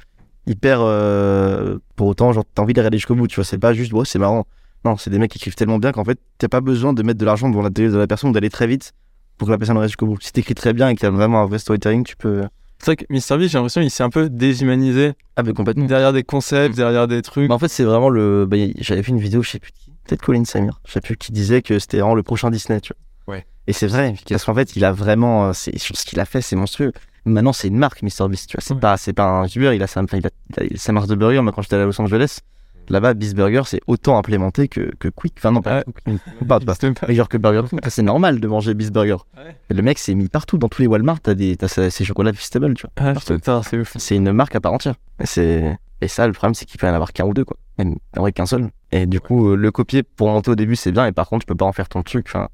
[SPEAKER 3] hyper. euh, pour autant, genre, t'as envie de regarder jusqu'au bout, tu vois. C'est pas juste, ouais, c'est marrant. Non, c'est des mecs qui écrivent tellement bien qu'en fait, t'as pas besoin de mettre de l'argent devant la télé de la personne ou d'aller très vite pour que la personne reste jusqu'au bout. Si t'écris très bien et que t'as vraiment un vrai storytelling, tu peux.
[SPEAKER 2] C'est vrai que MrBeast, j'ai l'impression qu'il s'est un peu déshumanisé
[SPEAKER 3] Ah, complètement.
[SPEAKER 2] derrière des concepts, derrière des trucs.
[SPEAKER 3] Bah, en fait, c'est vraiment le. bah, J'avais vu une vidéo, je sais plus qui, peut-être Colin Samir, je sais plus, qui disait que c'était vraiment le prochain Disney, tu vois.
[SPEAKER 1] Ouais.
[SPEAKER 3] Et c'est vrai, parce qu'en fait, il a vraiment. euh, ce qu'il a fait, c'est monstrueux. Maintenant, c'est une marque, MrBeast, tu vois. C'est
[SPEAKER 2] Ouais.
[SPEAKER 3] pas, pas un YouTuber, il a sa, enfin, il a, il a sa marque de burger. Moi, quand j'étais à Los Angeles, là-bas, Beast Burger, c'est autant implémenté que, que Quick. Enfin, non, pas
[SPEAKER 2] Ouais.
[SPEAKER 3] Quick, pas, pas,
[SPEAKER 2] pas-
[SPEAKER 3] que Burger King. C'est normal de manger Beast Burger.
[SPEAKER 2] Ouais.
[SPEAKER 3] Le mec s'est mis partout, dans tous les Walmart, t'as des, t'as ces chocolats Feastable, tu vois.
[SPEAKER 2] Ah, putain, c'est ouf.
[SPEAKER 3] C'est une marque à part entière. Et c'est et ça le problème c'est qu'il peut y en avoir qu'un ou deux quoi. Même en vrai qu'un seul. Et du coup euh, le copier pour monter au début c'est bien et par contre tu peux pas en faire ton truc. Enfin,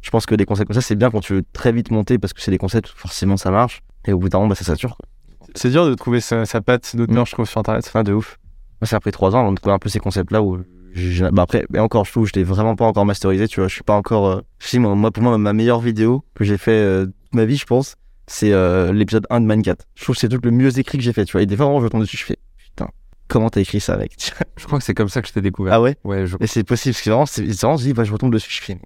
[SPEAKER 3] je pense que des concepts comme ça c'est bien quand tu veux très vite monter parce que c'est des concepts où forcément ça marche et au bout d'un moment bah, ça sature. Quoi.
[SPEAKER 2] C'est dur de trouver sa, sa patte d'auteur,
[SPEAKER 3] Mm.
[SPEAKER 2] je trouve, sur internet.
[SPEAKER 3] Enfin de ouf. Moi c'est après trois ans de trouver un peu ces concepts là où bah après mais encore je trouve que je l'ai vraiment pas encore masterisé tu vois. Je suis pas encore euh, si moi, pour moi ma meilleure vidéo que j'ai fait euh, toute ma vie je pense c'est euh, l'épisode 1 de Minecraft je trouve que c'est le truc le mieux écrit que j'ai fait tu vois. Et des fois vraiment je tombe dessus je fais putain comment t'as écrit ça mec
[SPEAKER 1] Je crois que c'est comme ça que je t'ai découvert.
[SPEAKER 3] ah ouais?
[SPEAKER 1] Ouais, je...
[SPEAKER 3] et c'est possible parce que vraiment c'est vraiment je dis bah, je retombe dessus je fais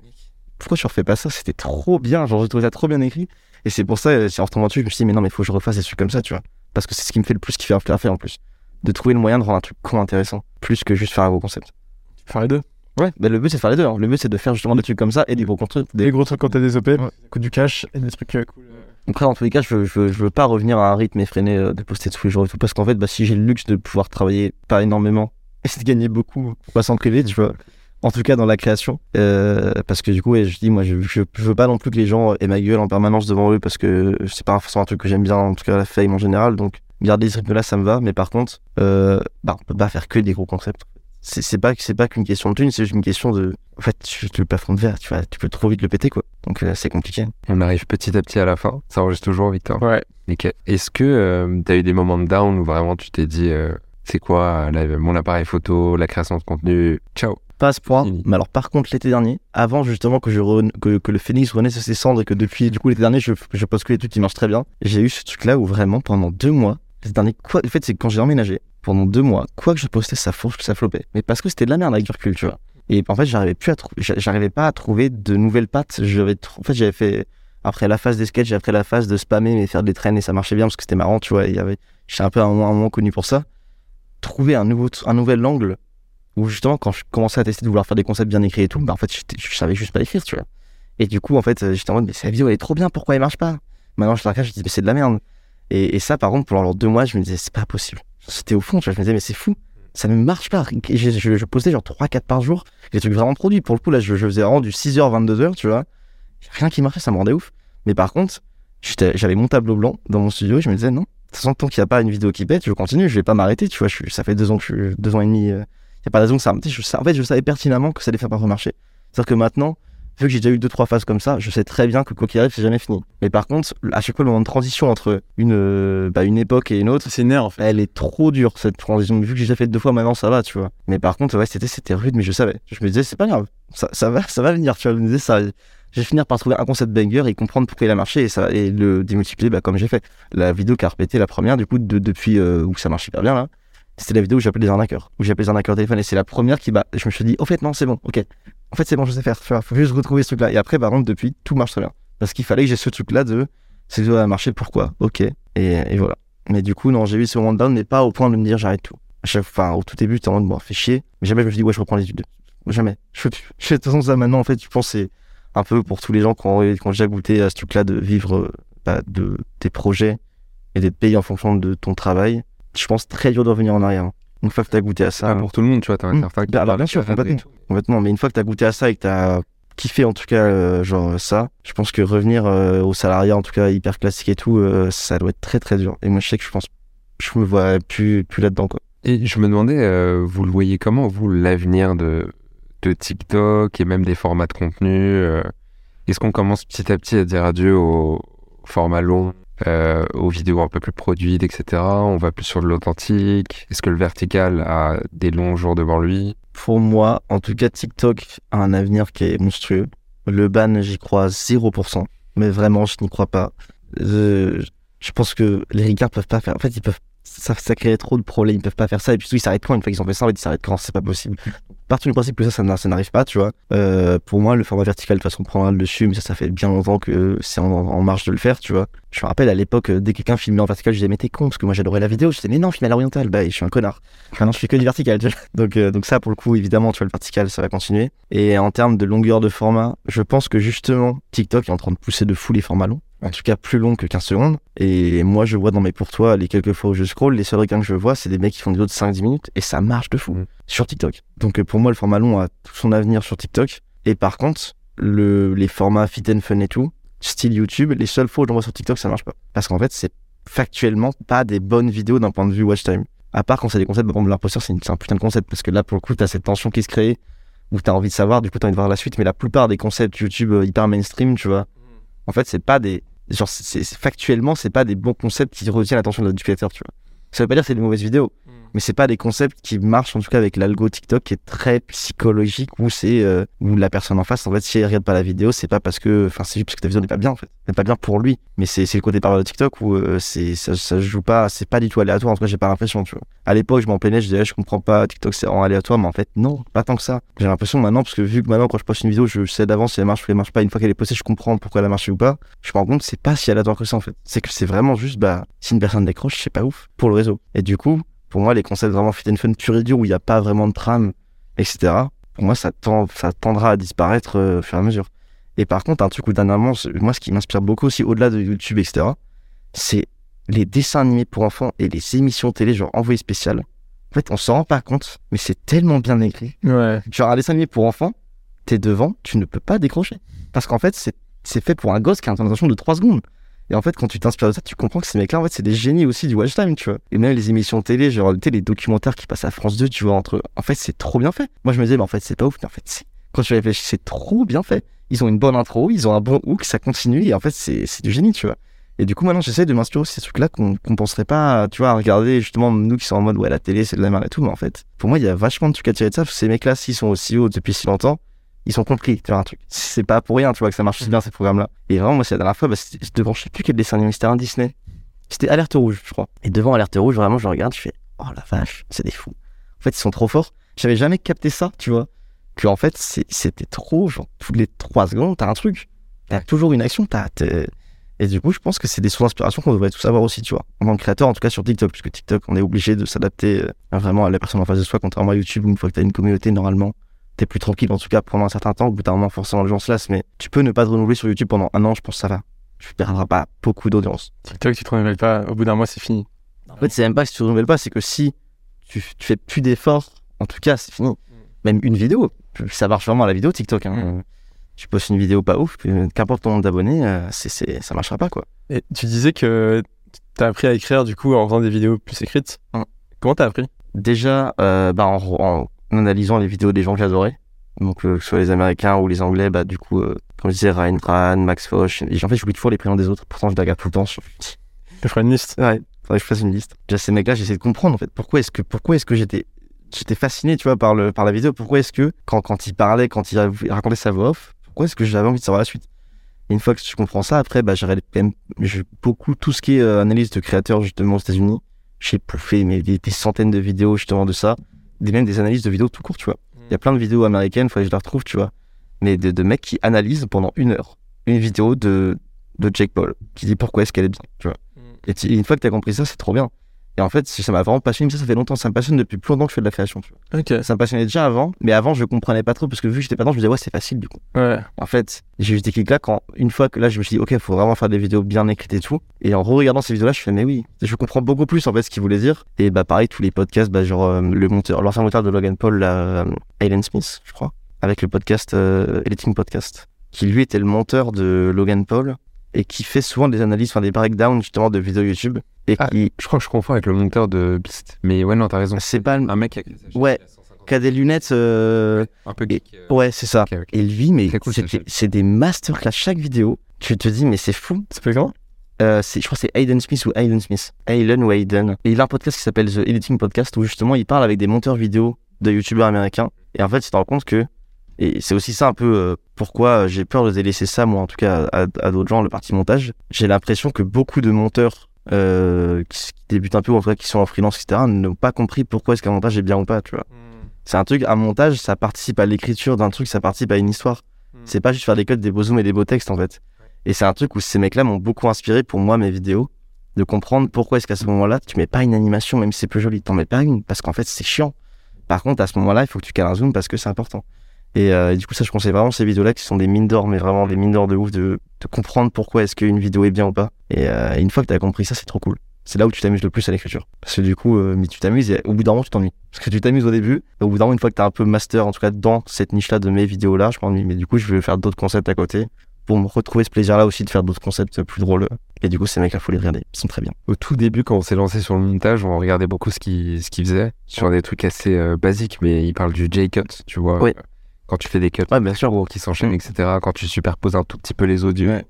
[SPEAKER 3] pourquoi tu refais pas ça? C'était trop bien genre j'ai trouvé ça trop bien écrit. Et c'est pour ça en retombant dessus je me suis dit mais non mais faut que je refasse des trucs comme ça tu vois. Parce que c'est ce qui me fait le plus kiffer à faire en plus de trouver le moyen de rendre un truc con intéressant plus que juste faire un gros concept
[SPEAKER 2] faire les deux.
[SPEAKER 3] Ouais, bah le but c'est de faire les deux. hein. Le but c'est de faire justement des trucs comme ça et des gros contenus.
[SPEAKER 2] Des
[SPEAKER 3] Des...
[SPEAKER 2] gros trucs quand t'as des OP, coûte du cash et des trucs euh, cool. euh.
[SPEAKER 3] Après, dans tous les cas, je veux, je, veux, je veux pas revenir à un rythme effréné euh, de poster tous les jours et tout parce qu'en fait, bah, si j'ai le luxe de pouvoir travailler pas énormément et de gagner beaucoup, pas s'en priver, tu vois. En tout cas, dans la création. Euh, parce que du coup, ouais, je dis, moi, je, je, je veux pas non plus que les gens aient ma gueule en permanence devant eux parce que c'est pas forcément un truc que j'aime bien, en tout cas, la fame en général. Donc, garder ce rythme-là, ça me va. Mais par contre, euh, bah, on peut pas faire que des gros concepts. C'est c'est pas, c'est pas qu'une question de thune, c'est juste une question de. En fait, tu, tu le plafond de verre, tu, vois, tu peux trop vite le péter, quoi. Donc, euh, c'est compliqué.
[SPEAKER 1] On arrive petit à petit à la fin. Ça enregistre toujours, Victor.
[SPEAKER 2] Ouais.
[SPEAKER 1] Nickel. Est-ce que euh, tu as eu des moments de down où vraiment tu t'es dit, euh, c'est quoi mon appareil photo, la création de contenu? Ciao.
[SPEAKER 3] Pas à ce point. Mais alors, par contre, l'été dernier, avant justement que, je re- que, que le phénix renaisse de ses cendres et que depuis, du coup, l'été dernier, je, je poste que les trucs qui marchent très bien, j'ai eu ce truc-là où vraiment, pendant deux mois, l'été dernier, quoi, en fait, c'est quand j'ai emménagé, pendant deux mois, quoi que je postais, ça fourche, ça flopait. Mais parce que c'était de la merde avec recul, tu vois. Et en fait, j'arrivais plus à j'arrivais pas à trouver de nouvelles pattes. J'avais, en fait, j'avais fait, après la phase des sketchs, après la phase de spammer, mais faire des traînes et ça marchait bien parce que c'était marrant, tu vois. il y j'étais un peu un un moment connu pour ça. Trouver un nouveau, un nouvel angle où justement quand je commençais à tester de vouloir faire des concepts bien écrits et tout, bah en fait je savais juste pas écrire, tu vois. Et du coup en fait j'étais en mode mais cette vidéo elle est trop bien, pourquoi elle marche pas? Maintenant je la regarde, je dis mais c'est de la merde. Et, et ça par contre pendant deux mois je me disais c'est pas possible. C'était au fond, tu vois, je me disais mais c'est fou, ça ne marche pas. Je, je, postais genre 3-4 par jour, des trucs vraiment produits. Pour le coup là je, faisais vraiment du 6h 22h, tu vois. Rien qui marchait, ça me rendait ouf. Mais par contre j'avais mon tableau blanc dans mon studio et je me disais non, de toute façon, tant qu'il n'y a pas une vidéo qui pète, je continue, je vais pas m'arrêter, tu vois. Ça fait deux ans que je, deux ans et demi, il n'y a pas de raison que ça. Je, en fait, je savais pertinemment que ça allait faire pas remarcher. C'est-à-dire que maintenant, vu que j'ai déjà eu deux trois phases comme ça, je sais très bien que quoi qu'il arrive, c'est jamais fini. Mais par contre, à chaque fois, le moment de transition entre une, euh, bah, une époque et une autre,
[SPEAKER 2] C'est nerf en fait.
[SPEAKER 3] elle est trop dure cette transition. Vu que j'ai déjà fait deux fois maintenant, ça va, tu vois. Mais par contre, ouais, c'était c'était rude, mais je savais. Je me disais, c'est pas grave, ça, ça va, ça va venir. Tu vois, je me disais, ça, je vais finir par trouver un concept banger et comprendre pourquoi il a marché et ça et le démultiplier, bah, comme j'ai fait. La vidéo qui a répété la première, du coup, de- depuis euh, où ça marche hyper bien là. C'était la vidéo où j'appelais les arnaqueurs, où j'appelais les arnaqueurs au téléphone et c'est la première qui, bah, je me suis dit, au fait, non, c'est bon, ok. En fait, c'est bon, je sais faire. Vois, faut juste retrouver ce truc-là. Et après, par contre, depuis, tout marche très bien. Parce qu'il fallait que j'ai ce truc-là de, c'est va marcher, pourquoi, ok. Et, et voilà. Mais du coup, non, j'ai eu ce moment down, mais pas au point de me dire j'arrête tout. À au tout début, t'es en mode, bon, fait chier. Mais jamais je me suis dit, ouais, je reprends les études. Jamais. Je fais plus. Fais de toute façon ça maintenant, en fait, je pense c'est un peu pour tous les gens qui ont, qui ont déjà goûté à ce truc-là de vivre bah, de tes projets et d'être payé en fonction de ton travail. Je pense très dur de revenir en arrière. Une fois que t'as goûté à ça,
[SPEAKER 1] Pas pour tout le monde, tu vois, t'en as
[SPEAKER 3] Mm.
[SPEAKER 1] certains qui
[SPEAKER 3] Bah, alors, bien sûr, complètement. complètement. Mais une fois que t'as goûté à ça et que t'as kiffé en tout cas, euh, genre ça, je pense que revenir euh, au salariat, en tout cas hyper classique et tout, euh, ça doit être très très dur. Et moi, je sais que je pense, je me vois plus, plus là-dedans, quoi.
[SPEAKER 1] Et je me demandais, vous le voyez comment, vous, l'avenir de, de TikTok et même des formats de contenu Est-ce qu'on commence petit à petit à dire adieu au format long, euh, aux vidéos un peu plus produites, etc. On va plus sur de l'authentique Est-ce que le vertical a des longs jours devant lui?
[SPEAKER 3] Pour moi, en tout cas, TikTok a un avenir qui est monstrueux. Le ban, j'y crois 0%. Mais vraiment, je n'y crois pas. Euh, je pense que les ricains peuvent pas faire. En fait, ils peuvent. Ça, ça créerait trop de problèmes. Ils peuvent pas faire ça. Et puis, ils s'arrêtent quand? Une fois qu'ils ont fait ça, ils s'arrêtent quand? C'est pas possible. Partout du principe que ça, ça, n'a- ça n'arrive pas, tu vois. Euh, pour moi, le format vertical, de toute façon, prendra le dessus. Mais ça, ça fait bien longtemps que c'est en, en marche de le faire, tu vois. Je me rappelle à l'époque, euh, dès que quelqu'un filmait en vertical, je disais, mais t'es con, parce que moi, j'adorais la vidéo. Je disais, mais non, filme à l'oriental. Bah, je suis un connard. Maintenant, je fais que du vertical, tu vois. Donc, euh, donc ça, pour le coup, évidemment, tu vois, le vertical, ça va continuer. Et en termes de longueur de format, je pense que justement, TikTok est en train de pousser de fou les formats longs. En tout cas, plus longs que 15 secondes. Et moi, je vois dans mes pour toi, les quelques fois où je scroll, les seuls requins que je vois, c'est des mecs qui font des vidéos de 5-10 minutes. Et ça marche de fou.
[SPEAKER 1] Mhm.
[SPEAKER 3] Sur TikTok. Donc, euh, pour moi, le format long a tout son avenir sur TikTok. Et par contre, le, les formats fit and fun et tout, style YouTube, les seules fois où j'en vois sur TikTok, ça marche pas. Parce qu'en fait, c'est factuellement pas des bonnes vidéos d'un point de vue watch time. À part quand c'est des concepts, par exemple, l'imposteur, c'est un putain de concept. Parce que là, pour le coup, t'as cette tension qui se crée, où t'as envie de savoir, du coup, t'as envie de voir la suite. Mais la plupart des concepts YouTube euh, hyper mainstream, tu vois, en fait, c'est pas des. Genre, c'est factuellement, c'est pas des bons concepts qui retiennent l'attention de l'utilisateur, tu vois. Ça veut pas dire que c'est des mauvaises vidéos, mais c'est pas des concepts qui marchent en tout cas avec l'algo TikTok qui est très psychologique où c'est euh, où la personne en face en fait si elle regarde pas la vidéo c'est pas parce que enfin c'est juste parce que ta vidéo n'est pas bien en fait. N'est pas bien pour lui. Mais c'est le côté par de TikTok où euh, c'est ça, joue pas c'est pas du tout aléatoire. En tout cas j'ai pas l'impression tu vois. À l'époque je m'en plaignais je disais je comprends pas TikTok c'est en aléatoire. Mais en fait non pas tant que ça. J'ai l'impression maintenant parce que vu que maintenant quand je poste une vidéo je sais d'avance si elle marche ou elle marche pas. Une fois qu'elle est postée je comprends pourquoi elle a marché ou pas. Je me rends compte c'est pas si aléatoire que ça en fait. C'est que c'est vraiment juste bah si une personne décroche c'est pas ouf pour le réseau. Et du coup pour moi, les concepts vraiment fit and fun pur et dur où il n'y a pas vraiment de trame, etc., pour moi, ça, tend, ça tendra à disparaître euh, au fur et à mesure. Et par contre, un truc où dernièrement, moi, ce qui m'inspire beaucoup aussi, au-delà de YouTube, etc., c'est les dessins animés pour enfants et les émissions télé, genre envoyé spécial. En fait, on s'en rend pas compte, mais c'est tellement bien écrit.
[SPEAKER 2] Ouais.
[SPEAKER 3] Genre, un dessin animé pour enfants, t'es devant, tu ne peux pas décrocher. Parce qu'en fait, c'est c'est fait pour un gosse qui a une attention de 3 secondes. Et en fait, quand tu t'inspires de ça, tu comprends que ces mecs-là, en fait, c'est des génies aussi du watch time, tu vois. Et même les émissions télé, genre, les documentaires qui passent à France 2, tu vois, entre eux. En fait, c'est trop bien fait. Moi, je me disais, mais en fait, c'est pas ouf, mais en fait, c'est- quand tu réfléchis, c'est trop bien fait. Ils ont une bonne intro, ils ont un bon hook, ça continue, et en fait, c'est du génie, tu vois. Et du coup, maintenant, j'essaie de m'inspirer aussi ces trucs-là qu'on qu'on penserait pas, tu vois, à regarder, justement, nous qui sommes en mode, ouais, la télé, c'est de la merde et tout, mais en fait, pour moi, il y a vachement de trucs à tirer de ça, ces mecs-là, s'ils sont aussi hauts depuis si longtemps, ils sont compris, tu vois, un truc. C'est pas pour rien, tu vois, que ça marche si bien, ces programmes-là. Et vraiment, moi, c'est la dernière fois, bah, devant, je sais plus quel dessin animé, c'était un Disney. C'était Alerte Rouge, je crois. Et devant Alerte Rouge, vraiment, je regarde, je fais, oh la vache, c'est des fous. En fait, ils sont trop forts. J'avais jamais capté ça, tu vois. Que, en fait, c'était trop, genre, toutes les trois secondes, t'as un truc. T'as toujours une action, t'as, et du coup, je pense que c'est des sources d'inspiration qu'on devrait tous avoir aussi, tu vois. En tant que créateur, en tout cas sur TikTok, puisque TikTok, on est obligé de s'adapter euh, vraiment à la personne en face de soi, contrairement à YouTube, où une fois que t'as une communauté, normalement, t'es plus tranquille, en tout cas pendant un certain temps, au bout d'un moment, forcément, les gens se lassent, mais tu peux ne pas te renouveler sur YouTube pendant un an, je pense que ça va. Tu perdras pas beaucoup d'audience.
[SPEAKER 2] TikTok, tu te renouvelles pas. Au bout d'un mois, c'est fini.
[SPEAKER 3] En fait, c'est même pas que si tu te renouvelles pas, c'est que si tu, tu fais plus d'efforts, en tout cas, c'est fini. Même une vidéo, ça marche vraiment à la vidéo TikTok. Hein. tu postes une vidéo pas ouf, qu'importe ton nombre d'abonnés, euh, c'est, c'est, ça marchera pas quoi.
[SPEAKER 2] Et tu disais que t'as appris à écrire du coup en faisant des vidéos plus écrites.
[SPEAKER 3] Mm.
[SPEAKER 2] Comment t'as appris?
[SPEAKER 3] Déjà, euh, bah, en, en analysant les vidéos des gens que j'adorais, donc euh, que ce soit les Américains ou les Anglais, bah du coup, euh, comme je disais, Ryan Tran, Max Foch, et en fait, j'oublie toujours les prénoms des autres, pourtant je les regarde tout le temps. sur-
[SPEAKER 2] Je ferai une liste?
[SPEAKER 3] Ouais, faudrait que je fasse une liste. Déjà, ces mecs-là, j'essaie de comprendre en fait pourquoi est-ce que pourquoi est-ce que j'étais j'étais fasciné, tu vois, par le par la vidéo? Pourquoi est-ce que quand quand il parlait, quand il racontait sa voix off, pourquoi est-ce que j'avais envie de savoir la suite? Et une fois que je comprends ça, après, bah j'aurais quand même je- beaucoup tout ce qui est euh, analyse de créateurs justement aux États-Unis. J'ai bouffé mais des, des centaines de vidéos justement de ça, des même des analyses de vidéos tout court, tu vois. Il y a plein de vidéos américaines, faudrait que je les retrouve, tu vois. Mais de, de mecs qui analysent pendant une heure une vidéo de de Jake Paul qui dit pourquoi est-ce qu'elle est bien, tu vois. Et tu- une fois que tu as compris ça, c'est trop bien. Et en fait, ça m'a vraiment passionné. Mais ça, ça fait longtemps. Ça me passionne depuis plus longtemps que je fais de la création. Tu vois.
[SPEAKER 2] Ok.
[SPEAKER 3] Ça me passionnait déjà avant, mais avant, je comprenais pas trop parce que vu que j'étais pas dedans, je me disais, ouais, c'est facile du coup.
[SPEAKER 2] Ouais.
[SPEAKER 3] En fait, j'ai eu ce déclic-là quand, une fois que là, je me suis dit, ok, faut vraiment faire des vidéos bien écrites et tout. Et en re-regardant ces vidéos-là, je fais, mais oui, je comprends beaucoup plus en fait ce qu'il voulait dire. Et bah, pareil, tous les podcasts, bah, genre, euh, le monteur, l'ancien monteur de Logan Paul, là, euh, Alan Smith, je crois, avec le podcast, euh, Editing Podcast, qui lui était le monteur de Logan Paul et qui fait souvent des analyses, enfin des breakdowns justement de vidéos YouTube. Et
[SPEAKER 1] Ah,
[SPEAKER 3] qui,
[SPEAKER 1] Je crois que je confonds avec le monteur de Beast. Mais ouais, non, t'as raison.
[SPEAKER 3] c'est pas le-
[SPEAKER 1] un mec
[SPEAKER 3] Ouais.
[SPEAKER 1] il a 150
[SPEAKER 3] qui a des lunettes, euh,
[SPEAKER 1] Un peu geek. euh,
[SPEAKER 3] ouais, c'est ça.
[SPEAKER 1] ok, ok.
[SPEAKER 3] Et lui, mais
[SPEAKER 1] cool,
[SPEAKER 3] c'est c'est des masterclass chaque vidéo. Tu te dis, mais c'est fou.
[SPEAKER 2] Ça s'appelle comment
[SPEAKER 3] Euh, c'est- je crois que c'est Aiden Smith ou Aiden Smith. Aiden ou Aiden. Et il a un podcast qui s'appelle The Editing Podcast où justement il parle avec des monteurs vidéo de youtubeurs américains. Et en fait, tu te rends compte que. Et c'est aussi ça un peu euh, pourquoi j'ai peur de délaisser ça, moi en tout cas, à, à d'autres gens, le parti montage. J'ai l'impression que beaucoup de monteurs euh, qui, qui débutent un peu, ou en tout cas qui sont en freelance, etc., n'ont pas compris pourquoi est-ce qu'un montage est bien ou pas, tu vois. C'est un truc, un montage, ça participe à l'écriture d'un truc, ça participe à une histoire. C'est pas juste faire des codes, des beaux zooms et des beaux textes en fait. Et c'est un truc où ces mecs-là m'ont beaucoup inspiré pour moi, mes vidéos, de comprendre pourquoi est-ce qu'à ce moment-là, tu mets pas une animation, même si c'est plus joli, t'en mets pas une, parce qu'en fait c'est chiant. Par contre, à ce moment-là, il faut que tu cales un zoom parce que c'est important. Et, euh, et du coup, ça, je conseille vraiment ces vidéos-là qui sont des mines d'or, mais vraiment des mines d'or de ouf, de, de comprendre pourquoi est-ce qu'une vidéo est bien ou pas. Et euh, une fois que tu as compris ça, c'est trop cool. C'est là où tu t'amuses le plus à l'écriture. Parce que du coup, euh, mais tu t'amuses et au bout d'un moment, tu t'ennuies. Parce que tu t'amuses au début, et au bout d'un moment, une fois que tu un peu master, en tout cas dans cette niche-là de mes vidéos-là, je m'ennuie. Mais du coup, je vais faire d'autres concepts à côté pour me retrouver ce plaisir-là aussi de faire d'autres concepts plus drôles. Et du coup, ces mecs-là, faut les regarder. Ils sont très bien.
[SPEAKER 1] Au tout début, quand on s'est lancé sur le montage, on regardait beaucoup ce qu'il ce faisait sur des trucs assez basiques, mais il parle du J-cut, tu vois.
[SPEAKER 3] Oui.
[SPEAKER 1] Quand tu fais des cuts
[SPEAKER 3] Ouais, bien sûr.
[SPEAKER 1] gros qui s'enchaînent,
[SPEAKER 3] Mm.
[SPEAKER 1] etc. Quand tu superposes un tout petit peu les audios
[SPEAKER 3] Ouais.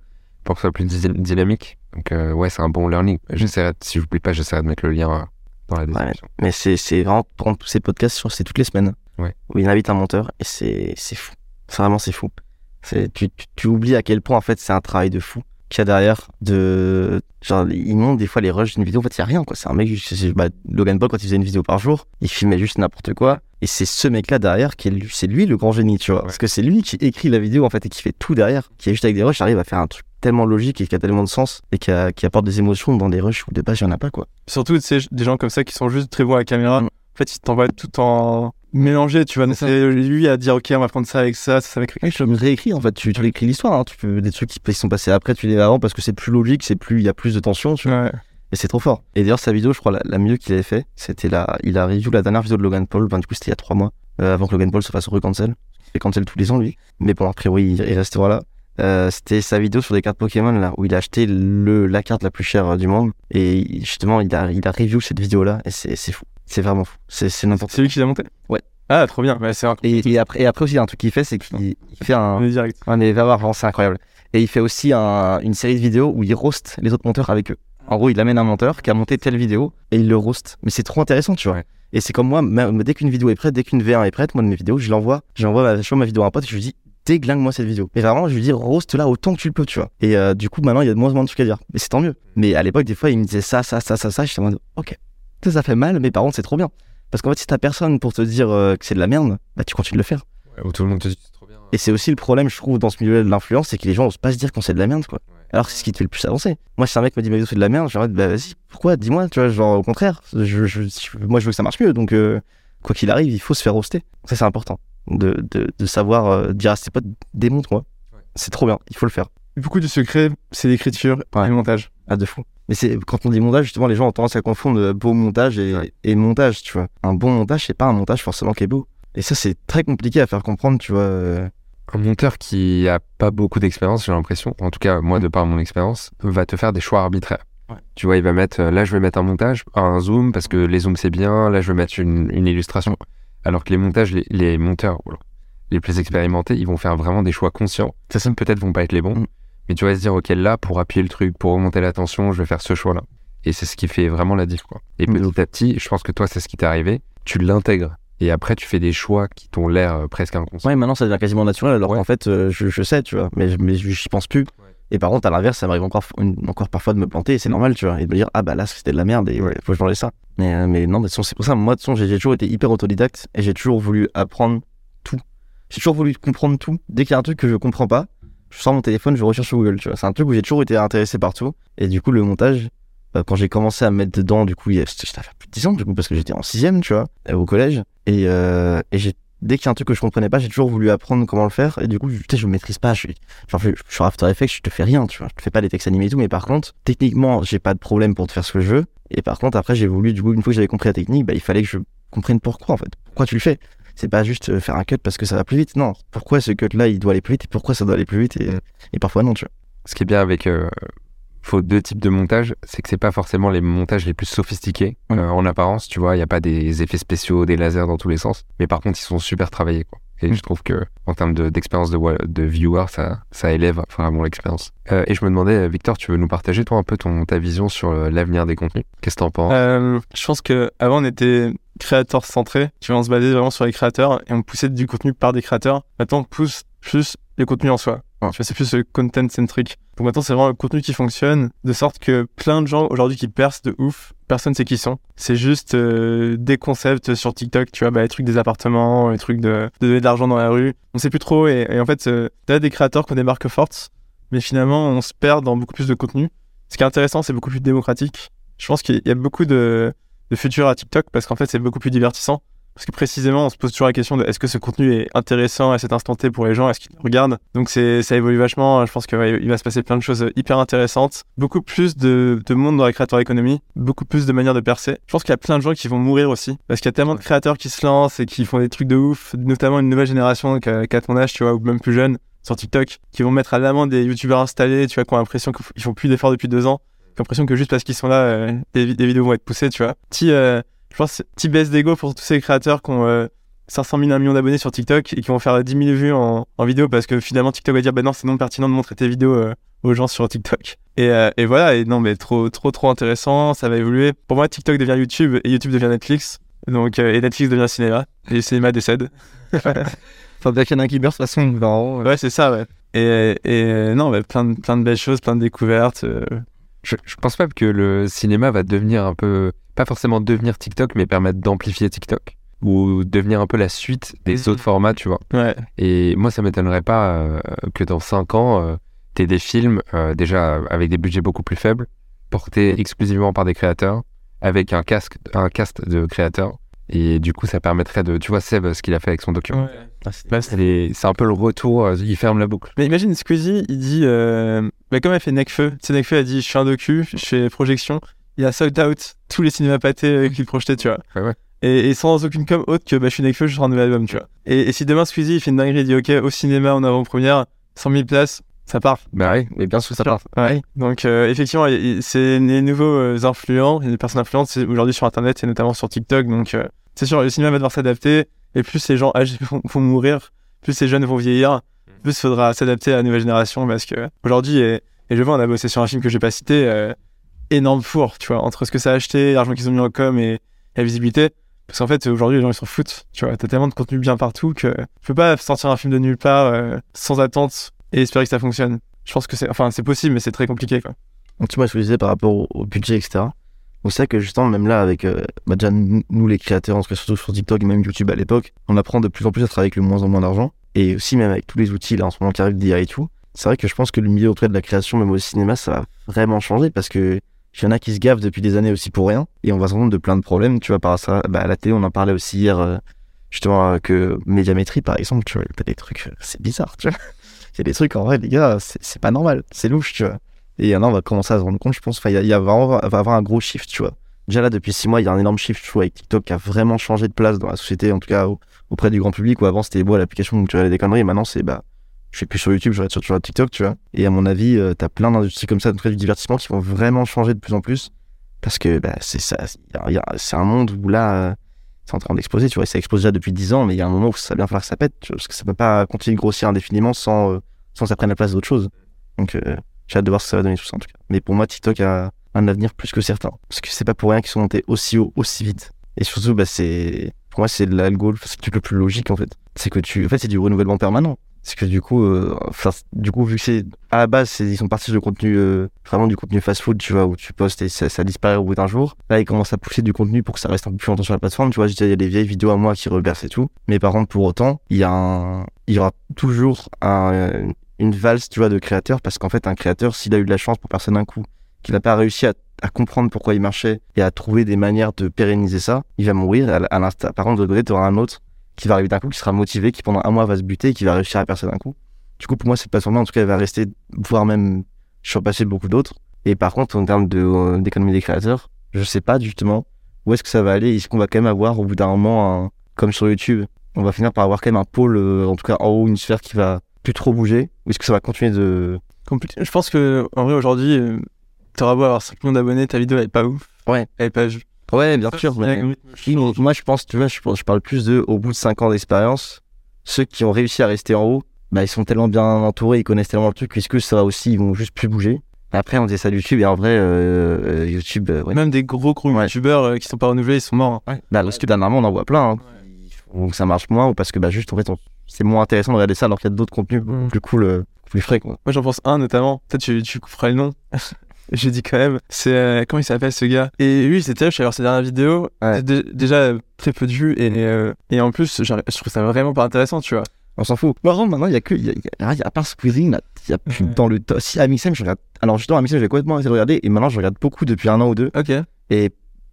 [SPEAKER 1] pour que ce soit plus dy- dynamique. Donc, euh, ouais, c'est un bon learning. J'essaierai, si j'oublie pas, j'essaierai de mettre le lien euh, dans la description.
[SPEAKER 3] Mais c'est c'est vraiment, ces podcasts, je c'est toutes les semaines.
[SPEAKER 1] Ouais.
[SPEAKER 3] Où il invite un monteur et c'est c'est fou. C'est vraiment, c'est fou. Tu, tu, tu oublies à quel point, en fait, c'est un travail de fou qu'il y a derrière. De, genre, il montre des fois les rushs d'une vidéo. En fait, il y a rien, quoi. C'est un mec, c'est- bah, Logan Paul, quand il faisait une vidéo par jour, il filmait juste n'importe quoi. Et c'est ce mec-là derrière qui est lui, c'est lui le grand génie, tu vois.
[SPEAKER 1] Ouais.
[SPEAKER 3] Parce que c'est lui qui écrit la vidéo, en fait, et qui fait tout derrière. Qui est juste avec des rushs, arrive à faire un truc tellement logique et qui a tellement de sens et qui, a- qui apporte des émotions dans des rushs où de base, il n'y en a pas, quoi.
[SPEAKER 2] Surtout, sais, des gens comme ça qui sont juste très bons à la caméra.
[SPEAKER 3] Mm.
[SPEAKER 2] En fait, ils t'envoient tout en mélangé, tu vois.
[SPEAKER 1] C'est.
[SPEAKER 2] C'est lui à dire, ok, on va prendre ça avec ça, ça, ça avec
[SPEAKER 3] Oui, tu réécris en fait, tu, tu réécris l'histoire, hein. tu peux des trucs qui, sont passés après, tu les mets avant parce que c'est plus logique, c'est plus, il y a plus de tension, tu vois.
[SPEAKER 2] Ouais.
[SPEAKER 3] Et c'est trop fort. Et d'ailleurs, sa vidéo, je crois, la, la mieux qu'il avait fait, c'était la, il a review la dernière vidéo de Logan Paul, ben, du coup, c'était il y a trois mois, euh, avant que Logan Paul se fasse re-cancel. Il fait cancel tous les ans, lui. Mais bon, après, oui, il, il restera là. Euh, c'était sa vidéo sur des cartes Pokémon, là, où il a acheté le, la carte la plus chère euh, du monde. Et justement, il a, il a review cette vidéo-là, et c'est, c'est fou. C'est vraiment fou. C'est, c'est n'importe
[SPEAKER 2] C'est lui qui l'a monté?
[SPEAKER 3] Ouais.
[SPEAKER 2] Ah, trop bien. C'est un...
[SPEAKER 3] Et, et après, et après aussi, il y a un truc qu'il fait, c'est qu'il il fait un,
[SPEAKER 2] On est direct.
[SPEAKER 3] Vraiment, c'est incroyable. Et il fait aussi un- une série de vidéos où il roast les autres monteurs avec eux. En gros, il amène un monteur qui a monté telle vidéo et il le roast. Mais c'est trop intéressant, tu vois. Et c'est comme moi, même dès qu'une vidéo est prête, dès qu'une V1 est prête, moi de mes vidéos, je l'envoie, j'envoie ma, je ma vidéo à un pote et je lui dis déglingue-moi cette vidéo. Et vraiment, je lui dis roast là autant que tu le peux, tu vois. Et euh, du coup, maintenant, il y a de moins en moins de trucs à dire. Mais c'est tant mieux. Mais à l'époque, des fois, il me disait ça, ça, ça, ça, ça. J'étais en mode, ok, ça, ça fait mal, mais par contre, c'est trop bien. Parce qu'en fait, si t'as personne pour te dire euh, que c'est de la merde, bah tu continues de le faire.
[SPEAKER 1] Ouais, Où tout le monde te dit c'est trop bien.
[SPEAKER 3] Et c'est aussi le problème, je trouve, dans ce milieu de l'influence, c'est que les gens osent pas se dire quand c'est de la merde, quoi.
[SPEAKER 1] Ouais.
[SPEAKER 3] Alors c'est ce qui te fait le plus avancer. Moi, si un mec me dit ma vidéo c'est de la merde, j'aurais bah vas-y, pourquoi? Dis-moi, tu vois, genre au contraire. Je, je- je- moi, je veux que ça marche mieux, donc euh, quoi qu'il arrive, il faut se faire roaster. Ça, c'est important. De, de, de savoir euh, dire à ses potes, démonte-moi.
[SPEAKER 1] Ouais.
[SPEAKER 3] C'est trop bien, il faut le faire.
[SPEAKER 2] Beaucoup de secrets, c'est l'écriture
[SPEAKER 3] Ouais.
[SPEAKER 2] et le montage.
[SPEAKER 3] Ah, de fou. Mais c'est quand on dit montage, justement, les gens ont tendance à confondre euh, beau montage et,
[SPEAKER 1] Ouais.
[SPEAKER 3] et montage, tu vois. Un bon montage, c'est pas un montage forcément qui est beau. Et ça, c'est très compliqué à faire comprendre, tu vois.
[SPEAKER 1] Un monteur qui a pas beaucoup d'expérience, j'ai l'impression, en tout cas moi de par mon expérience, va te faire des choix arbitraires.
[SPEAKER 3] Ouais.
[SPEAKER 1] Tu vois, il va mettre, euh, là je vais mettre un montage, un zoom parce que les zooms c'est bien, là je vais mettre une, une illustration. Alors que les montages, les, les monteurs voilà, les plus expérimentés, ils vont faire vraiment des choix conscients.
[SPEAKER 3] C'est ça.
[SPEAKER 1] Peut-être vont pas être les bons,
[SPEAKER 3] Mm.
[SPEAKER 1] mais tu vas se dire, ok, là pour appuyer le truc, pour remonter la tension, je vais faire ce choix-là. Et c'est ce qui fait vraiment la diff, quoi. Et
[SPEAKER 3] De
[SPEAKER 1] petit à petit, je pense que toi c'est ce qui t'est arrivé, tu l'intègres. Et après, tu fais des choix qui t'ont l'air euh, presque inconscients.
[SPEAKER 3] Ouais, maintenant ça devient quasiment naturel alors
[SPEAKER 1] Ouais.
[SPEAKER 3] qu'en fait euh, je, je sais, tu vois, mais, mais j'y pense plus. Et par contre, à l'inverse, ça m'arrive encore, encore parfois de me planter, et c'est normal, tu vois, et de me dire, ah bah là c'était de la merde, et ouais, faut que je ça. Mais, euh, mais non, de toute façon, c'est pour ça, moi, de toute façon, j'ai toujours été hyper autodidacte, et j'ai toujours voulu apprendre tout. J'ai toujours voulu comprendre tout. Dès qu'il y a un truc que je comprends pas, je sors mon téléphone, je recherche sur Google, tu vois. C'est un truc où j'ai toujours été intéressé par tout. Et du coup, le montage, quand j'ai commencé à me mettre dedans, du coup, il y a- c'était ça fait plus de 10 ans, du coup, parce que j'étais en sixième, tu vois, euh, au collège. Et, euh, et j'ai, dès qu'il y a un truc que je comprenais pas, j'ai toujours voulu apprendre comment le faire. Et du coup, je- je maîtrise pas. Je suis, genre, je, je suis sur After Effects, je te fais rien, tu vois. Je te fais pas des textes animés et tout. Mais par contre, techniquement, j'ai pas de problème pour te faire ce que je veux. Et par contre, après, j'ai voulu, du coup, une fois que j'avais compris la technique, bah, il fallait que je comprenne pourquoi, en fait. Pourquoi tu le fais? C'est pas juste euh, faire un cut parce que ça va plus vite. Non. Pourquoi ce cut-là, il doit aller plus vite et pourquoi ça doit aller plus vite et, et parfois non, tu vois.
[SPEAKER 1] Ce qui est bien avec euh, faut deux types de montage, c'est que c'est pas forcément les montages les plus sophistiqués
[SPEAKER 3] Ouais.
[SPEAKER 1] euh, en apparence, tu vois, il y a pas des effets spéciaux, des lasers dans tous les sens, mais par contre ils sont super travaillés quoi. Et
[SPEAKER 3] Mm.
[SPEAKER 1] je trouve que en termes de- d'expérience de, de viewer, ça, ça élève vraiment l'expérience. Euh, et je me demandais, euh, Victor, tu veux nous partager toi un peu ton ta vision sur l'avenir des contenus? Qu'est-ce que t'en penses?
[SPEAKER 2] Euh, je pense que avant on était créateur centré, tu vois, on se basait vraiment sur les créateurs et on poussait du contenu par des créateurs. Maintenant on pousse plus les contenus en soi. Tu vois, c'est plus le content centric. Donc maintenant c'est vraiment le contenu qui fonctionne, de sorte que plein de gens aujourd'hui qui percent de ouf, personne sait qui ils sont. C'est juste euh, des concepts sur TikTok, tu vois, bah, les trucs des appartements, les trucs de, donner de l'argent dans la rue. On sait plus trop et, et en fait, euh, t'as des créateurs qui ont des marques fortes, mais finalement on se perd dans beaucoup plus de contenu. Ce qui est intéressant, c'est beaucoup plus démocratique. Je pense qu'il y a beaucoup de, de futur à TikTok parce qu'en fait, c'est beaucoup plus divertissant. Parce que précisément, on se pose toujours la question de est-ce que ce contenu est intéressant à cet instant T pour les gens, est-ce qu'ils regardent Donc ça évolue vachement. Je pense qu'il va, se passer plein de choses hyper intéressantes. Beaucoup plus de, de monde dans la créateur économie, beaucoup plus de manières de percer. Je pense qu'il y a plein de gens qui vont mourir aussi. Parce qu'il y a tellement de créateurs qui se lancent et qui font des trucs de ouf, notamment une nouvelle génération qui a, qui a ton âge, tu vois, ou même plus jeune, sur TikTok, qui vont mettre à l'amende des youtubeurs installés, tu vois, qui ont l'impression qu'ils font plus d'efforts depuis deux ans j'ai l'impression que juste parce qu'ils sont là, euh, des, des vidéos vont être poussées, tu vois. Petit, euh, je pense, petit baisse d'ego pour tous ces créateurs qui ont euh, 500 000, 1 million d'abonnés sur TikTok et qui vont faire 10 000 vues en, en vidéo parce que finalement TikTok va dire, bah non, c'est non pertinent de montrer tes vidéos euh, aux gens sur TikTok. Et, euh, et voilà, et non, mais trop, trop, trop intéressant, ça va évoluer. Pour moi, TikTok devient YouTube et YouTube devient Netflix. Donc, euh, et Netflix devient cinéma. Et le cinéma décède.
[SPEAKER 3] Enfin, bien qu'il y en a un qui meurt, de toute façon, non,
[SPEAKER 2] Ouais, c'est ça, ouais. Et, et euh, non, bah, plein, de, plein de belles choses, plein de découvertes. euh,
[SPEAKER 1] je, je pense pas que le cinéma va devenir un peu, pas forcément devenir TikTok, mais permettre d'amplifier TikTok ou devenir un peu la suite des
[SPEAKER 2] Mhm.
[SPEAKER 1] autres formats, tu vois.
[SPEAKER 2] ouais.
[SPEAKER 1] Et moi, ça m'étonnerait pas euh, que dans 5 ans, euh, t'aies des films euh, déjà avec des budgets beaucoup plus faibles, portés exclusivement par des créateurs, avec un, casque, un cast de créateurs. Et du coup, ça permettrait de. Tu vois, Seb, ce qu'il a fait avec son document.
[SPEAKER 3] Ah, c'est-
[SPEAKER 1] les- un peu le retour, euh, il ferme la boucle.
[SPEAKER 2] Mais imagine Squeezie, il dit, bah comme elle fait Necfeu, tu sais Necfeu a dit je fais un docu, je fais projection, il a sold out tous les cinémas pâtés euh, qu'il projetait, tu vois.
[SPEAKER 1] Ouais, ouais.
[SPEAKER 2] Et, et sans aucune com autre que bah je suis Necfeu, je sors un nouvel album, tu vois. Et, et si demain Squeezie il fait une dinguerie, il dit ok au cinéma en avant-première, 100 000 places, ça part.
[SPEAKER 1] Bah oui.
[SPEAKER 3] Mais bien sûr, ça part.
[SPEAKER 2] Ouais. Donc euh, effectivement, c'est les nouveaux euh, influents, les personnes influentes, c'est aujourd'hui sur Internet et notamment sur TikTok. Donc euh, c'est sûr, le cinéma va devoir s'adapter. Et plus les gens âgés vont, vont mourir, plus les jeunes vont vieillir, plus il faudra s'adapter à la nouvelle génération parce que aujourd'hui, et, et je vois, on a bossé sur un film que j'ai pas cité, euh, énorme four, tu vois, entre ce que ça a acheté, l'argent qu'ils ont mis en com et la visibilité. Parce qu'en fait, aujourd'hui, les gens ils s'en foutent, tu vois. T'as tellement de contenu bien partout que tu peux pas sortir un film de nulle part euh, sans attente et espérer que ça fonctionne. Je pense que c'est, enfin, c'est possible, mais c'est très compliqué, quoi.
[SPEAKER 3] Donc, tu vois, ce que je disais par rapport au, budget, etc. Donc, c'est que justement, même là, avec euh, bah, déjà nous, les créateurs, en tout cas surtout sur TikTok et même YouTube à l'époque, on apprend de plus en plus à travailler avec le moins en moins d'argent. Et aussi, même avec tous les outils là en ce moment qui arrivent d'IA et tout, c'est vrai que je pense que le milieu autour de la création, même au cinéma, ça va vraiment changer parce que il y en a qui se gavent depuis des années aussi pour rien. Et on va se rendre compte de plein de problèmes, tu vois, par ça. Bah, à la télé, on en parlait aussi hier, euh, justement, euh, que médiamétrie, par exemple, tu vois, t'as des trucs, euh, c'est bizarre, tu vois. Il y a des trucs, en vrai, les gars, c'est pas normal, c'est louche, tu vois. Et il y a, on va commencer à se rendre compte, je pense. Enfin, il y a, il y a vraiment, va avoir un gros shift, tu vois. Déjà là, depuis six mois, il y a un énorme shift, je trouve, avec TikTok qui a vraiment changé de place dans la société, en tout cas au- auprès du grand public, où avant c'était, bon, l'application où tu avais des conneries, maintenant c'est, bah, je suis plus sur YouTube, je regarde sur, TikTok, tu vois. Et à mon avis, euh, t'as plein d'industries comme ça, de du divertissement qui vont vraiment changer de plus en plus. Parce que bah, c'est ça, c'est un monde où là, euh, c'est en train d'exploser, tu vois. et Ça explose déjà depuis 10 ans, mais il y a un moment où ça va bien falloir que ça pète, tu vois, parce que ça peut pas continuer de grossir indéfiniment sans, euh, sans que ça prenne la place d'autres choses. Donc, euh, j'ai hâte de voir ce que ça va donner tout ça en tout cas. Mais pour moi, TikTok a un avenir plus que certain. Parce que c'est pas pour rien qu'ils sont montés aussi haut, aussi vite. Et surtout, bah, c'est, pour moi, c'est l'algo, c'est le plus logique en fait. C'est que tu, en fait, c'est du renouvellement permanent. C'est que du coup, euh, du coup, vu que c'est à la base, ils sont partis de contenu euh, vraiment du contenu fast-food, tu vois, où tu postes et ça, ça disparaît au bout d'un jour. Là, ils commencent à pousser du contenu pour que ça reste un peu plus longtemps sur la plateforme. Tu vois, il y a des vieilles vidéos à moi qui rebercent et tout. Mais par contre, pour autant, il y a un, il y aura toujours un, une valse, tu vois, de créateurs parce qu'en fait, un créateur, s'il a eu de la chance pour personne d'un coup, qu'il n'a pas réussi à, à comprendre pourquoi il marchait et à trouver des manières de pérenniser ça, il va mourir. À, à l'instant, par contre, de l'autre côté, tu auras un autre qui va arriver d'un coup, qui sera motivé, qui pendant un mois va se buter qui va réussir à percer d'un coup. Du coup, pour moi, cette plateforme-là, en tout cas, elle va rester, voire même surpasser beaucoup d'autres. Et par contre, en termes de, euh, d'économie des créateurs, je sais pas justement où est-ce que ça va aller? Est-ce qu'on va quand même avoir au bout d'un moment, un- comme sur YouTube, on va finir par avoir quand même un pôle, euh, en tout cas en haut, une sphère qui va plus trop bouger? Ou est-ce que ça va continuer de.
[SPEAKER 2] Je pense que en vrai aujourd'hui, euh, t'auras beau avoir 5 millions d'abonnés, ta vidéo elle est pas ouf.
[SPEAKER 3] Ouais.
[SPEAKER 2] Elle est pas vue.
[SPEAKER 3] Ouais, bien sûr. mais-
[SPEAKER 2] Ouais,
[SPEAKER 3] moi, je pense, tu vois, je, pense- je parle plus de, au bout de 5 ans d'expérience, ceux qui ont réussi à rester en haut, bah, ils sont tellement bien entourés, ils connaissent tellement le truc, est-ce que ça va aussi, ils vont juste plus bouger? Après, on disait ça de YouTube, et en vrai, euh, euh, YouTube, euh, ouais.
[SPEAKER 2] Même des gros gros
[SPEAKER 3] Ouais.
[SPEAKER 2] youtubeurs euh, qui sont pas renouvelés, ils sont morts. hein.
[SPEAKER 3] Bah, parce que dernièrement, on en voit plein, hein, que ça marche moins, ou parce que, bah, juste, en fait, on- c'est moins intéressant de regarder ça alors qu'il y a d'autres contenus beaucoup
[SPEAKER 2] Mm.
[SPEAKER 3] plus cool, euh, plus frais, quoi.
[SPEAKER 2] Moi j'en pense un notamment, peut-être tu, tu couperas le nom. Je dis quand même, c'est euh, comment il s'appelle ce gars? Et lui, c'était, je suis allé voir sa dernière vidéo,
[SPEAKER 3] Ouais.
[SPEAKER 2] c'est dé- déjà euh, très peu de vues et, euh, et en plus, je trouve ça vraiment pas intéressant, tu vois.
[SPEAKER 3] On s'en fout. Par contre, maintenant, il y a que, il y a, y a- y a- à part Squeezing, il y a plus
[SPEAKER 2] Ouais.
[SPEAKER 3] dans le top. Si Amixem, je regarde. Alors, justement, Amixem, j'ai complètement arrêté de regarder, et maintenant, je regarde beaucoup depuis un an ou deux.
[SPEAKER 2] Ok.
[SPEAKER 3] Et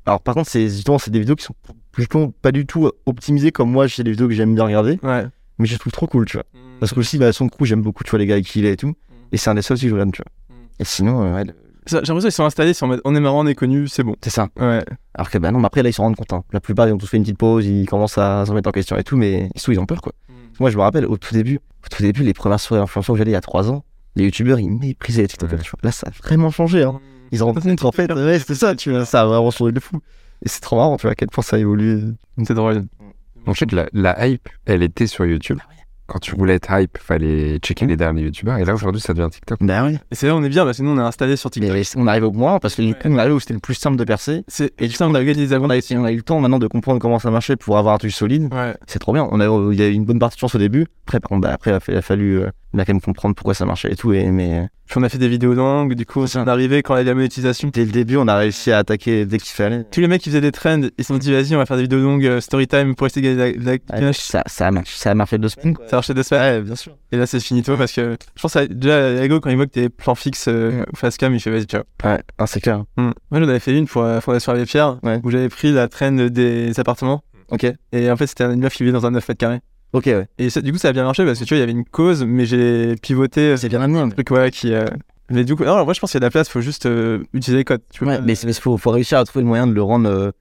[SPEAKER 3] alors, par contre, c'est justement, c'est des vidéos qui sont justement pas du tout optimisées comme moi, j'ai des vidéos que j'aime bien regarder,
[SPEAKER 2] Ouais.
[SPEAKER 3] mais je les trouve trop cool, tu vois. Parce que aussi, bah, son crew, j'aime beaucoup, tu vois, les gars avec qui il est et tout. Et c'est un des seuls que je regarde, tu vois.
[SPEAKER 2] Mm.
[SPEAKER 3] Et sinon, euh, ouais,
[SPEAKER 2] J'ai l'impression qu'ils sont installés, ils sont en mode on est marrant, on est connu, c'est bon.
[SPEAKER 3] c'est ça.
[SPEAKER 2] Ouais.
[SPEAKER 3] Alors que, bah non, mais après, là, ils se rendent compte. hein. La plupart, ils ont tous fait une petite pause, ils commencent à se remettre en question et tout, mais surtout, ils ont peur, quoi. Moi, je me rappelle, au tout début, au tout début, les premières soirées influenceurs que j'allais il y a trois ans, les youtubeurs, ils méprisaient les TikTokers,
[SPEAKER 1] Ouais.
[SPEAKER 3] tu vois. Là, ça a vraiment changé, hein. Ils se rendent compte qu'en fait, ouais, c'est ça, tu vois, ça a vraiment changé de fou. Et c'est trop marrant, tu vois, à quel point ça a évolué.
[SPEAKER 2] C'est drôle.
[SPEAKER 1] En fait, la, la hype, elle était sur YouTube. Quand tu voulais être hype, fallait checker les derniers youtubeurs. Et là, aujourd'hui, ça devient TikTok.
[SPEAKER 3] Bah oui.
[SPEAKER 2] Et c'est là où on est bien, parce que nous on est installé sur TikTok.
[SPEAKER 3] Mais on arrive au moins, parce que du coup, on arrive où c'était le plus simple de percer.
[SPEAKER 2] C'est
[SPEAKER 3] Et du coup, on a, eu, on, a, on a eu le temps maintenant de comprendre comment ça marchait pour avoir un truc solide.
[SPEAKER 2] Ouais.
[SPEAKER 3] C'est trop bien. On a, il y a eu une bonne partie de chance au début. Après, par contre, bah, après, il a, fa- il a fallu euh, il a quand même comprendre pourquoi ça marchait et tout. Et, mais
[SPEAKER 2] Puis on a fait des vidéos longues, du coup, on est arrivé quand il y a la monétisation.
[SPEAKER 3] dès le début, on a réussi à attaquer dès qu'il fallait.
[SPEAKER 2] Tous les mecs qui faisaient des trends, ils se sont dit vas-y, on va faire des vidéos longues, euh, story time pour essayer de gagner la, la
[SPEAKER 3] Ouais, ça, ça, a marché, ça a marché deux semaines. Quoi.
[SPEAKER 2] Ça marchait deux semaines.
[SPEAKER 3] Ouais, bien sûr.
[SPEAKER 2] Et là, c'est finito parce que je pense à déjà Lego quand il voit que t'es plan fixe euh,
[SPEAKER 3] Mm.
[SPEAKER 2] ou face cam, il fait vas-y, ciao.
[SPEAKER 3] Ouais, ah, c'est clair.
[SPEAKER 2] Moi, j'en avais fait une pour euh, Fondation Abbé Pierre
[SPEAKER 3] Ouais.
[SPEAKER 2] où j'avais pris la trend des appartements.
[SPEAKER 3] Ok.
[SPEAKER 2] Et en fait, c'était une meuf qui vivait dans un 9 mètres carrés.
[SPEAKER 3] Ok, ouais.
[SPEAKER 2] Et ça- du coup, ça a bien marché parce que tu vois, il y avait une cause, mais j'ai pivoté. euh,
[SPEAKER 3] C'est bien amené.
[SPEAKER 2] un truc, ouais, qui. euh, Mais du coup, non, moi, je pense qu'il y a de la place, faut juste euh, utiliser les codes. Tu vois,
[SPEAKER 3] Ouais, mais il faut, faut réussir à trouver le moyen de le rendre. euh,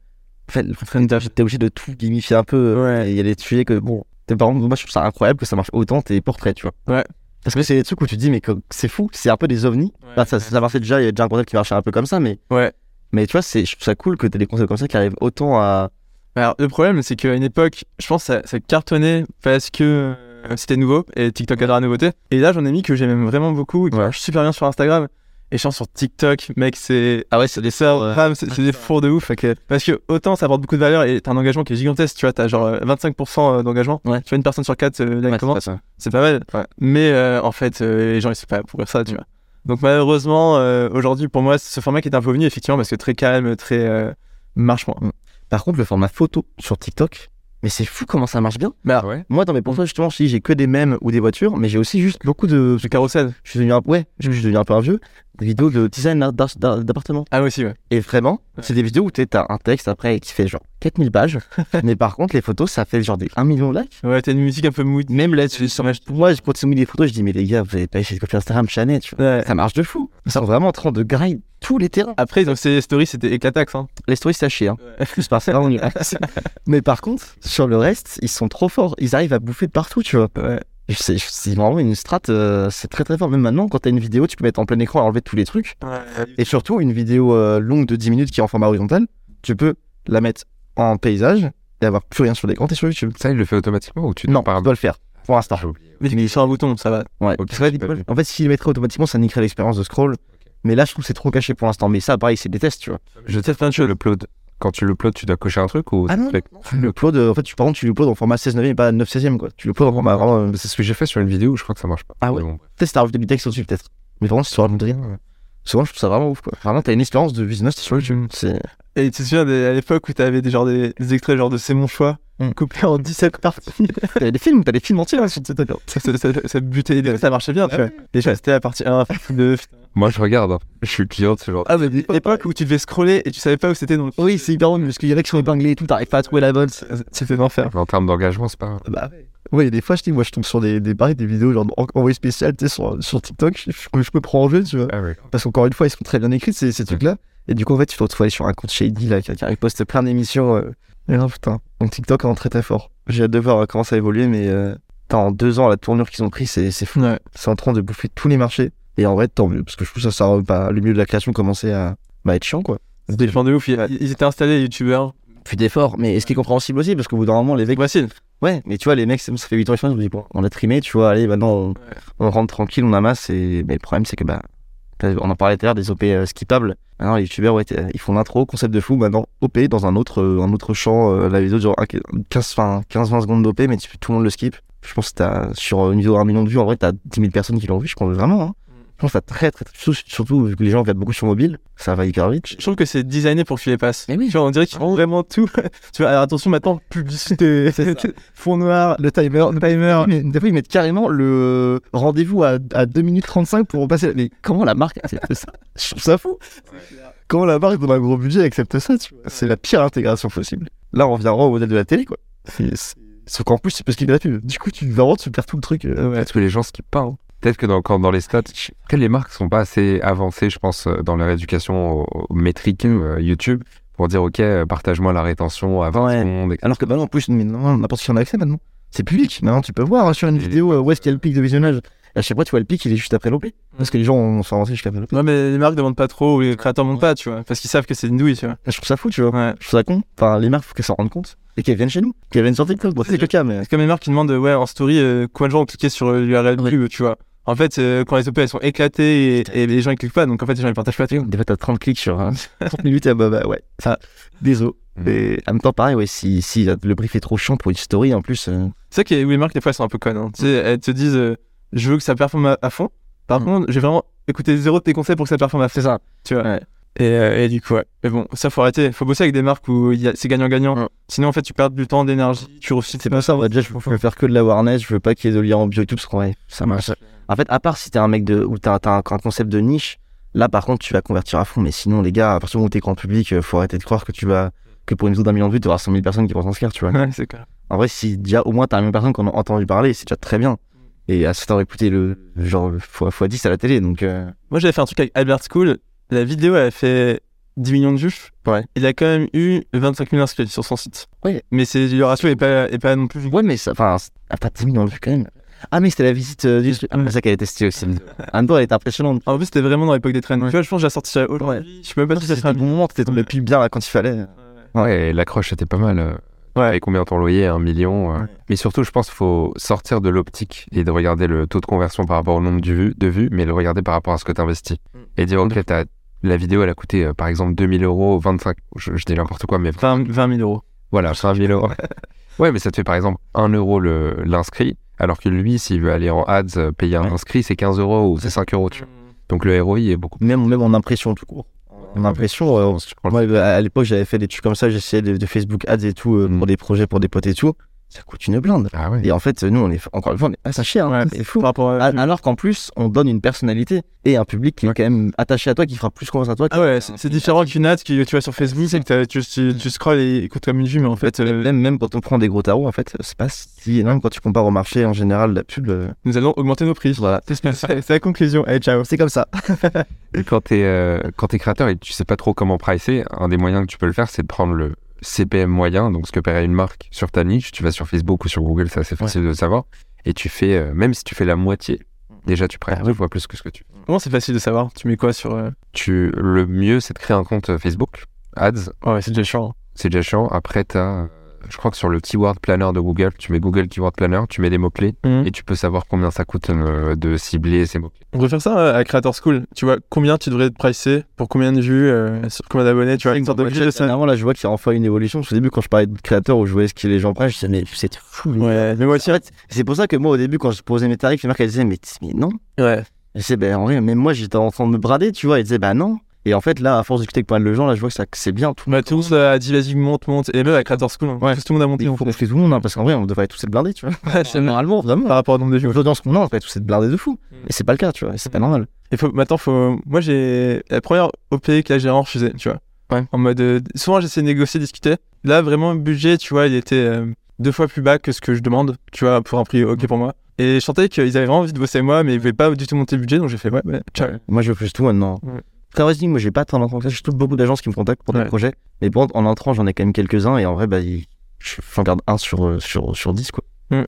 [SPEAKER 3] En fait, t'es t'es obligé de tout gamifier un peu. euh,
[SPEAKER 2] Ouais.
[SPEAKER 3] Il y a des sujets que, bon, par exemple, moi je trouve ça incroyable que ça marche autant tes portraits, tu vois.
[SPEAKER 2] Ouais.
[SPEAKER 3] Parce que c'est des trucs où tu te dis, mais c'est fou, c'est un peu des ovnis. Bah, ça, ça marchait déjà, il y a déjà un concept qui marchait un peu comme ça, mais,
[SPEAKER 2] Ouais.
[SPEAKER 3] mais tu vois, je trouve ça cool que t'aies des concepts comme ça qui arrivent autant à.
[SPEAKER 2] Alors, le problème, c'est qu'à une époque, je pense que ça, ça cartonnait parce que euh, c'était nouveau et TikTok adore la nouveauté. Et là, j'en ai mis que j'aime vraiment beaucoup, qui
[SPEAKER 3] Ouais.
[SPEAKER 2] marche super bien sur Instagram. Et je pense sur TikTok, mec, c'est.
[SPEAKER 3] Ah ouais, c'est des ouais.
[SPEAKER 2] bam, c'est des fours de ouf. Parce que autant ça apporte beaucoup de valeur et t'as un engagement qui est gigantesque, tu vois, t'as genre euh, 25% d'engagement.
[SPEAKER 3] Ouais.
[SPEAKER 2] Tu vois, une personne sur quatre euh, like
[SPEAKER 3] Ouais, c'est pas
[SPEAKER 2] mal. Mais euh, en fait, euh, les gens ils sont pas pour ça, tu vois. Donc malheureusement, euh, aujourd'hui, pour moi, ce format qui est un peu venu, effectivement, parce que très calme, très. euh, marche moins.
[SPEAKER 3] Par contre, le format photo sur TikTok, mais c'est fou comment ça marche bien.
[SPEAKER 2] Bah,
[SPEAKER 1] ouais.
[SPEAKER 3] Moi, dans mes portraits, justement, je dis, j'ai que des mèmes ou des voitures, mais j'ai aussi juste beaucoup de.
[SPEAKER 2] le carrousel.
[SPEAKER 3] Je suis devenu un, ouais, je suis devenu un peu un vieux. Des vidéos de design d'appartement.
[SPEAKER 2] Ah, aussi, ouais.
[SPEAKER 3] Et vraiment,
[SPEAKER 2] Ouais.
[SPEAKER 3] c'est des vidéos où t'es- t'as un texte après qui fait genre 4000 pages. mais par contre, les photos, ça fait genre des 1 million de likes.
[SPEAKER 2] Ouais, t'as une musique un peu mood.
[SPEAKER 3] Même là, sur- sur- pour moi, quand ils mis des photos, je dis, mais les gars, vous avez pas essayé de copier Instagram chané, tu vois.
[SPEAKER 2] Ouais.
[SPEAKER 3] Ça marche de fou. Ils sont vraiment en train de grind tous les terrains.
[SPEAKER 2] Après, donc, ces stories, c'était éclatax. Hein.
[SPEAKER 3] Les stories, c'est à chier, hein. Plus par ça, on y reste. Mais par contre, sur le reste, ils sont trop forts. Ils arrivent à bouffer de partout, tu vois.
[SPEAKER 2] Ouais.
[SPEAKER 3] C'est vraiment une strat, euh, c'est très très fort. Même maintenant, quand t'as une vidéo, tu peux mettre en plein écran et enlever tous les trucs. Et surtout, une vidéo euh, longue de 10 minutes qui est en format horizontal, tu peux la mettre en paysage et avoir plus rien sur l'écran, t'es sur YouTube.
[SPEAKER 1] Ça, il le fait automatiquement ou tu
[SPEAKER 3] Non,
[SPEAKER 1] par
[SPEAKER 3] tu dois le faire pour l'instant.
[SPEAKER 2] Mais il sur un bouton, ça va.
[SPEAKER 3] Ouais.
[SPEAKER 1] Je peux-
[SPEAKER 3] en fait, s'il le mettrait automatiquement, ça niquerait l'expérience de scroll. Mais là, je trouve que c'est trop caché pour l'instant. Mais ça, pareil, c'est des tests, tu vois.
[SPEAKER 1] Je teste plein de choses. L'upload. Quand tu l'uploades, tu dois cocher un truc ou
[SPEAKER 3] Ah non,
[SPEAKER 1] tu
[SPEAKER 3] euh, en fait, tu, par contre, tu l'uploades en format 16 neuvième et pas 9 16 quoi. Tu l'uploades en format vraiment. euh,
[SPEAKER 1] C'est ce que j'ai fait sur une vidéo où je crois que ça marche pas.
[SPEAKER 3] Ah ouais
[SPEAKER 1] bon.
[SPEAKER 3] Peut-être t'as rajouté du texte au-dessus, peut-être. Mais vraiment, tu rajoutes rien. Souvent, je trouve ça vraiment ouf, quoi. Vraiment, t'as une expérience de visionnage, t'es sur YouTube. C'est.
[SPEAKER 2] Et tu te souviens à l'époque où t'avais des, genre, des, des extraits genre de C'est mon choix,
[SPEAKER 3] Mm.
[SPEAKER 2] coupés en 17 parties.
[SPEAKER 3] T'as des films, t'as des films entiers là, sur cette vidéo.
[SPEAKER 2] ça, ça, ça, ça butait. Ça marchait bien, tu vois. Déjà, c'était la partie 1, la partie 2.
[SPEAKER 1] Moi, je regarde. hein. Je suis client de ce genre.
[SPEAKER 3] Ah, mais
[SPEAKER 2] L'époque où tu devais scroller et tu savais pas où c'était dans le.
[SPEAKER 3] Oui, c'est hyper drôle parce qu'il y en a qui sont épinglés et tout, t'arrives pas à trouver la bonne. c'est-
[SPEAKER 2] C'était l'enfer.
[SPEAKER 1] En termes d'engagement, c'est pas.
[SPEAKER 3] Bah. Ouais, des fois, je dis, moi, je tombe sur des, des, pareil, des vidéos genre en- envoyées spéciales, tu sais, sur, sur TikTok, je, je, je me prends en jeu, tu vois.
[SPEAKER 1] Ah.
[SPEAKER 3] Parce qu'encore une fois, ils sont très bien écrits, ces, ces trucs-là. Et du coup, en fait, tu te retrouves aller sur un compte shady, là, qui, qui poste plein d'émissions. Euh... Et là, putain. Donc, TikTok est très très fort. J'ai hâte de voir euh, comment ça évolue, mais euh, putain, en deux ans, la tournure qu'ils ont pris, c'est c'est fou.
[SPEAKER 2] Ouais.
[SPEAKER 3] C'est en train de bouffer tous les marchés. Et en vrai, tant mieux, parce que je trouve que ça, ça bah, le milieu de la création commençait à bah, être chiant, quoi.
[SPEAKER 2] C'était de ouf. Ils, ils étaient installés, les youtubeurs.
[SPEAKER 3] Plus d'efforts, mais ce qui est compréhensible aussi, parce qu'au bout d'un moment, les mecs.
[SPEAKER 2] Facile.
[SPEAKER 3] Ouais, mais tu vois, les mecs, ça ça fait 8 ans ils se disent, bon, on a trimé, tu vois, allez, maintenant, on, on rentre tranquille, on amasse, et mais le problème, c'est que, bah, on en parlait tout à l'heure, des OP euh, skippables. Maintenant, les youtubeurs, ouais, ils font l'intro, concept de fou, maintenant, OP dans un autre, euh, un autre champ, euh, la vidéo, genre 15-20 secondes d'OP, mais tout le monde le skip. Je pense que t'as, sur une vidéo à un million de vues, en vrai, t'as 10 000 personnes qui l'ont vu, je pense vraiment, hein. Je pense que très, très, très, surtout, surtout vu que les gens regardent beaucoup sur mobile, ça va hyper vite.
[SPEAKER 2] Je trouve que c'est designé pour que tu les passes.
[SPEAKER 3] Mais oui.
[SPEAKER 2] Tu vois, on dirait qu'ils font vraiment tout. tu vois, alors attention maintenant, publicité. Fond noir, le timer, le timer.
[SPEAKER 3] Mais des fois, ils mettent carrément le rendez-vous à, à 2 minutes 35 pour passer. Mais comment la marque accepte ça? Je trouve ça fou. Comment la marque, dans un gros budget, accepte ça C'est la pire intégration possible. Là, on revient vraiment au modèle de la télé, quoi. Sauf qu'en plus, c'est parce qu'il est gratuit. Du coup, tu, vraiment, tu perds tout le truc. euh, ouais.
[SPEAKER 1] Peut-être que les gens skippent pas. hein. Peut-être que dans, quand, dans les stats, je- que les marques sont pas assez avancées, je pense, euh, dans leur éducation aux, aux métriques euh, YouTube pour dire ok, euh, partage-moi la rétention à 20
[SPEAKER 3] Ouais.
[SPEAKER 1] secondes. etc.
[SPEAKER 3] Alors que maintenant, en plus, n'importe qui en a accès maintenant. C'est public. Maintenant, tu peux voir hein, sur une
[SPEAKER 1] Et-
[SPEAKER 3] vidéo euh, où est-ce qu'il y a le pic de visionnage. À chaque fois, tu vois le pic, il est juste après l'OP. Parce que les gens ont sont avancés jusqu'à l'OP.
[SPEAKER 2] Ouais, mais les marques demandent pas trop, ou les créateurs demandent pas, tu vois. Parce qu'ils savent que c'est une douille, tu vois.
[SPEAKER 3] Je trouve ça fou, tu vois.
[SPEAKER 2] Ouais.
[SPEAKER 3] Je trouve ça con. Enfin, les marques, faut qu'elles s'en rendent compte. Et qu'elles viennent chez nous. Qu'elles viennent sur TikTok. Bon, c'est le cas, mais.
[SPEAKER 2] C'est comme les marques qui demandent, ouais, en story, euh, combien de gens ont cliqué sur l'URL
[SPEAKER 3] Ouais.
[SPEAKER 2] pub, tu vois. En fait, euh, quand les OP elles sont éclatées et, et les gens ils cliquent pas, donc en fait les gens ils partagent pas.
[SPEAKER 3] Des fois, t'as 30 clics sur hein, 30 minutes, et bah, bah ouais, ça, désolé.
[SPEAKER 1] Mm.
[SPEAKER 3] Et en même temps, pareil, ouais, si, si le brief est trop chiant pour une story, en plus, euh,
[SPEAKER 2] C'est ça que les marques des fois elles sont un peu connes. hein. Tu sais, elles te disent, euh, je veux que ça performe à, à fond. Par
[SPEAKER 3] Mm.
[SPEAKER 2] contre, j'ai vraiment écouté zéro de tes conseils pour que ça performe à fond.
[SPEAKER 3] c'est ça.
[SPEAKER 2] Tu vois.
[SPEAKER 3] Ouais.
[SPEAKER 2] Et, euh, et du coup, ouais. Mais bon, ça faut arrêter. Faut bosser avec des marques où il y a- c'est gagnant-gagnant.
[SPEAKER 3] Mm.
[SPEAKER 2] Sinon, en fait, tu perds du temps, d'énergie, tu refuses.
[SPEAKER 3] C'est pas ça, moi, déjà, je veux faire que de la awareness, je veux pas qu'il y ait de lien en bio et tout, parce qu'en vrai, ça marche. En fait, à part si t'es un mec de, ou t'as, t'as un, un concept de niche, là, par contre, tu vas convertir à fond, mais sinon, les gars, à partir du moment où t'es grand public, euh, faut arrêter de croire que tu vas, que pour une vidéo d'un million de vues, tu auras 100 000 personnes qui vont s'inscrire, tu vois.
[SPEAKER 2] Ouais, c'est clair.
[SPEAKER 3] En vrai, si déjà au moins t'as un million de personnes qui en ont entendu parler, c'est déjà très bien. Et à ce temps, écouter le genre fois, fois 10 à la télé, donc euh,
[SPEAKER 2] Moi, j'avais fait un truc avec Albert School. La vidéo, elle a fait 10 millions de vues.
[SPEAKER 3] Ouais.
[SPEAKER 2] Il a quand même eu 25 000 inscrits sur son site.
[SPEAKER 3] Ouais.
[SPEAKER 2] Mais c'est, le ratio est pas, est pas non plus.
[SPEAKER 3] ouais, mais ça, enfin, pas 10 millions de vues quand même. Ah, mais c'était la visite euh, du. Ah, mais c'est ça qu'elle a testé aussi. En même temps, elle était impressionnante.
[SPEAKER 2] En plus, c'était vraiment dans l'époque des trends. Tu vois, je pense que j'ai sorti ça aujourd'hui. Je sais même pas si ça
[SPEAKER 3] C'était
[SPEAKER 2] sera
[SPEAKER 3] le bon moment, t'étais tombé
[SPEAKER 2] Ouais.
[SPEAKER 3] plus bien là quand il fallait.
[SPEAKER 1] Ouais, et l'accroche était pas mal. euh.
[SPEAKER 2] Ouais.
[SPEAKER 1] Et combien ton loyer Un million. euh.
[SPEAKER 3] Ouais.
[SPEAKER 1] Mais surtout, je pense qu'il faut sortir de l'optique et de regarder le taux de conversion par rapport au nombre de vues, de vues mais le regarder par rapport à ce que tu investis.
[SPEAKER 2] Mm.
[SPEAKER 1] Et dire, ok, t'as- la vidéo, elle a coûté euh, par exemple 2000 euros, 25, je, je dis n'importe quoi, mais
[SPEAKER 2] 20, 20 000 euros.
[SPEAKER 1] voilà, 20 000 euros. ouais, mais ça te fait par exemple 1 euro le- l'inscrit, alors que lui, s'il veut aller en ads, euh, payer un inscrit, c'est 15 euros ou c'est 5 euros. Tu vois. Donc le ROI est beaucoup
[SPEAKER 3] Même, même en impression tout court. En impression, euh, moi à à l'époque j'avais fait des trucs comme ça, j'essayais de, de Facebook Ads et tout euh,
[SPEAKER 1] Mm.
[SPEAKER 3] pour des projets, pour des potes et tout. Ça coûte une blinde.
[SPEAKER 1] Ah ouais.
[SPEAKER 3] Et en fait, nous, on est encore une fois, on est pas ça cher. hein.
[SPEAKER 2] Ouais,
[SPEAKER 3] c'est fou.
[SPEAKER 2] Rapport à.
[SPEAKER 3] Alors qu'en plus, on donne une personnalité et un public qui est quand même attaché à toi, qui fera plus confiance à toi.
[SPEAKER 2] Ah ouais, c'est c'est différent qu'une ad que tu vas sur Facebook, c'est que tu, tu, tu scrolls et coûte comme une vue, mais en fait, euh,
[SPEAKER 3] Même, même quand on prend des gros tarots, en fait, c'est pas si énorme quand tu compares au marché en général, la pub. euh,
[SPEAKER 2] nous allons augmenter nos prix.
[SPEAKER 3] Voilà.
[SPEAKER 2] C'est c'est- c'est la conclusion. Allez, ciao.
[SPEAKER 3] C'est comme ça.
[SPEAKER 1] Et quand t'es euh, quand t'es créateur et que tu sais pas trop comment pricer, un des moyens que tu peux le faire, c'est de prendre le CPM moyen, donc ce que paierait une marque sur ta niche. Tu vas sur Facebook ou sur Google, c'est assez facile de le savoir. et tu fais, euh, même si tu fais la moitié, déjà tu prends
[SPEAKER 3] Ah
[SPEAKER 1] deux
[SPEAKER 3] oui.
[SPEAKER 1] fois plus que ce que tu fais.
[SPEAKER 2] Comment c'est facile de savoir? Tu mets quoi sur. euh,
[SPEAKER 1] Tu, le mieux, c'est de créer un compte euh, Facebook, Ads,
[SPEAKER 2] Ouais, c'est déjà chiant.
[SPEAKER 1] c'est déjà chiant. Après, tu as, je crois que sur le Keyword Planner de Google, tu mets Google Keyword Planner, tu mets des mots-clés,
[SPEAKER 2] Mhm.
[SPEAKER 1] et tu peux savoir combien ça coûte euh, de cibler ces mots-clés.
[SPEAKER 2] On peut faire ça euh, à Creator School. Tu vois, combien tu devrais te pricer pour combien de vues, euh, sur combien d'abonnés, tu vois, une sorte de budget de ça.
[SPEAKER 3] Dernièrement, là, je vois qu'il y a enfin une évolution. Parce qu'au début, quand je parlais de créateurs où je voyais ce que les gens prennent, je disais, mais c'est fou.
[SPEAKER 2] Ouais, mais moi aussi.
[SPEAKER 3] En fait, c'est pour ça que moi, au début, quand je posais mes tarifs, les marques, elles disaient, mais, mais non.
[SPEAKER 2] Ouais.
[SPEAKER 3] Je disais, ben, en vrai, même moi, j'étais en train de me brader, tu vois. Ils disaient, bah non. Et en fait, là, à force de discuter avec pas mal de gens, là, je vois que, ça- c'est bien. Tout,
[SPEAKER 2] Bah, tout le monde a dit vas-y, monte, monte. Et même à Creator School, hein.
[SPEAKER 3] Ouais.
[SPEAKER 2] tout le monde a monté.
[SPEAKER 3] il faut tout le monde, hein, parce qu'en vrai, on devrait tous être blindés, tu vois.
[SPEAKER 2] Ouais, c'est
[SPEAKER 3] Normalement, vraiment.
[SPEAKER 2] Par rapport au nombre de vues.
[SPEAKER 3] L'audience qu'on a, on devrait tous être blindés de fou.
[SPEAKER 2] Mm.
[SPEAKER 3] Et c'est pas le cas, tu vois. et C'est pas normal.
[SPEAKER 2] Faut, maintenant, faut. Moi, j'ai. La première OP que la gérant refusait, tu vois.
[SPEAKER 3] Ouais.
[SPEAKER 2] En mode. euh, Souvent, j'essaie de négocier, discuter. Là, vraiment, le budget, tu vois, il était euh, deux fois plus bas que ce que je demande, tu vois, pour un prix OK pour moi. Et je sentais qu'ils avaient vraiment envie de bosser avec moi, mais ils voulaient pas du tout monter le budget, donc j'ai fait ouais, ouais, ciao.
[SPEAKER 3] Moi, je refuse tout maintenant.
[SPEAKER 2] Ouais.
[SPEAKER 3] Très vrai, moi, j'ai pas tant d'entrants que ça. J'ai trouve beaucoup d'agences qui me contactent pour des
[SPEAKER 2] Ouais.
[SPEAKER 3] projets. Mais bon, en entrant, j'en ai quand même quelques-uns. Et en vrai, bah, j'en garde un sur, euh, sur, sur 10, quoi.
[SPEAKER 2] Mm.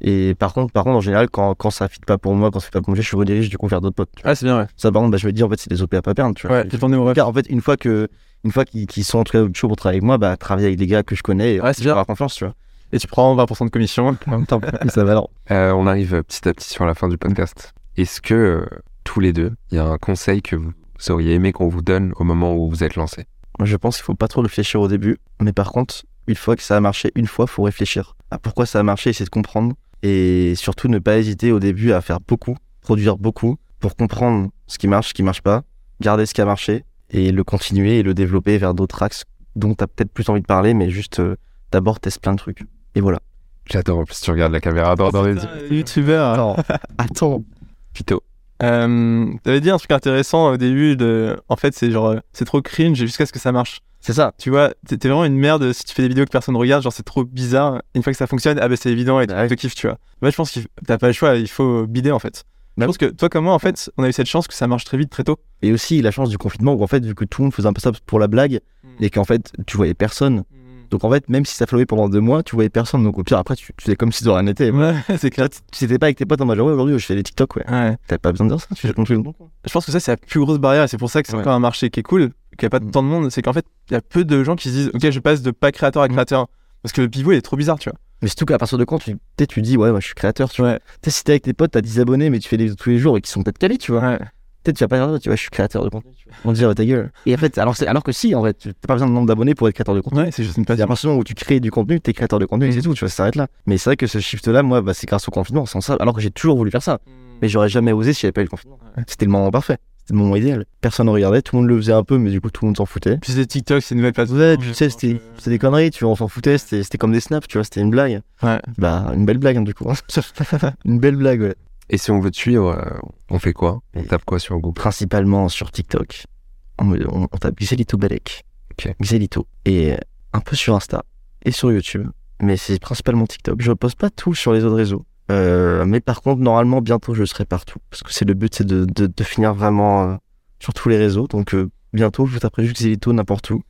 [SPEAKER 3] Et par contre, par contre, en général, quand, quand ça fit pas pour moi, quand ça fait pas pour moi, je redirige du coup vers d'autres potes.
[SPEAKER 2] Ah, c'est bien, ouais.
[SPEAKER 3] Ça, par contre, bah, je me dis, en fait, c'est des OP à pas perdre, tu vois.
[SPEAKER 2] Ouais, j'ai tourné au.
[SPEAKER 3] Car en fait, une fois que, une fois qu'ils sont en tout cas chauds pour travailler avec moi, bah, travailler avec des gars que je connais, et
[SPEAKER 2] Ouais, c'est bien.
[SPEAKER 3] avoir confiance, tu vois.
[SPEAKER 2] Et tu prends 20% de commission.
[SPEAKER 3] En même temps, ça va alors.
[SPEAKER 1] Euh, on arrive petit à petit sur la fin du podcast. Est-ce que euh, tous les deux, il y a un conseil que vous auriez aimé qu'on vous donne au moment où vous êtes lancé
[SPEAKER 3] Moi, je pense qu'il faut pas trop réfléchir au début. Mais par contre, une fois que ça a marché, une fois, faut réfléchir à pourquoi ça a marché, essayer de comprendre. Et surtout, ne pas hésiter au début à faire beaucoup, produire beaucoup, pour comprendre ce qui marche, ce qui marche pas, garder ce qui a marché, et le continuer et le développer vers d'autres axes dont tu as peut-être plus envie de parler, mais juste euh, d'abord teste plein de trucs. Et voilà.
[SPEAKER 1] J'adore, en plus tu regardes la caméra dans, dans les yeux.
[SPEAKER 2] Youtubeur.
[SPEAKER 3] Attends, attends.
[SPEAKER 1] Pito.
[SPEAKER 2] Euh, T'avais dit un truc intéressant au début de. En fait, c'est genre. euh, C'est trop cringe jusqu'à ce que ça marche.
[SPEAKER 3] C'est ça.
[SPEAKER 2] Tu vois, t'es t'es vraiment une merde si tu fais des vidéos que personne regarde, genre c'est trop bizarre. Une fois que ça fonctionne, ah bah c'est évident et tu
[SPEAKER 3] Bah ouais.
[SPEAKER 2] te kiffes, tu vois. Moi je pense que t'as pas le choix, il faut bider en fait. Je
[SPEAKER 3] Bah
[SPEAKER 2] pense que toi comme moi, en fait, on a eu cette chance que ça marche très vite, très tôt.
[SPEAKER 3] Et aussi la chance du confinement où en fait, vu que tout le monde faisait un peu ça pour la blague, et qu'en fait, tu voyais personne. Donc en fait, même si ça flowait pendant deux mois, tu voyais personne. Donc au pire, après, tu, tu faisais comme si de rien n'était.
[SPEAKER 2] Ouais, c'est clair.
[SPEAKER 3] Tu t'étais pas avec tes potes en mode ouais, aujourd'hui, je fais des TikTok, ouais.
[SPEAKER 2] Ouais.
[SPEAKER 3] T'avais pas besoin de dire ça, tu fais tu veux.
[SPEAKER 2] Je pense que ça, c'est la plus grosse barrière et c'est pour ça que c'est
[SPEAKER 3] Ouais.
[SPEAKER 2] encore un marché qui est cool, qu'il n'y a pas
[SPEAKER 3] Mm.
[SPEAKER 2] tant de monde. C'est qu'en fait, il y a peu de gens qui se disent, ok, je passe de pas créateur à
[SPEAKER 3] Mm.
[SPEAKER 2] créateur. Parce que le pivot, il est trop bizarre, tu vois.
[SPEAKER 3] Mais surtout qu'à partir de quand tu, tu dis, ouais, moi je suis créateur, tu vois.
[SPEAKER 2] Ouais.
[SPEAKER 3] T'sais, si t'es avec tes potes, t'as 10 abonnés, mais tu fais des vidéos tous les jours et qui sont peut-être calés, tu vois. Peut-être tu vas pas dire, tu vois, je suis créateur de contenu. On te dit, ouais, ta gueule. Et en fait, alors, que si, en fait, tu- t'as pas besoin de nombre d'abonnés pour être créateur de contenu.
[SPEAKER 2] Ouais, c'est juste une
[SPEAKER 3] C'est à
[SPEAKER 2] passion.
[SPEAKER 3] partir du moment où tu crées du contenu, t'es créateur de contenu et
[SPEAKER 2] Mm.
[SPEAKER 3] c'est tout, tu vois, ça s'arrête là. Mais c'est vrai que ce shift-là, moi, bah, c'est grâce au confinement, sans ça. Alors que j'ai toujours voulu faire ça. Mais j'aurais jamais osé s'il n'y avait pas eu le confinement.
[SPEAKER 2] Ouais.
[SPEAKER 3] C'était le moment parfait. C'était le moment idéal. Personne ne regardait, tout le monde le faisait un peu, mais du coup, tout le monde s'en foutait.
[SPEAKER 2] Puis c'est TikTok, c'est une nouvelle plateforme.
[SPEAKER 3] Ouais, tu sais, c'était c'était des conneries, tu vois, on s'en foutait, c'était c'était comme des snaps, tu vois, c'était une blague.
[SPEAKER 2] Ouais.
[SPEAKER 3] Bah, une belle blague, hein, du coup. une belle blague, ouais.
[SPEAKER 1] Et si on veut te suivre, euh, on fait quoi? On tape quoi sur Google?
[SPEAKER 3] Principalement sur TikTok. On, on, on tape Xelito Balek.
[SPEAKER 1] Ok.
[SPEAKER 3] Xelito. Et un peu sur Insta et sur YouTube. Mais c'est principalement TikTok. Je poste pas tout sur les autres réseaux. Euh, mais par contre, normalement, bientôt, je serai partout. Parce que c'est le but, c'est de, de, de finir vraiment euh, sur tous les réseaux. Donc, euh, bientôt, je vous taperai juste Xelito n'importe où.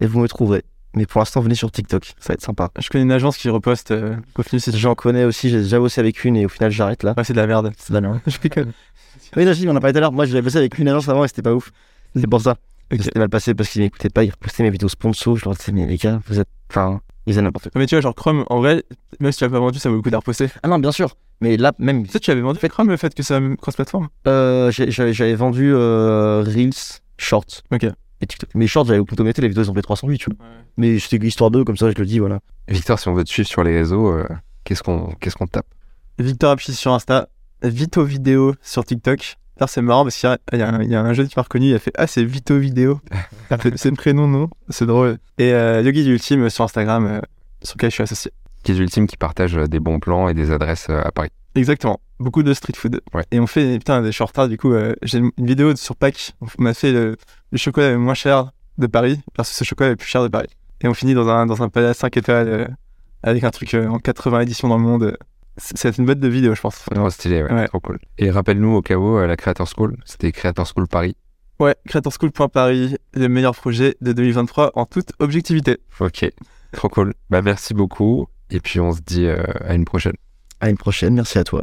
[SPEAKER 3] Et vous me trouverez. Mais pour l'instant, venez sur TikTok. Ça va être sympa.
[SPEAKER 2] Je connais une agence qui reposte euh,
[SPEAKER 3] J'en connais aussi. J'ai déjà bossé avec une et au final, j'arrête là.
[SPEAKER 2] Ouais, c'est de la merde.
[SPEAKER 3] C'est banal.
[SPEAKER 2] Je rigole.
[SPEAKER 3] Oui, non, je dis, on en a parlé tout à l'heure. Moi, j'avais bossé avec une agence avant et c'était pas ouf. C'est pour ça. C'était mal passé parce qu'ils m'écoutaient pas. Ils repostaient mes vidéos sponsors. Je leur disais, mais les gars, vous êtes. Enfin, ils n'importe quoi.
[SPEAKER 2] Mais tu vois, genre Chrome, en vrai, même si tu l'as pas vendu, ça vaut le coup de la reposter.
[SPEAKER 3] Ah non, bien sûr. Mais là, même.
[SPEAKER 2] Tu sais, tu avais vendu Chrome le fait que ça cross-platform?
[SPEAKER 3] Euh, j'avais vendu euh, Reels, Shorts.
[SPEAKER 2] Ok.
[SPEAKER 3] Et TikTok. Mais Shorts, j'avais automété. Les vidéos, ils ont fait 308, tu vois. Mais c'était histoire d'eux, comme ça, je le dis, voilà.
[SPEAKER 1] Victor, si on veut te suivre sur les réseaux, euh, qu'est-ce qu'on qu'est-ce qu'on tape?
[SPEAKER 2] Victor Apchi sur Insta, Vito Vidéo sur TikTok. D'ailleurs, c'est marrant parce qu'il y a, il y a un, il y a un jeune qui m'a reconnu, il a fait Ah, c'est Vito Vidéo. c'est le prénom, non? C'est drôle. Et euh, Yogi Ultime sur Instagram, euh, sur lequel je suis associé.
[SPEAKER 1] Qui est Ultime qui partage euh, des bons plans et des adresses à Paris.
[SPEAKER 2] Exactement. Beaucoup de street food.
[SPEAKER 1] Ouais.
[SPEAKER 2] Et on fait, putain, des short du coup. euh, J'ai une une vidéo sur Pâques. On a fait le, le chocolat le moins cher de Paris versus ce chocolat le plus cher de Paris. Et on finit dans un, dans un palais 5 étoiles euh, avec un truc euh, en 80 éditions dans le monde. C'est une boîte de vidéo, je pense.
[SPEAKER 1] Non, stylé, ouais,
[SPEAKER 2] Ouais.
[SPEAKER 1] trop cool. Et rappelle-nous au cas où, euh, la Creator School, c'était Creator School Paris.
[SPEAKER 2] Ouais, creatorschool.paris, le meilleur projet de 2023 en toute objectivité.
[SPEAKER 1] Ok, trop cool. Bah merci beaucoup. Et puis on se dit euh, à une prochaine.
[SPEAKER 3] À une prochaine. Merci à toi.